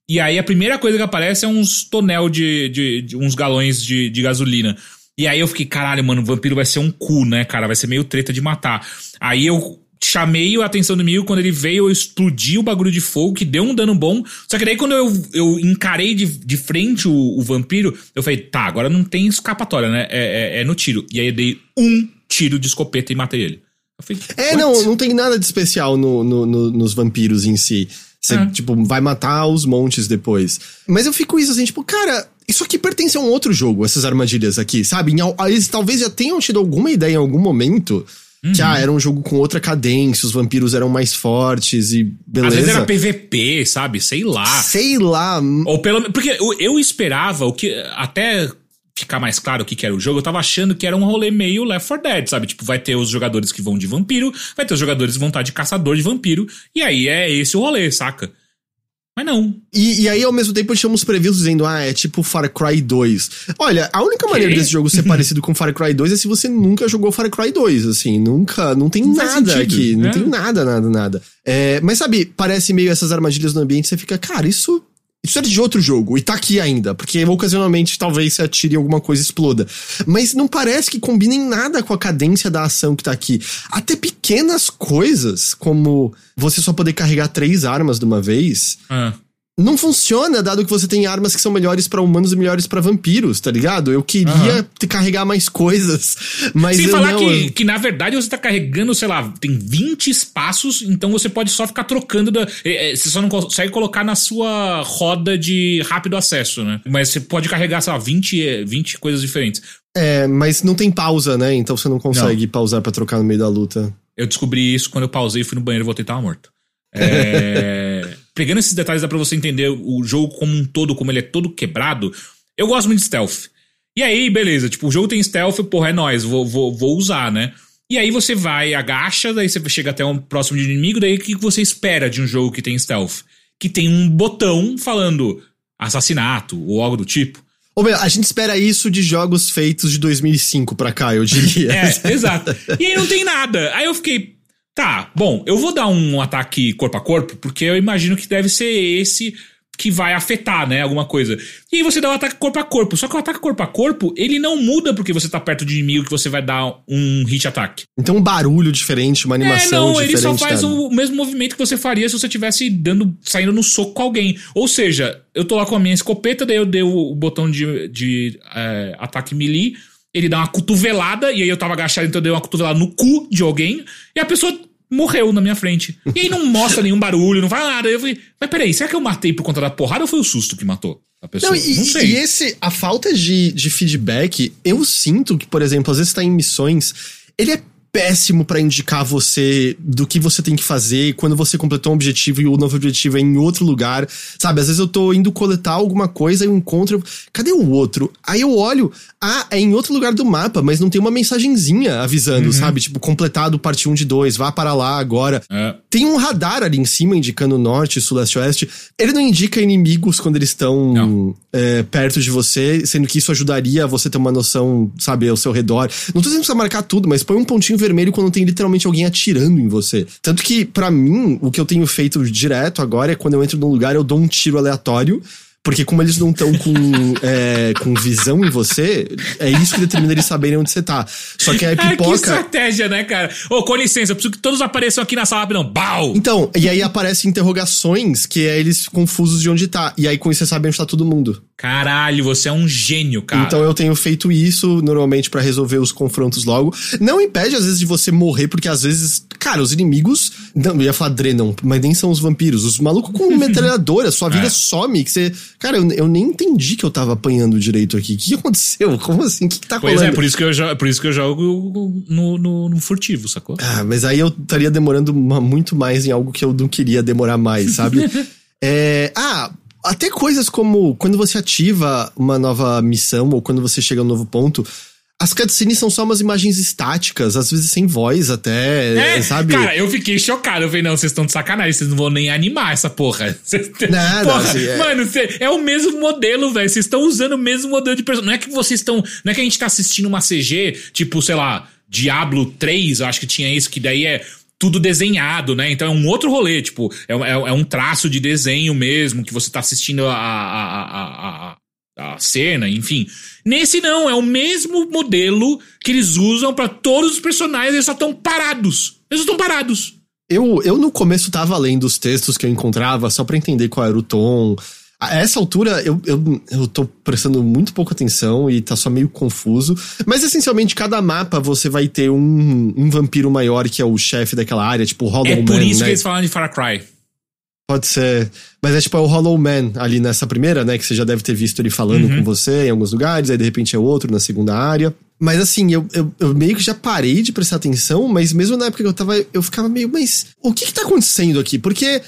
E aí a primeira coisa que aparece é uns tonel de, de, de uns galões de, de gasolina. E aí eu fiquei, caralho, mano, o vampiro vai ser um cu, né, cara? Vai ser meio treta de matar. Aí eu chamei a atenção do inimigo, quando ele veio, eu explodi o bagulho de fogo, que deu um dano bom. Só que daí, quando eu, eu encarei de, de frente o, o vampiro, eu falei, tá, agora não tem escapatória, né? É, é, é, no tiro. E aí eu dei um tiro de escopeta e matei ele. Falei, é, não, não tem nada de especial no, no, no nos vampiros em si. Você, é. tipo, vai matar os montes depois. Mas eu fico isso assim, tipo, cara, isso aqui pertence a um outro jogo, essas armadilhas aqui, sabe? Eles talvez já tenham tido alguma ideia em algum momento Uhum. Que, ah, era um jogo com outra cadência, os vampiros eram mais fortes e beleza. Às vezes era PVP, sabe? Sei lá. Sei lá. Ou pelo Porque eu, eu esperava, o que. Até ficar mais claro o que, que era o jogo, eu tava achando que era um rolê meio Left 4 Dead, sabe? Tipo, vai ter os jogadores que vão de vampiro, vai ter os jogadores que vão estar de caçador de vampiro, e aí é esse o rolê, saca? Mas não. E, e, aí, ao mesmo tempo, chamamos previews dizendo, ah, é tipo Far Cry 2. Olha, a única maneira que? desse jogo ser parecido com Far Cry 2 é se você nunca jogou Far Cry 2, assim, nunca, não tem não nada aqui, não é. tem nada, nada, nada. É, mas sabe, parece meio essas armadilhas no ambiente, você fica, cara, isso isso era de outro jogo, e tá aqui ainda, porque ocasionalmente talvez se atire alguma coisa exploda. Mas não parece que combinem nada com a cadência da ação que tá aqui. Até pequenas coisas, como você só poder carregar três armas de uma vez. Ah não funciona, dado que você tem armas que são melhores para humanos e melhores para vampiros, tá ligado? Eu queria uhum. carregar mais coisas, mas Sem falar não, que, eu... que, na verdade, você tá carregando, sei lá, tem 20 espaços, então você pode só ficar trocando da... É, é, você só não consegue colocar na sua roda de rápido acesso, né? Mas você pode carregar, sei lá, 20, 20 coisas diferentes. É, mas não tem pausa, né? Então você não consegue não. pausar para trocar no meio da luta. Eu descobri isso quando eu pausei, fui no banheiro e voltei e tava morto. É... pegando esses detalhes dá pra você entender o jogo como um todo, como ele é todo quebrado. Eu gosto muito de stealth. E aí, beleza, tipo, o jogo tem stealth, porra, é nóis, vou, vou, vou usar, né? E aí você vai, agacha, daí você chega até um próximo de inimigo, daí o que você espera de um jogo que tem stealth? Que tem um botão falando assassinato ou algo do tipo. Ou melhor, a gente espera isso de jogos feitos de 2005 pra cá, eu diria. é, exato. E aí não tem nada. Aí eu fiquei, Tá, bom, eu vou dar um ataque corpo a corpo, porque eu imagino que deve ser esse que vai afetar, né, alguma coisa. E aí você dá o um ataque corpo a corpo. Só que o ataque corpo a corpo, ele não muda porque você tá perto de inimigo que você vai dar um hit ataque. Então um barulho diferente, uma animação é, não, diferente. ele só faz o mesmo movimento que você faria se você tivesse dando, saindo no soco com alguém. Ou seja, eu tô lá com a minha escopeta, daí eu dei o botão de, de é, ataque melee, ele dá uma cotovelada, e aí eu tava agachado, então eu dei uma cotovelada no cu de alguém, e a pessoa morreu na minha frente. E aí não mostra nenhum barulho, não fala nada. Eu falei, mas peraí, será que eu matei por conta da porrada ou foi o susto que matou? A pessoa? Não, e, não sei. e esse, a falta de, de feedback, eu sinto que, por exemplo, às vezes tá em missões, ele é péssimo pra indicar você do que você tem que fazer quando você completou um objetivo e o novo objetivo é em outro lugar. Sabe, às vezes eu tô indo coletar alguma coisa e eu encontro. Cadê o outro? Aí eu olho, ah, é em outro lugar do mapa, mas não tem uma mensagenzinha avisando, sabe? Tipo, completado parte 1 de 2, vá para lá agora. É. Tem um radar ali em cima indicando norte, sul, leste, oeste. Ele não indica inimigos quando eles estão é, perto de você, sendo que isso ajudaria você ter uma noção, sabe, ao seu redor. Não tô dizendo que você marcar tudo, mas põe um pontinho vermelho quando tem literalmente alguém atirando em você. Tanto que, pra mim, o que eu tenho feito direto agora é quando eu entro num lugar, eu dou um tiro aleatório. Porque como eles não estão com, é, com visão em você, é isso que determina eles saberem onde você tá. Só que a que pipoca. estratégia, né, cara? Ô, com licença, eu preciso que todos apareçam aqui na sala rapidão. Bau! Então, e aí aparecem interrogações que é eles confusos de onde tá. E aí com isso você sabe onde tá todo mundo. Caralho, você é um gênio, cara. Então eu tenho feito isso normalmente pra resolver os confrontos logo. Não impede às vezes de você morrer, porque às vezes, cara, os inimigos. Não, eu ia falar Drenon, mas nem são os vampiros. Os malucos com metralhadora, sua vida É. some, que você. Cara, eu, eu nem entendi que eu tava apanhando direito aqui. O que aconteceu? Como assim? O que, que tá Pois rolando? é, por isso que eu, jo- por isso que eu jogo no, no, no furtivo, sacou? Ah, mas aí eu estaria demorando muito mais em algo que eu não queria demorar mais, sabe? É, ah, até coisas como quando você ativa uma nova missão ou quando você chega a um novo ponto. As cutscenes são só umas imagens estáticas, às vezes sem voz até, É, sabe? Cara, eu fiquei chocado. Eu falei, não, vocês estão de sacanagem, vocês não vão nem animar essa porra. Nada, porra, assim, é- Mano, cê- é o mesmo modelo, velho. Vocês estão usando o mesmo modelo de personagem. Não é que vocês estão. Não é que a gente tá assistindo uma CG, tipo, sei lá, Diablo 3, eu acho que tinha isso, que daí é tudo desenhado, né? Então é um outro rolê, tipo, é, é- é um traço de desenho mesmo, que você tá assistindo a, a, a, a, a, cena, enfim. Nesse não, é o mesmo modelo que eles usam pra todos os personagens, eles só estão parados. Eles só estão parados. Eu, eu no começo tava lendo os textos que eu encontrava só pra entender qual era o tom. A essa altura eu, eu, eu tô prestando muito pouca atenção e tá só meio confuso. Mas essencialmente, cada mapa você vai ter um, um vampiro maior que é o chefe daquela área, tipo o Hollow É por Man, isso né? que eles falaram de Far Cry. Pode ser. Mas é tipo é o Hollow Man ali nessa primeira, né? Que você já deve ter visto ele falando Uhum. com você em alguns lugares, aí de repente é outro na segunda área. Mas assim, eu, eu, eu meio que já parei de prestar atenção, mas mesmo na época que eu tava, eu ficava meio, mas o que que tá acontecendo aqui? Porque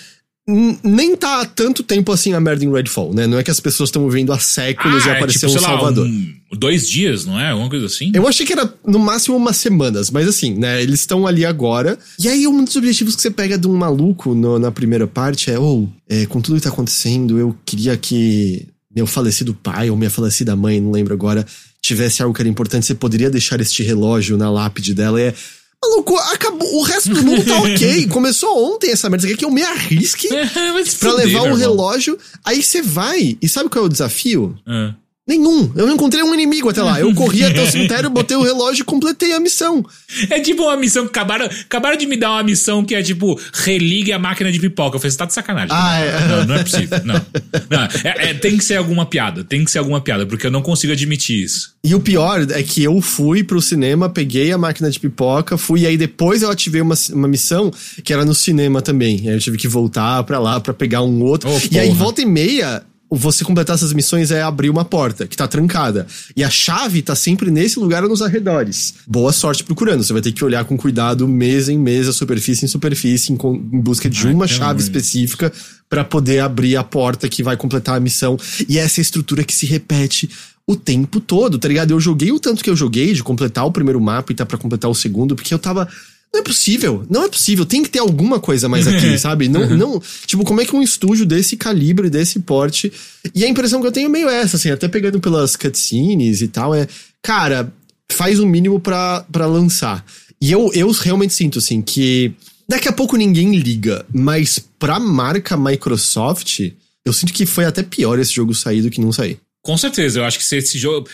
nem tá há tanto tempo assim a merda em Redfall, né? Não é que as pessoas estão vivendo há séculos e Ah, é apareceu tipo, um sei lá, Salvador. um- dois dias, não é? Alguma coisa assim? Eu achei que era no máximo umas semanas, mas assim, né? Eles estão ali agora. E aí, um dos objetivos que você pega de um maluco no- na primeira parte é: ou, é, com tudo que tá acontecendo, eu queria que meu falecido pai ou minha falecida mãe, não lembro agora, tivesse algo que era importante. Você poderia deixar este relógio na lápide dela? E é. Maluco, acabou. O resto do mundo tá ok. Começou ontem essa merda. Você quer que eu me arrisque pra fuder, levar um irmão. relógio? Aí você vai. E sabe qual é o desafio? Ah. Nenhum. Eu não encontrei um inimigo até lá. Eu corri até o cemitério, botei o relógio e completei a missão. É tipo uma missão que acabaram, acabaram de me dar uma missão que é tipo, religue a máquina de pipoca. Eu falei, você tá de sacanagem. Ah, é. Não, não é possível. Não. Não, é- é- tem que ser alguma piada. Tem que ser alguma piada, porque eu não consigo admitir isso. E o pior é que eu fui pro cinema, peguei a máquina de pipoca, fui e aí depois eu ativei uma, uma missão que era no cinema também. Aí eu tive que voltar pra lá pra pegar um outro. Oh, e aí, volta e meia, você completar essas missões é abrir uma porta que tá trancada. E a chave tá sempre nesse lugar ou nos arredores. Boa sorte procurando. Você vai ter que olhar com cuidado mesa em mesa, superfície em superfície, em, em busca de uma chave amor específica pra poder abrir a porta que vai completar a missão. E essa é a estrutura que se repete o tempo todo, tá ligado? Eu joguei o tanto que eu joguei de completar o primeiro mapa e tá pra completar o segundo, porque eu tava. Não é possível, não é possível, tem que ter alguma coisa mais aqui, sabe? Não, não. Tipo, como é que um estúdio desse calibre, desse porte. E a impressão que eu tenho é meio essa, assim, até pegando pelas cutscenes e tal, é. Cara, faz o mínimo pra, pra lançar. E eu, eu realmente sinto, assim, que. Daqui a pouco ninguém liga, mas pra marca Microsoft, eu sinto que foi até pior esse jogo sair do que não sair. Com certeza, eu acho que se esse jogo.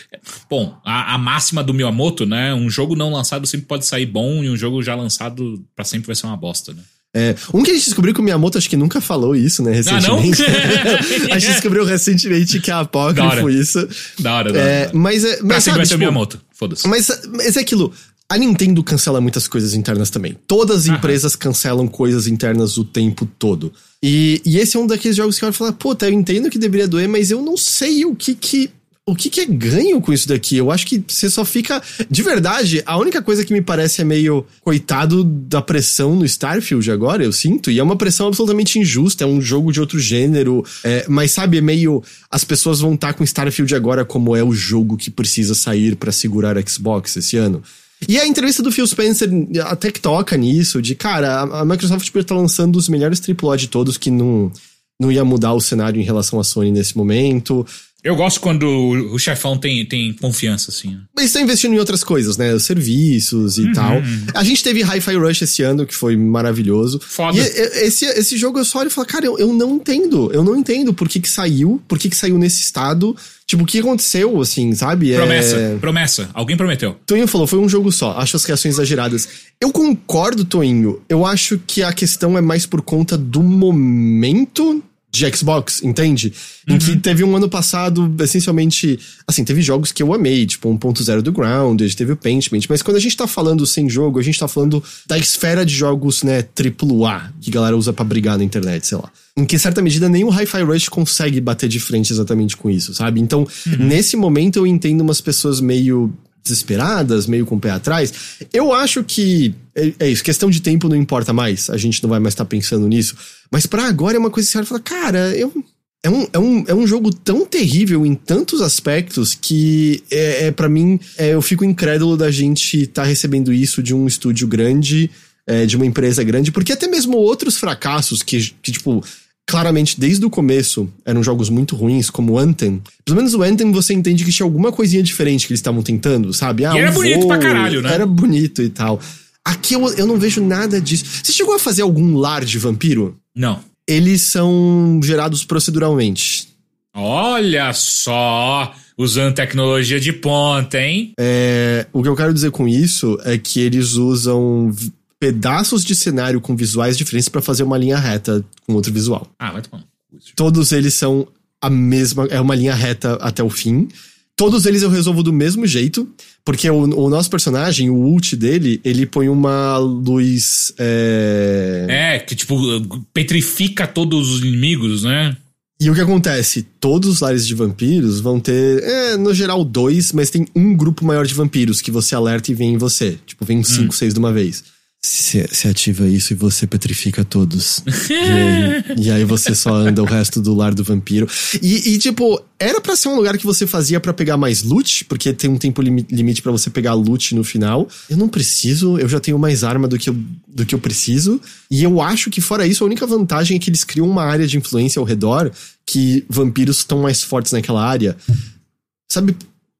Bom, a, a máxima do Miyamoto, né? Um jogo não lançado sempre pode sair bom e um jogo já lançado pra sempre vai ser uma bosta, né? É, um que a gente descobriu que o Miyamoto acho que nunca falou isso, né, Ah, não? recentemente. a gente descobriu recentemente que a Da apócrifo isso. Da hora, da hora. É, da hora. mas é. Pra Mas, sempre vai ser o tipo, Miyamoto. Foda-se. mas, mas é aquilo. A Nintendo cancela muitas coisas internas também. Todas as Aham. empresas cancelam coisas internas o tempo todo. E, e esse é um daqueles jogos que eu falo, puta, eu entendo que deveria doer, mas eu não sei o que que. O que, que é ganho com isso daqui? Eu acho que você só fica. De verdade, a única coisa que me parece é meio coitado da pressão no Starfield agora, eu sinto. E é uma pressão absolutamente injusta. É um jogo de outro gênero. é, mas sabe, é meio. As pessoas vão estar com Starfield agora como é o jogo que precisa sair pra segurar Xbox esse ano. E a entrevista do Phil Spencer até que toca nisso, de cara, a Microsoft estar lançando os melhores AAA de todos que não, não ia mudar o cenário em relação à Sony nesse momento. Eu gosto quando o chefão tem, tem confiança, assim. né? Mas estão investindo em outras coisas, né? Os serviços e tal. A gente teve Hi-Fi Rush esse ano, que foi maravilhoso. Foda. E esse, esse jogo eu só olho e falo, cara, eu, eu não entendo. Eu não entendo por que que saiu, por que que saiu nesse estado. Tipo, o que aconteceu, assim, sabe? É- Promessa, promessa. Alguém prometeu. Toinho falou, foi um jogo só. Acho as reações exageradas. Eu concordo, Toinho. Eu acho que a questão é mais por conta do momento de Xbox, entende? Em que teve um ano passado, essencialmente. Assim, teve jogos que eu amei, tipo 1.0 do Grounded, teve o Paintment, mas quando a gente tá falando sem jogo, a gente tá falando da esfera de jogos, né, AAA, que a galera usa pra brigar na internet, sei lá. Em que, em certa medida, nem o Hi-Fi Rush consegue bater de frente exatamente com isso, sabe? Então, nesse momento, eu entendo umas pessoas meio desesperadas, meio com o pé atrás. Eu acho que é, é isso, questão de tempo não importa mais. A gente não vai mais estar pensando nisso. Mas pra agora é uma coisa que você fala, cara, eu é um, é, um, é um jogo tão terrível em tantos aspectos que é, é para mim é, eu fico incrédulo da gente estar recebendo isso de um estúdio grande, é, de uma empresa grande, porque até mesmo outros fracassos que, que tipo claramente desde o começo eram jogos muito ruins, como Anthem. Pelo menos o Anthem você entende que tinha alguma coisinha diferente que eles estavam tentando, sabe? Ah, E era um bonito voo, pra caralho, né? Era bonito e tal. Aqui eu, eu não vejo nada disso. Você chegou a fazer algum lar de vampiro? Não. Eles são gerados proceduralmente. Olha só, usando tecnologia de ponta, hein? É, o que eu quero dizer com isso é que eles usam pedaços de cenário com visuais diferentes pra fazer uma linha reta com outro visual. Ah, vai tomar. Todos eles são a mesma, é uma linha reta até o fim. Todos eles eu resolvo do mesmo jeito, porque o, o nosso personagem, o ult dele, ele põe uma luz. É... É, que tipo, petrifica todos os inimigos, né? E o que acontece? Todos os lares de vampiros vão ter, é, no geral, dois, mas tem um grupo maior de vampiros que você alerta e vem em você. Tipo, vem cinco, seis de uma vez. Você ativa isso e você petrifica todos. e, aí, e aí você só anda o resto do lar do vampiro. E, e, tipo, era pra ser um lugar que você fazia pra pegar mais loot, porque tem um tempo limi- limite pra você pegar loot no final. Eu não preciso, eu já tenho mais arma do que eu, do que eu preciso. E eu acho que, fora isso, a única vantagem é que eles criam uma área de influência ao redor que vampiros estão mais fortes naquela área. Sabe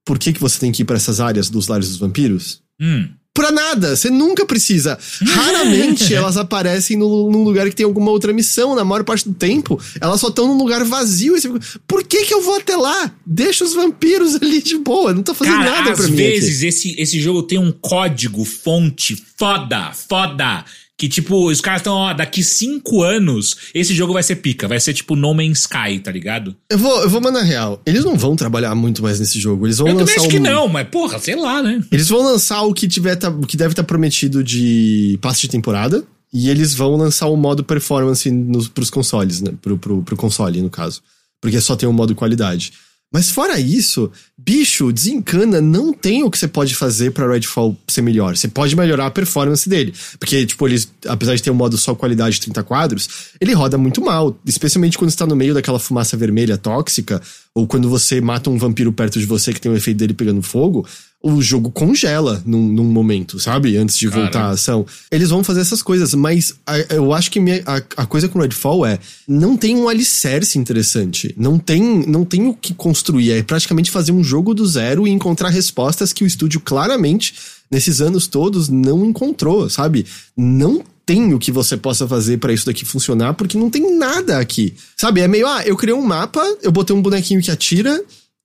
por que, que você tem que ir pra essas áreas dos lares dos vampiros? Hum. Pra nada, você nunca precisa. Raramente elas aparecem no, num lugar que tem alguma outra missão. Na maior parte do tempo, elas só estão num lugar vazio. E você fica, Por que que eu vou até lá? Deixa os vampiros ali de boa. Não tô fazendo Cara, nada às pra mim. vezes esse, esse jogo tem um código fonte foda, foda. Que tipo, os caras estão, ó, daqui cinco anos, esse jogo vai ser pica. Vai ser tipo No Man's Sky, tá ligado? Eu vou, eu vou mandar real. Eles não vão trabalhar muito mais nesse jogo. Eles vão Eu também lançar acho que um- não, mas porra, sei lá, né? Eles vão lançar o que tiver tá- o que deve estar prometido de passe de temporada. E eles vão lançar o modo performance nos, pros consoles, né? Pro, pro, pro console, no caso. Porque só tem o modo qualidade. Mas fora isso, bicho, desencana, não tem o que você pode fazer pra Redfall ser melhor. Você pode melhorar a performance dele. Porque, tipo, eles, apesar de ter um modo só qualidade de 30 quadros, ele roda muito mal. Especialmente quando está no meio daquela fumaça vermelha tóxica, ou quando você mata um vampiro perto de você que tem o efeito dele pegando fogo, o jogo congela num, num momento, sabe? Antes de voltar à ação. Eles vão fazer essas coisas, mas a- eu acho que minha- a, a coisa com Redfall é não tem um alicerce interessante. Não tem, não tem o que construir. É praticamente fazer um jogo do zero e encontrar respostas que o estúdio claramente, nesses anos todos, não encontrou, sabe? Não tem o que você possa fazer pra isso daqui funcionar, porque não tem nada aqui. Sabe? É meio, ah, eu criei um mapa, eu botei um bonequinho que atira.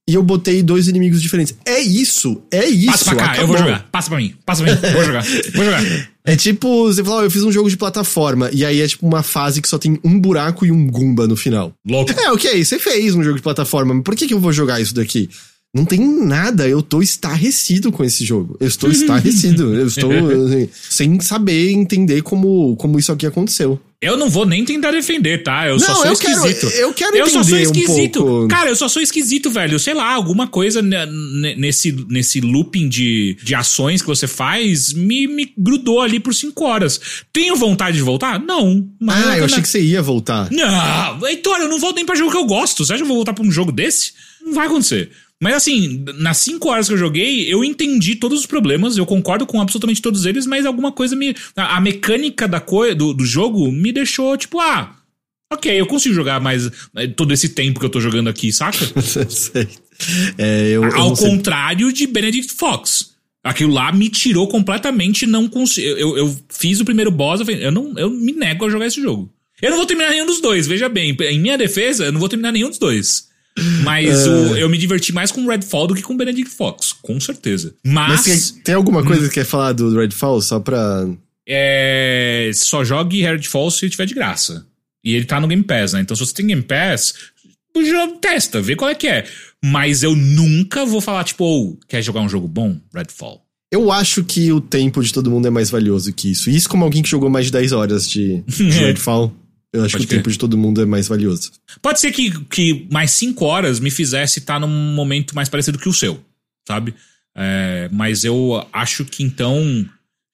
E eu botei dois inimigos diferentes. É isso, é isso. Passa pra cá, eu acabou. vou jogar. Passa pra mim, passa pra mim, vou jogar, vou jogar. É tipo, você fala, ó, eu fiz um jogo de plataforma, e aí é tipo uma fase que só tem um buraco e um Goomba no final. Louco. É, ok, você fez um jogo de plataforma, mas por que, que eu vou jogar isso daqui? Não tem nada, eu tô estarrecido com esse jogo. Eu estou estarrecido. eu estou assim, sem saber entender como, como isso aqui aconteceu. Eu não vou nem tentar defender, tá? Eu só Não, sou eu esquisito. quero- eu quero Eu só sou entender um esquisito. pouco. Cara, eu só sou esquisito, velho. Sei lá, alguma coisa ne- ne- nesse, nesse looping de, de ações que você faz me, me grudou ali por cinco horas. Tenho vontade de voltar? Não. Ah, eu achei que você ia voltar. Não, Heitor, eu não volto nem pra jogo que eu gosto. Você acha que eu vou voltar pra um jogo desse? Não vai acontecer. Mas assim, nas 5 horas que eu joguei, eu entendi todos os problemas, eu concordo com absolutamente todos eles, mas alguma coisa me. A, a mecânica da coi do, do jogo me deixou, tipo, ah. Ok, eu consigo jogar mais eh, todo esse tempo que eu tô jogando aqui, saca? Sei. É, eu, eu Ao sei. contrário de Benedict Fox. Aquilo lá me tirou completamente, não consigo. Eu, eu fiz o primeiro boss, eu, falei, eu, não, eu me nego a jogar esse jogo. Eu não vou terminar nenhum dos dois, veja bem. Em minha defesa, eu não vou terminar nenhum dos dois. Mas É. o- eu me diverti mais com Redfall do que com Benedict Fox, com certeza. Mas, Mas tem, tem alguma coisa que quer falar do Redfall? Só pra. é, só jogue Redfall se tiver de graça. E ele tá no Game Pass, né? Então se você tem Game Pass, já testa, vê qual é que é. Mas eu nunca vou falar, tipo, "Oh, quer jogar um jogo bom? Redfall. Eu acho que o tempo de todo mundo é mais valioso que isso. Isso como alguém que jogou mais de 10 horas de, de Redfall. Eu acho Pode que o tempo crer. de todo mundo é mais valioso. Pode ser que, que mais cinco horas me fizesse estar num momento mais parecido que o seu, sabe? É, mas eu acho que então,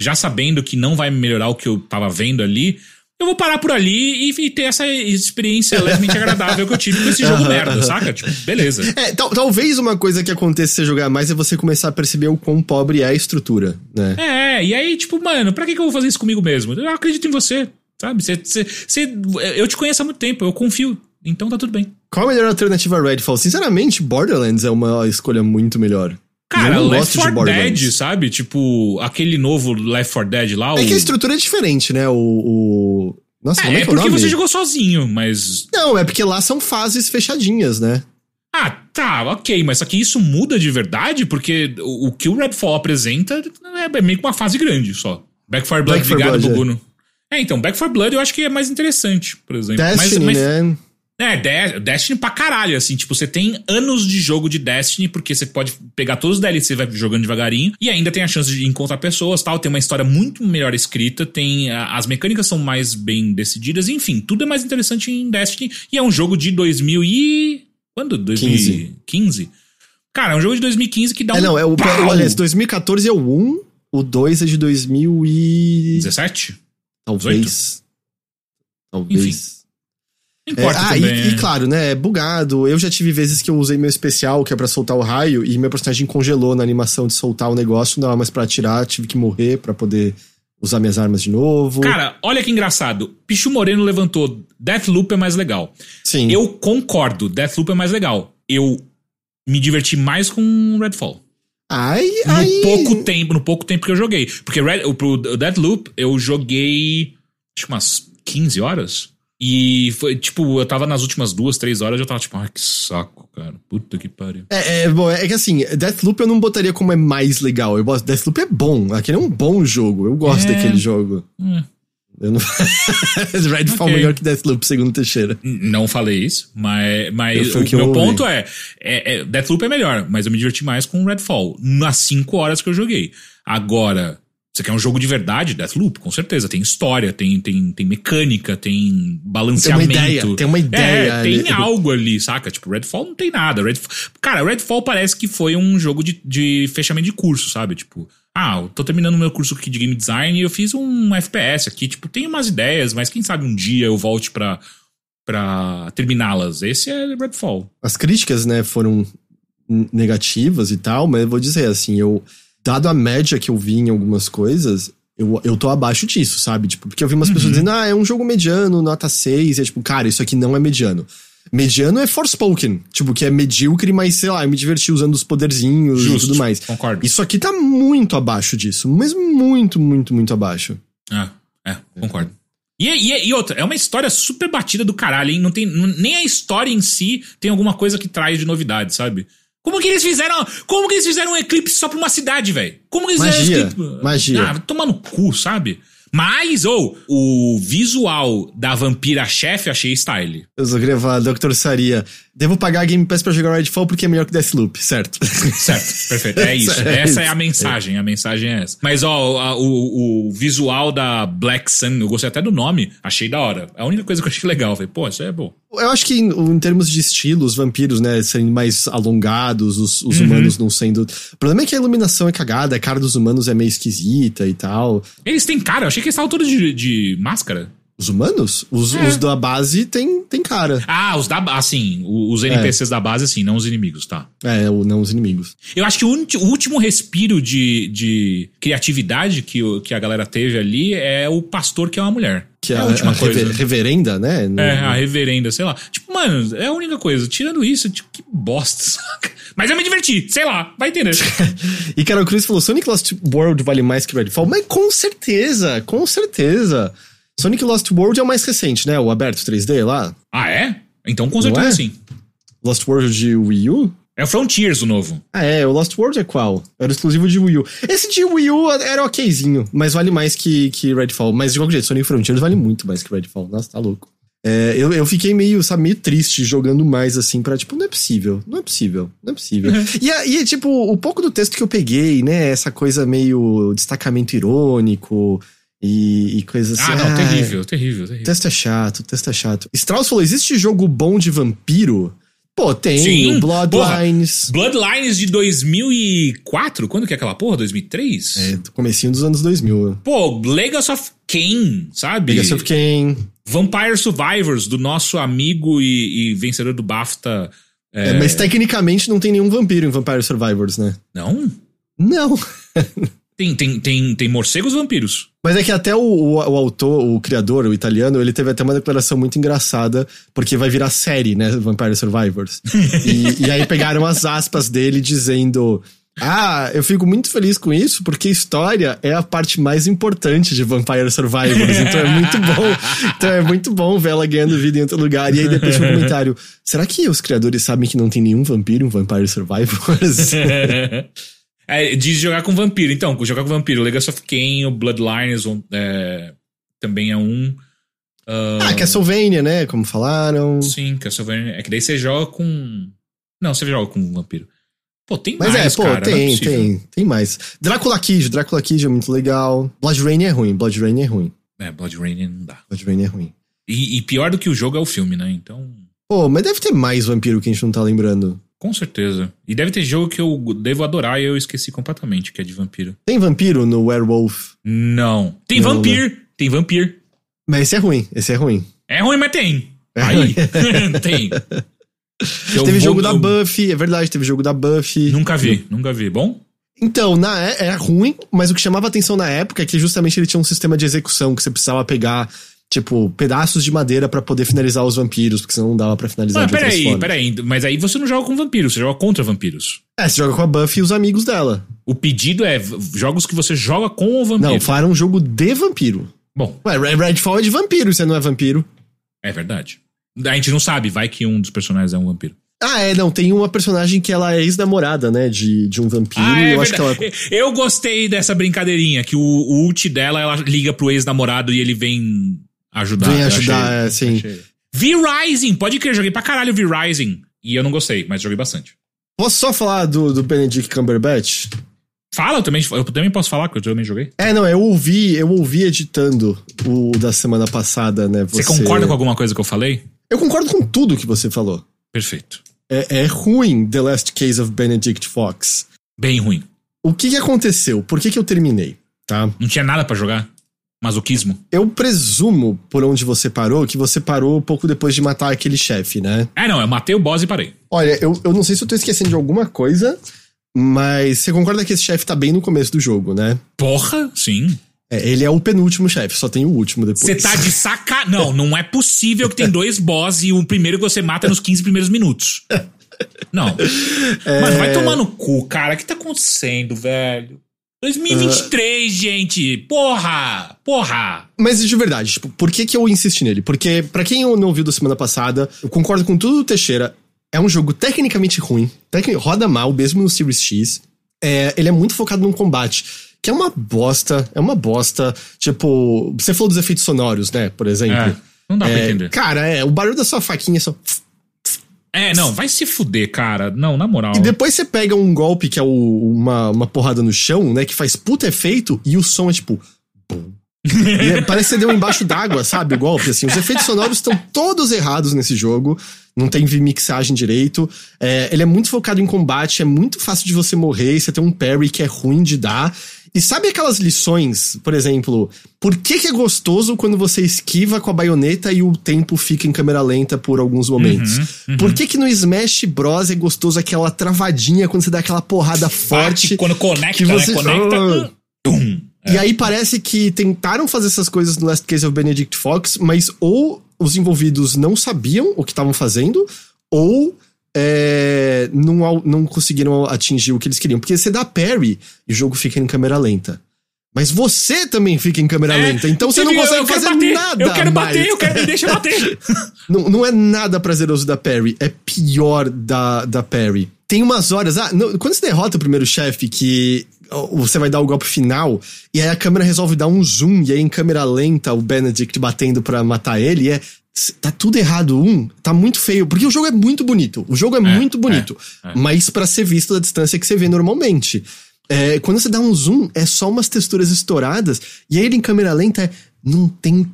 já sabendo que não vai melhorar o que eu tava vendo ali, eu vou parar por ali e, e ter essa experiência levemente agradável que eu tive com esse jogo merda, saca? Tipo, beleza. É, tal- talvez uma coisa que aconteça se você jogar mais é você começar a perceber o quão pobre é a estrutura, né? É, e aí, tipo, mano, pra que, que eu vou fazer isso comigo mesmo? Eu acredito em você, sabe? Você, você, você- eu te conheço há muito tempo, eu confio, então tá tudo bem. Qual a melhor alternativa a Redfall? Sinceramente, Borderlands é uma escolha muito melhor. Cara, Left gosto de 4 Borderlands. Dead, sabe? Tipo, aquele novo Left 4 Dead lá. É o... que a estrutura é diferente, né? O. o... Nossa, É, como é, é que é porque você jogou sozinho, mas. Não, é porque lá são fases fechadinhas, né? Ah, tá, ok, mas só que isso muda de verdade, porque o, o que o Redfall apresenta é meio que uma fase grande só. Back 4 Blood, Back 4 ligado, Blood, é. Buguno. É. então, Back 4 Blood eu acho que é mais interessante, por exemplo. Mas- Destiny, mas, né? É, De- Destiny pra caralho, assim, tipo, você tem anos de jogo de Destiny, porque você pode pegar todos os DLC e vai jogando devagarinho, e ainda tem a chance de encontrar pessoas tal, tem uma história muito melhor escrita, tem as mecânicas são mais bem decididas, enfim, tudo é mais interessante em Destiny, e é um jogo de 2000 e... quando? 2015? Cara, é um jogo de 2015 que dá um É, não, é o. pau. o aliás, 2014 é o 1, o 2 é de 2000 17? Talvez. Talvez. Não importa É, ah, também. e, e claro, né? É bugado. Eu já tive vezes que eu usei meu especial, que é pra soltar o raio, e meu personagem congelou na animação de soltar o negócio, não dava mais pra atirar, tive que morrer pra poder usar minhas armas de novo. Cara, olha que engraçado. Pichu Moreno levantou. Deathloop é mais legal. Sim. Eu concordo, Deathloop é mais legal. Eu me diverti mais com Redfall. Ai, No ai. pouco tempo, no pouco tempo que eu joguei. Porque Red, o, pro Deathloop eu joguei acho umas 15 horas. E foi, tipo, eu tava nas últimas duas, três horas, eu tava tipo, ai, que saco, cara. Puta que pariu. É, é, bom, é que assim, Deathloop eu não botaria como é mais legal. Eu gosto, Deathloop é bom. Aquele é um bom jogo. Eu gosto É. daquele jogo. Hum. Eu não... Redfall Ok. melhor que Deathloop, segundo Teixeira. Não falei isso, mas, mas o meu ponto é, é, é. Deathloop é melhor, mas eu me diverti mais com Redfall. Nas 5 horas que eu joguei. Agora, você quer um jogo de verdade? Deathloop, com certeza. Tem história, tem, tem, tem mecânica, tem balanceamento. ideia, tem uma ideia É, tem algo ali, saca? Tipo, Redfall não tem nada. Redfall, cara, Redfall parece que foi um jogo de, de fechamento de curso, sabe? Tipo, ah, eu tô terminando meu curso aqui de game design e eu fiz um FPS aqui. Tipo, tem umas ideias, mas quem sabe um dia eu volte pra, pra terminá-las. Esse é Redfall. As críticas, né, foram negativas e tal, mas eu vou dizer assim, eu, dado a média que eu vi em algumas coisas, eu, eu tô abaixo disso, sabe? Tipo, porque eu vi umas Uhum. pessoas dizendo, ah, é um jogo mediano, nota 6, e é tipo, cara, isso aqui não é mediano. Mediano é Forspoken, tipo, que é medíocre, mas sei lá, eu me diverti usando os poderzinhos e tudo mais. Concordo. Isso aqui tá muito abaixo disso, mas muito, muito, muito abaixo. É, é, concordo. E, e, e outra, é uma história super batida do caralho, hein? Não tem, nem a história em si tem alguma coisa que traz de novidade, sabe? Como que eles fizeram. Como que eles fizeram um eclipse só pra uma cidade, velho? Como que eles Magia, fizeram eclipse? magia. Ah, tomar no cu, sabe? Mas, ou, o visual da vampira chefe achei style. Eu só queria falar, Dr. Saria. Devo pagar a Game Pass pra jogar Redfall porque é melhor que Deathloop, certo? Certo, perfeito. É isso. É essa é isso. a mensagem. A mensagem é essa. Mas, ó, a- o, o visual da Black Sun, eu gostei até do nome. Achei da hora. É a única coisa que eu achei legal. Falei, pô, isso é bom. Eu acho que em, em termos de estilo, os vampiros, né, serem mais alongados, os, os humanos não sendo. O problema é que a iluminação é cagada, a cara dos humanos é meio esquisita e tal. Eles têm cara, eu achei que estavam todos de, de máscara. Os humanos? Os, É. os da base tem, tem cara. Ah, os da assim, os NPCs da base, assim, não os inimigos, tá? É, não os inimigos. Eu acho que o, o último respiro de, de criatividade que, o- que a galera teve ali é o pastor que é uma mulher. Que é a, a última a coisa. rever- reverenda, né? No- É, a reverenda, sei lá. Tipo, mano, é a única coisa. Tirando isso, tipo, que bosta, saca? Mas eu me diverti, sei lá, vai entender. E Carol Cruz falou: Sonic Lost World vale mais que Redfall? Mas com certeza, com certeza. Sonic Lost World é o mais recente, né? O aberto 3D lá. ah, é? Então com certeza é? sim. Lost World de Wii U? É o Frontiers o novo. Ah, é, o Lost World é qual? Era exclusivo de Wii U. Esse de Wii U era okzinho, mas vale mais que, que Redfall. Mas de qualquer jeito, Sonic Frontiers vale muito mais que Redfall. Nossa, tá louco. É, eu, eu fiquei meio, sabe, meio triste jogando mais assim pra, tipo, não é possível, não é possível, não é possível. E, a- e, tipo, o pouco do texto que eu peguei, né, essa coisa meio destacamento irônico e, e coisas assim. Ah, não, ah, terrível, terrível, O terrível. texto é chato, o texto é chato. Strauss falou: existe jogo bom de vampiro? Pô, tem, Sim, o Bloodlines. Bloodlines de 2004? Quando que é aquela porra? 2003? É, comecinho dos anos 2000. Pô, Legacy of Kain, sabe? Legacy of Kain. Vampire Survivors, do nosso amigo e, e vencedor do BAFTA. É, mas tecnicamente não tem nenhum vampiro em Vampire Survivors, né? Não? Não. Tem, tem, tem, tem morcegos vampiros. Mas é que até o, o, o autor, o criador, o italiano, ele teve até uma declaração muito engraçada, porque vai virar série, né? Vampire Survivors. e, e aí pegaram as aspas dele dizendo. Ah, eu fico muito feliz com isso, porque história é a parte mais importante de Vampire Survivors. Então é muito bom. Então é muito bom ver ela ganhando vida em outro lugar. E aí depois tinha um comentário: será que os criadores sabem que não tem nenhum vampiro em Vampire Survivors? é, diz jogar com vampiro. Então, jogar com vampiro. Legacy of Kain, o Bloodlines é, também é um. ah, Castlevania, né? Como falaram. Sim, Castlevania. É que daí você joga com. Não, você joga com vampiro. Pô, tem Mas mais, é, pô, cara, é tem, possível. tem, tem mais. Drácula Kid, Drácula Kid é muito legal. Blood Rain é ruim, Blood Rain é ruim. É, Blood Rain não dá. Blood Rain é ruim. E, e pior do que o jogo é o filme, né? Então, Pô, mas deve ter mais vampiro que a gente não tá lembrando. Com certeza. E deve ter jogo que eu devo adorar e eu esqueci completamente, que é de vampiro. Tem vampiro no Werewolf, Não. Tem Não, Vampir. Tem Vampir. mas esse é ruim, esse é ruim. É ruim, mas tem. É Aí. tem. Eu teve vou- jogo da eu Buffy, é verdade, teve jogo da Buffy. Nunca vi, nunca vi. Bom? Então, na, é, é ruim, mas o que chamava atenção na época é que justamente ele tinha um sistema de execução que você precisava pegar, tipo, pedaços de madeira pra poder finalizar os vampiros, porque senão não dava pra finalizar Ah, de peraí, formas. peraí. Mas aí você não joga com vampiros, você joga contra vampiros. É, você joga com a Buffy e os amigos dela. O pedido é jogos que você joga com o vampiro. Não, falaram um jogo de vampiro. Bom, Ué, Red- Redfall é de vampiro, você não é vampiro. é verdade. A gente não sabe, vai que um dos personagens é um vampiro. Ah, é, não, tem uma personagem que ela é ex-namorada, né, de, de um vampiro, Ah, é eu acho que ela... Eu gostei dessa brincadeirinha, que o, o ult dela, ela liga pro ex-namorado e ele vem ajudar. Vem ajudar, achei- é, sim. achei. V-Rising, pode crer, joguei pra caralho V-Rising. E eu não gostei, mas joguei bastante. Posso só falar do, do Benedict Cumberbatch? Fala, eu também, eu também posso falar, que eu também joguei. É, não, eu ouvi, eu ouvi editando o da semana passada, né, Você concorda com alguma coisa que eu falei? Eu concordo com tudo que você falou. Perfeito. É, é ruim The Last Case of Benedict Fox. Bem ruim. O que que aconteceu? Por que que eu terminei? Tá? Não tinha nada pra jogar. Masoquismo. Eu presumo, por onde você parou, que você parou pouco depois de matar aquele chefe, né? É, não, eu matei o boss e parei. Olha, eu, eu não sei se eu tô esquecendo de alguma coisa, mas você concorda que esse chefe tá bem no começo do jogo, né? Porra, sim. É, ele é o penúltimo chefe, só tem o último depois. Você tá de saca... Não, não é possível que tem dois boss e o primeiro que você mata é nos 15 primeiros minutos. Não. Mano, vai tomar no cu, cara. O que tá acontecendo, velho? 2023, gente! Porra! Porra! Mas de verdade, tipo, por que que eu insisti nele? Porque, pra quem não ouviu da semana passada, eu concordo com tudo do Teixeira. É um jogo tecnicamente ruim, roda mal, mesmo no Series X. É, ele é muito focado num combate. que é uma bosta, é uma bosta. Tipo, você falou dos efeitos sonoros, né? Por exemplo. É, não dá pra É, entender. Cara, é, o barulho da sua faquinha é só. É, não, vai se fuder, cara. Não, na moral. E depois você pega um golpe que é o- uma, uma porrada no chão, né? Que faz puta efeito e o som é tipo. bum. E é- parece que você deu embaixo d'água, sabe? O golpe, assim. Os efeitos sonoros estão todos errados nesse jogo. Não tem mixagem direito. É, ele é muito focado em combate, é muito fácil de você morrer. Você tem um parry que é ruim de dar. E sabe aquelas lições, por exemplo, por que, que é gostoso quando você esquiva com a baioneta e o tempo fica em câmera lenta por alguns momentos? uhum. Por que, que no Smash Bros é gostoso aquela travadinha quando você dá aquela porrada Bate forte? quando conecta, que você- né? Conecta. Ah. Tum. E aí parece que tentaram fazer essas coisas no Last Case of Benedict Fox, mas ou os envolvidos não sabiam o que estavam fazendo, ou é, não, al- não conseguiram atingir o que eles queriam. Porque você dá parry e o jogo fica em câmera lenta. Mas você também fica em câmera É, lenta, então você não consegue fazer bater, nada. Eu quero mais. bater, eu quero me deixa bater. Não, não é nada prazeroso da parry, é pior da, da parry. Tem umas horas. Ah, não, quando você derrota o primeiro chefe, que você vai dar o golpe final, e aí a câmera resolve dar um zoom, e aí em câmera lenta o Benedict batendo pra matar ele, é. Tá tudo errado, um, tá muito feio, porque o jogo é muito bonito. O jogo é, muito bonito, é, é. mas pra ser visto da distância que você vê normalmente. É, quando você dá um zoom, é só umas texturas estouradas, e aí ele em câmera lenta é, não tem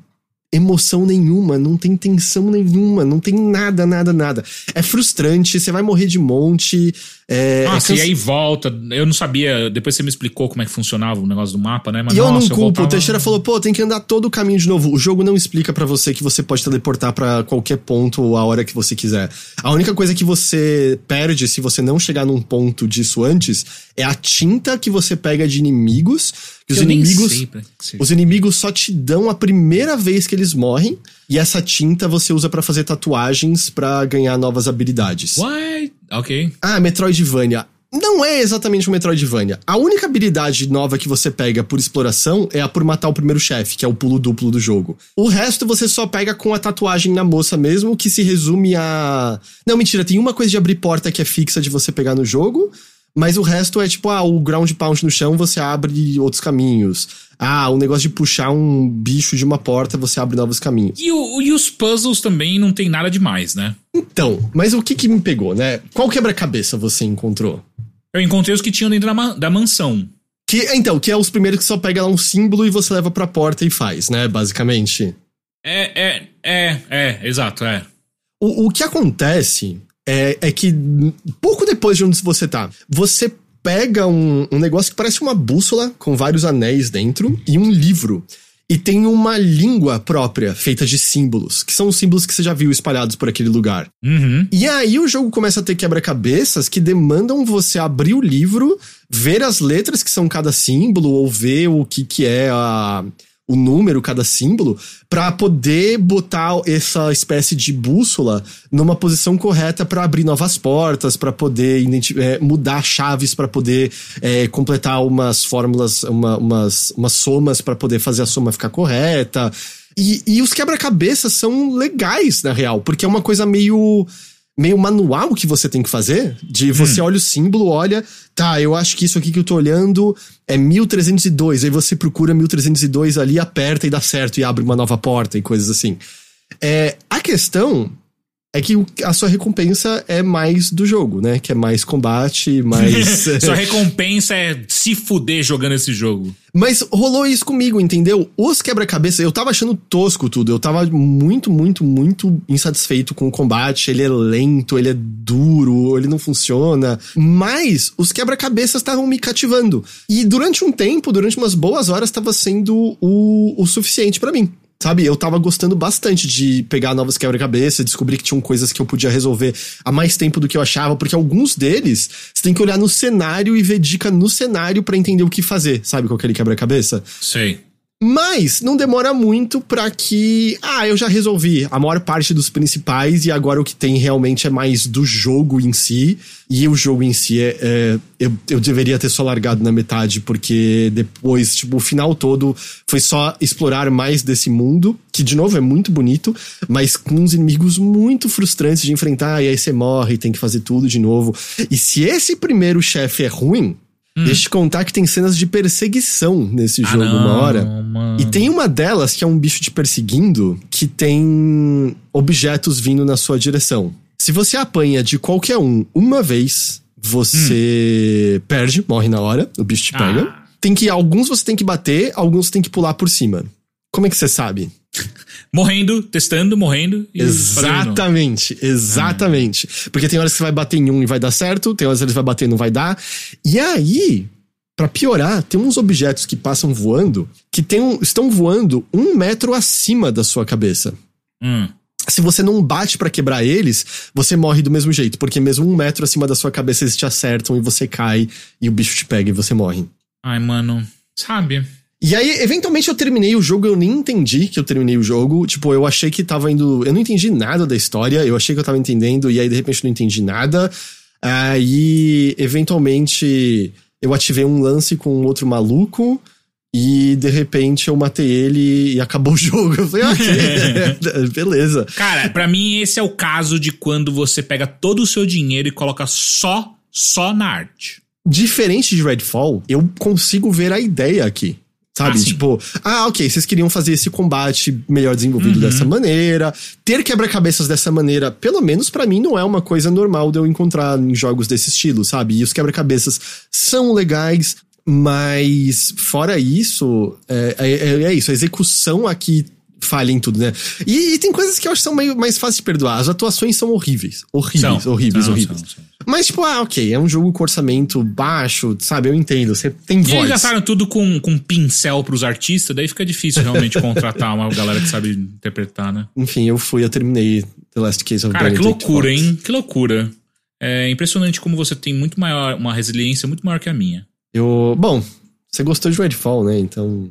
emoção nenhuma, não tem tensão nenhuma, não tem nada, nada, nada. É frustrante, você vai morrer de monte. É, Nossa, é e aí volta. Eu não sabia. Depois você me explicou como é que funcionava o negócio do mapa, né? Mas E eu nossa, não culpo, voltava- o Teixeira falou, pô, tem que andar todo o caminho de novo. O jogo não explica pra você que você pode teleportar pra qualquer ponto a hora que você quiser. A única coisa que você perde se você não chegar num ponto disso antes é a tinta que você pega de inimigos. Que os Eu inimigos. Os inimigos só te dão a primeira vez que eles morrem, e essa tinta você usa pra fazer tatuagens pra ganhar novas habilidades. What? Ok. Ah, Metroidvania. Não é exatamente um Metroidvania. A única habilidade nova que você pega por exploração é a por matar o primeiro chefe, que é o pulo duplo do jogo. O resto você só pega com a tatuagem na moça mesmo, que se resume a. Não, mentira, tem uma coisa de abrir porta que é fixa de você pegar no jogo. Mas o resto é tipo, ah, o ground pound no chão você abre outros caminhos. Ah, o negócio de puxar um bicho de uma porta você abre novos caminhos. E, o- e os puzzles também não tem nada demais, né? Então, mas o que que me pegou, né? Qual quebra-cabeça você encontrou? Eu encontrei os que tinham dentro da, ma- da mansão. Que, então, que é os primeiros que só pega lá um símbolo e você leva pra porta e faz, né? Basicamente. É, é, é, é, exato, é. O, o que acontece é, é que pouco depois de onde você tá, você pega um, um negócio que parece uma bússola com vários anéis dentro e um livro. E tem uma língua própria, feita de símbolos, que são os símbolos que você já viu espalhados por aquele lugar. Uhum. E aí o jogo começa a ter quebra-cabeças que demandam você abrir o livro, ver as letras que são cada símbolo, ou ver o que, que é a, o número, cada símbolo, pra poder botar essa espécie de bússola numa posição correta pra abrir novas portas, pra poder é, mudar chaves pra poder é, completar umas fórmulas, uma- umas, umas somas pra poder fazer a soma ficar correta. E, e os quebra-cabeças são legais, na real, porque é uma coisa meio meio manual que você tem que fazer. De você olha o símbolo, olha, tá, eu acho que isso aqui que eu tô olhando é 1302. Aí você procura 1302 ali, aperta e dá certo e abre uma nova porta e coisas assim. É, a questão é que a sua recompensa é mais do jogo, né? Que é mais combate, mais. Sua recompensa é se fuder jogando esse jogo. Mas rolou isso comigo, entendeu? Os quebra-cabeça, eu tava achando tosco tudo. Eu tava muito, muito, muito insatisfeito com o combate. Ele é lento, ele é duro, ele não funciona. Mas os quebra-cabeças estavam me cativando. E durante um tempo, durante umas boas horas, tava sendo o, o suficiente pra mim. Sabe, eu tava gostando bastante de pegar novos quebra-cabeça, descobrir que tinham coisas que eu podia resolver há mais tempo do que eu achava, porque alguns deles você tem que olhar no cenário e ver dica no cenário pra entender o que fazer, sabe, com aquele quebra-cabeça. Sei. Mas não demora muito pra que. Ah, eu já resolvi a maior parte dos principais e agora o que tem realmente é mais do jogo em si. E o jogo em si é. é- eu, eu deveria ter só largado na metade, porque depois, tipo, o final todo foi só explorar mais desse mundo, que de novo é muito bonito, mas com uns inimigos muito frustrantes de enfrentar, e aí você morre e tem que fazer tudo de novo. E se esse primeiro chefe é ruim, Deixa eu te contar que tem cenas de perseguição nesse Ah, jogo não, uma hora. mano. E tem uma delas que é um bicho te perseguindo que tem objetos vindo na sua direção. Se você apanha de qualquer um uma vez, você perde, morre na hora, o bicho te pega. Ah. Tem que alguns você tem que bater, alguns tem que pular por cima. Como é que você sabe? Morrendo, testando, morrendo. e. Exatamente, exatamente. Porque tem horas que você vai bater em um e vai dar certo, tem horas que você vai bater e não vai dar. E aí, pra piorar, tem uns objetos que passam voando que tem um- estão voando um metro acima da sua cabeça. Hum. Se você não bate pra quebrar eles, você morre do mesmo jeito, porque mesmo um metro acima da sua cabeça eles te acertam e você cai e o bicho te pega e você morre. Ai, mano. Sabe? E aí, eventualmente, eu terminei o jogo, eu nem entendi que eu terminei o jogo. Tipo, eu achei que tava indo. Eu não entendi nada da história, eu achei que eu tava entendendo, e aí, de repente, não entendi nada. Aí, eventualmente, eu ativei um lance com um outro maluco. E de repente eu matei ele e acabou o jogo. Eu falei, ok, beleza. Cara, pra mim esse é o caso de quando você pega todo o seu dinheiro e coloca só, só na arte. Diferente de Redfall, eu consigo ver a ideia aqui. Sabe? Ah, tipo, ah, ok, vocês queriam fazer esse combate melhor desenvolvido Uhum. dessa maneira. Ter quebra-cabeças dessa maneira, pelo menos pra mim, não é uma coisa normal de eu encontrar em jogos desse estilo, sabe? E os quebra-cabeças são legais, mas fora isso, é, é- é isso, a execução aqui falha em tudo, né? E, e tem coisas que eu acho que são meio mais fáceis de perdoar. As atuações são horríveis. Horríveis, São. horríveis, São, horríveis. são. Mas, tipo, ah, ok, é um jogo com orçamento baixo, sabe? Eu entendo, você tem E eles voz. gastaram tudo com, com pincel pros artistas, daí fica difícil realmente contratar uma galera que sabe interpretar, né? Enfim, eu fui, eu terminei The Last Case of Cara, que Benedict loucura, Fox. hein? Que loucura. É impressionante como você tem muito maior, uma resiliência muito maior que a minha. Eu, bom, você gostou de Redfall, né? Então...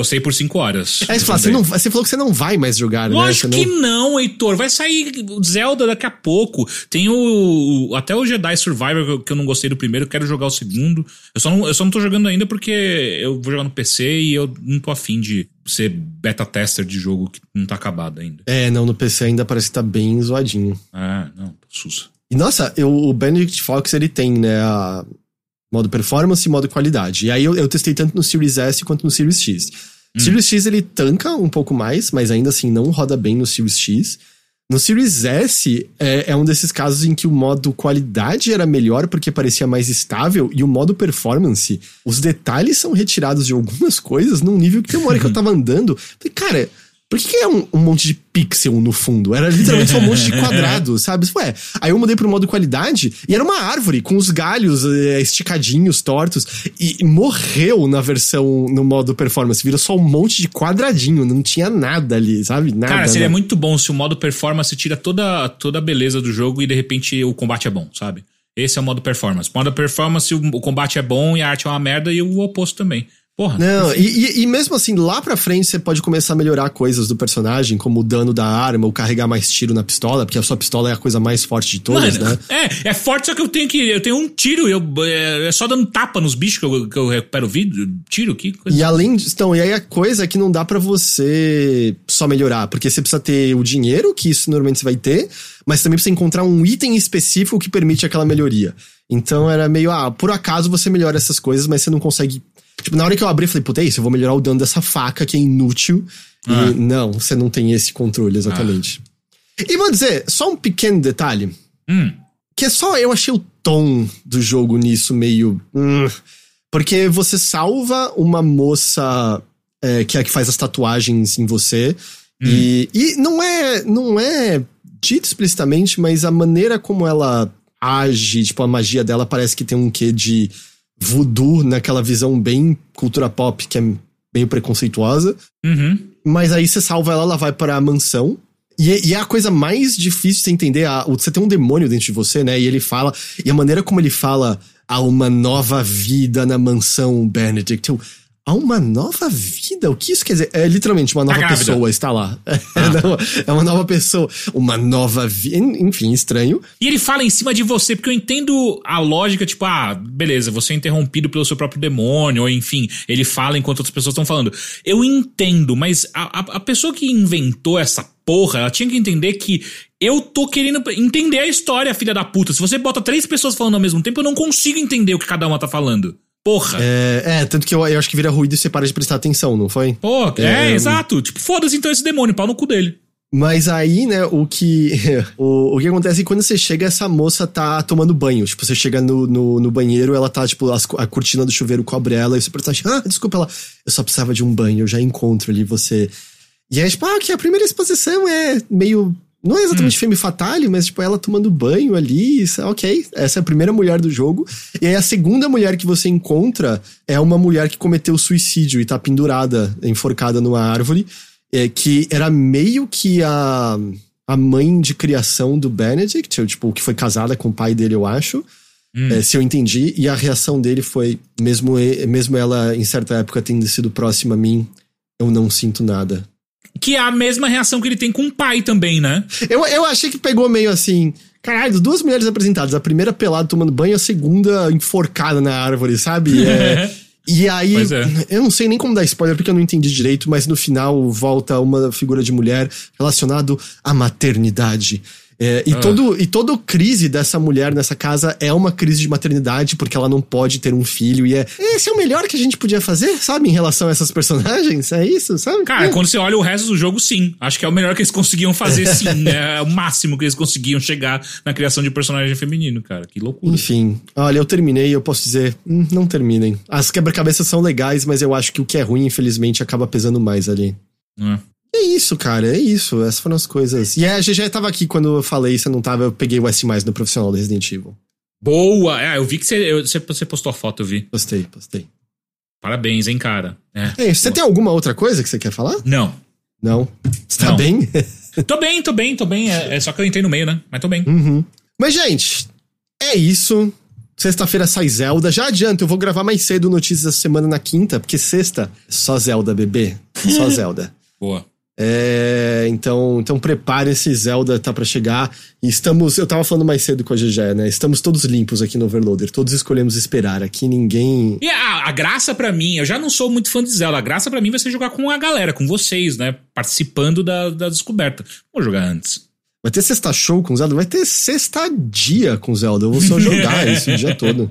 Gostei por 5 horas. É, você, fala, você, não, você falou que você não vai mais jogar, Lógico né? que Você não, Heitor. Vai sair Zelda daqui a pouco. Tem o. Até o Jedi Survivor, que eu, que eu não gostei do primeiro, quero jogar o segundo. Eu só, não, eu só não tô jogando ainda porque eu vou jogar no PC e eu não tô afim de ser beta tester de jogo que não tá acabado ainda. É, não, no PC ainda parece que tá bem zoadinho. Ah, não, sussa. E nossa, eu, o Benedict Fox ele tem, né, a modo performance e modo qualidade. E aí eu, eu testei tanto no Series S quanto no Series X. Series X ele tanca um pouco mais, mas ainda assim não roda bem no Series X. No Series S é, é um desses casos em que o modo qualidade era melhor porque parecia mais estável e o modo performance, os detalhes são retirados de algumas coisas num nível que tem uma hora que eu tava andando. Falei, cara, por que, é um, um monte de pixel no fundo? Era literalmente só um monte de quadrado, sabe? Ué, aí eu mudei pro modo qualidade e era uma árvore com os galhos eh, esticadinhos, tortos, e, morreu na versão no modo performance. Virou só um monte de quadradinho, não tinha nada ali, sabe? Nada. Cara, seria nada. muito bom se o modo performance tira toda, toda a beleza do jogo e de repente o combate é bom, sabe? Esse é o modo performance. Modo performance, o combate é bom e a arte é uma merda e o oposto também. Porra. Não, e, e- mesmo assim, lá pra frente você pode começar a melhorar coisas do personagem, como o dano da arma, ou carregar mais tiro na pistola, porque a sua pistola é a coisa mais forte de todas, Mano, né? É, é forte, só que eu tenho que. Eu tenho um tiro, eu, é, é só dando tapa nos bichos que eu, que eu recupero vídeo. Tiro, que coisa. E além disso, então, e aí a coisa é que não dá pra você só melhorar, porque você precisa ter o dinheiro, que isso normalmente você vai ter, mas também precisa encontrar um item específico que permite aquela melhoria. Então era meio, ah, por acaso você melhora essas coisas, mas você não consegue. Tipo, na hora que eu abri, eu falei, puta, é isso, eu vou melhorar o dano dessa faca que é inútil. Ah. E não, você não tem esse controle exatamente. E vou dizer, só um pequeno detalhe. Hum. Que é só eu achei o tom do jogo nisso meio. hum, porque você salva uma moça é, que é a que faz as tatuagens em você. E, e não é. Não é dito explicitamente, mas a maneira como ela age, tipo, a magia dela parece que tem um quê de voodoo naquela visão bem cultura pop, que é meio preconceituosa. Uhum. Mas aí você salva ela, ela vai para a mansão. E é, e é a coisa mais difícil de você entender. A, você tem um demônio dentro de você, né? E ele fala. E a maneira como ele fala. Há uma nova vida na mansão Benedict. Eu, há uma nova vida? O que isso quer dizer? É literalmente uma nova grávida. pessoa está lá. Não, é uma nova pessoa. Uma nova vida. Enfim, estranho. E ele fala em cima de você, porque eu entendo a lógica, tipo, ah, beleza, você é interrompido pelo seu próprio demônio, ou enfim, ele fala enquanto outras pessoas estão falando. Eu entendo, mas a, a, a pessoa que inventou essa porra, ela tinha que entender que eu tô querendo entender a história, filha da puta. Se você bota três pessoas falando ao mesmo tempo, eu não consigo entender o que cada uma tá falando. Porra. É, é, tanto que eu, eu acho que vira ruído e você para de prestar atenção, não foi? Pô, é, É, exato. Tipo, foda-se então esse demônio, pau no cu dele. Mas aí, né, o que. O, o que acontece é que quando você chega, essa moça tá tomando banho. Tipo, você chega no, no, no banheiro, ela tá, tipo, as- a cortina do chuveiro cobre ela, e você pensa, ah, desculpa, ela. Eu só precisava de um banho, eu já encontro ali você. E aí, tipo, ah, que a primeira exposição é meio. Não é exatamente femme fatale, mas, tipo, ela tomando banho ali, isso, ok. Essa é a primeira mulher do jogo. E aí, a segunda mulher que você encontra é uma mulher que cometeu suicídio e tá pendurada, enforcada numa árvore é, que era meio que a, a mãe de criação do Benedict, ou, tipo, que foi casada com o pai dele, eu acho. é, se eu entendi. E a reação dele foi, mesmo, mesmo ela, em certa época, tendo sido próxima a mim, eu não sinto nada. Que é a mesma reação que ele tem com o pai também, né? Eu, eu achei que pegou meio assim. Caralho, duas mulheres apresentadas. A primeira pelada tomando banho, a segunda enforcada na árvore, sabe? É, e aí, é. eu não sei nem como dar spoiler porque eu não entendi direito, mas no final volta uma figura de mulher relacionado à maternidade. É, e, Ah. todo, e toda crise dessa mulher nessa casa é uma crise de maternidade, porque ela não pode ter um filho. E é. Esse é o melhor que a gente podia fazer, sabe? Em relação a essas personagens. É isso, sabe? Cara, É. quando você olha o resto do jogo, sim. Acho que é o melhor que eles conseguiam fazer, sim. É o máximo que eles conseguiam chegar na criação de personagem feminino, cara. Que loucura. Enfim, olha, eu terminei, eu posso dizer, hum, não terminem. As quebra-cabeças são legais, mas eu acho que o que é ruim, infelizmente, acaba pesando mais ali. É. É isso, cara, é isso. Essas foram as coisas. E a GG tava aqui quando eu falei, você não tava, eu peguei o S mais no profissional do Resident Evil. Boa! É, eu vi que você, você, postou a foto, eu vi. Postei, postei. Parabéns, hein, cara. É. É, você tem alguma outra coisa que você quer falar? Não. Não. Você tá Não. bem? Tô bem, tô bem, tô bem. É, é só que eu entrei no meio, né? Mas tô bem. Uhum. Mas, gente, é isso. Sexta-feira sai Zelda. Já adianta, eu vou gravar mais cedo notícias essa semana na quinta, porque sexta só Zelda, bebê. Só Zelda. Boa. É, então, então prepare-se, Zelda tá pra chegar. E estamos, eu tava falando mais cedo com a GG, né? Estamos todos limpos aqui no Overloader. Todos escolhemos esperar. Aqui ninguém. E a, a graça pra mim, eu já não sou muito fã de Zelda. A graça pra mim vai ser jogar com a galera, com vocês, né? Participando da, da descoberta. Vou jogar antes. Vai ter sexta show com Zelda? Vai ter sexta dia com Zelda. Eu vou só jogar isso o dia todo.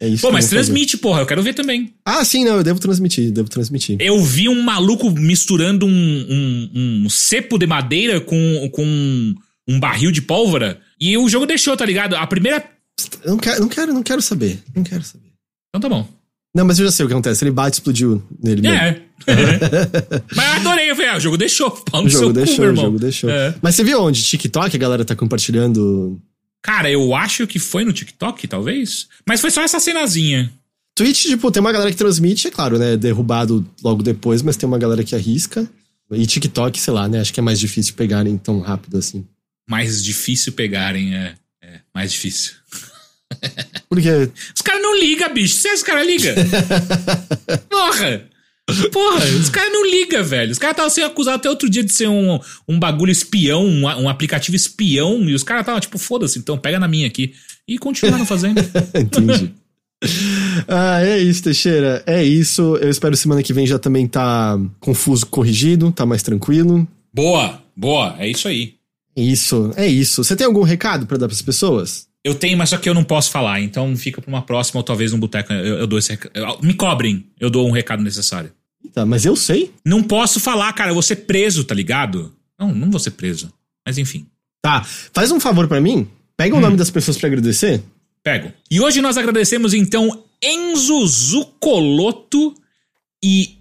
É isso Pô, mas vou fazer. transmite, porra, eu quero ver também. Ah, sim, não, eu devo transmitir, devo transmitir. Eu vi um maluco misturando um, um, um cepo de madeira com, com um barril de pólvora. E o jogo deixou, tá ligado? A primeira. Eu não quero, não quero, não quero saber. Não quero saber. Então tá bom. Não, mas eu já sei o que acontece. Ele bate e explodiu nele mesmo. É. Mas eu adorei, eu falei, ah, o jogo deixou. Pau no O jogo seu deixou, cu, o irmão. jogo deixou. É. Mas você viu onde? TikTok, a galera tá compartilhando. Cara, eu acho que foi no TikTok, talvez. Mas foi só essa cenazinha. Twitch, tipo, tem uma galera que transmite, é claro, né? Derrubado logo depois, mas tem uma galera que arrisca. E TikTok, sei lá, né? Acho que é mais difícil pegarem tão rápido assim. Mais difícil pegarem, é. É, mais difícil. Porque. Os caras não ligam, bicho. Você os caras ligam? Porra! Porra, os caras não ligam, velho. Os caras estavam sendo acusados até outro dia de ser um, um bagulho espião, um, um aplicativo espião, e os caras estavam tipo, foda-se, então pega na minha aqui. E continuaram fazendo. Entendi. ah, é isso, Teixeira. É isso. Eu espero semana que vem já também tá confuso, corrigido, tá mais tranquilo. boa, boa, é isso aí. Isso, é isso. Você tem algum recado pra dar pras pessoas? Eu tenho, mas só que eu não posso falar, então fica pra uma próxima ou talvez um boteco. Eu, eu dou esse recado. Me cobrem, eu dou um recado necessário. Tá, mas eu sei. Não posso falar, cara, eu vou ser preso, tá ligado? Não, não vou ser preso. Mas enfim. Tá, faz um favor pra mim. Pega o nome das pessoas pra agradecer. Pego. E hoje nós agradecemos então Enzo Zucoloto e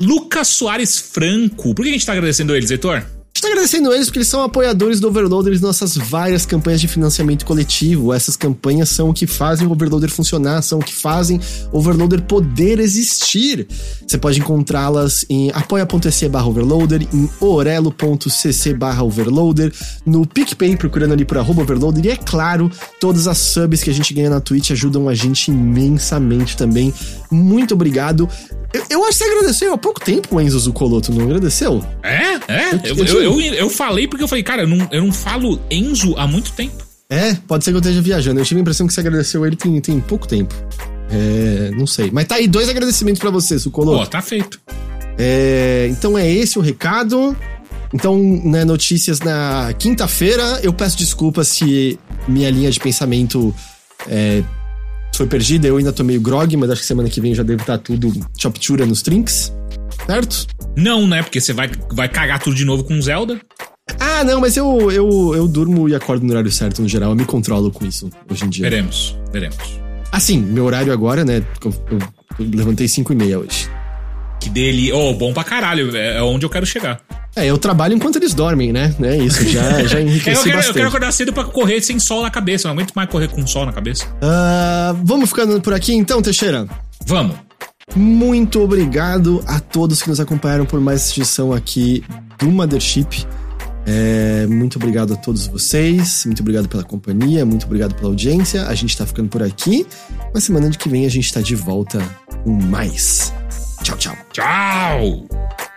Lucas Soares Franco. Por que a gente tá agradecendo eles, Heitor? A gente tá agradecendo eles porque eles são apoiadores do Overloader em nossas várias campanhas de financiamento coletivo. Essas campanhas são o que fazem o Overloader funcionar, são o que fazem o Overloader poder existir. Você pode encontrá-las em apoia.se barra overloader, em orelo.cc barra overloader, no PicPay procurando ali por arroba overloader e é claro, todas as subs que a gente ganha na Twitch ajudam a gente imensamente também. Muito obrigado. Eu, eu acho que você agradeceu há pouco tempo o Enzo Zucoloto, não agradeceu? É? É? Eu, Eu- eu, eu, eu falei porque eu falei, cara, eu não, eu não falo Enzo há muito tempo. É, pode ser que eu esteja viajando. Eu tive a impressão que você agradeceu ele tem, tem pouco tempo. É, não sei. Mas tá aí dois agradecimentos pra você, Pô, Sucolo. tá feito. É, então é esse o recado. Então, né, notícias na quinta-feira. Eu peço desculpas se minha linha de pensamento é, foi perdida. Eu ainda tô meio grog, mas acho que semana que vem já deve estar tudo choptura nos trinks. Certo? Não, né? Porque você vai, vai cagar tudo de novo com Zelda. Ah, não, mas eu, eu, eu durmo e acordo no horário certo no geral. Eu me controlo com isso hoje em dia. Veremos, veremos. Assim, meu horário agora, né? Eu, eu, eu levantei 5 e meia hoje. Que dele. Oh, bom pra caralho. É onde eu quero chegar. É, eu trabalho enquanto eles dormem, né? É isso, já, já enriqueci eu, quero, bastante. eu quero acordar cedo pra correr sem sol na cabeça. Eu não aguento mais correr com sol na cabeça. Uh, vamos ficando por aqui então, Teixeira? Vamos. Muito obrigado a todos que nos acompanharam por mais edição aqui do Mothership. É, muito obrigado a todos vocês, muito obrigado pela companhia, muito obrigado pela audiência. A gente tá ficando por aqui. Na semana que vem a gente tá de volta com mais. Tchau, tchau. Tchau!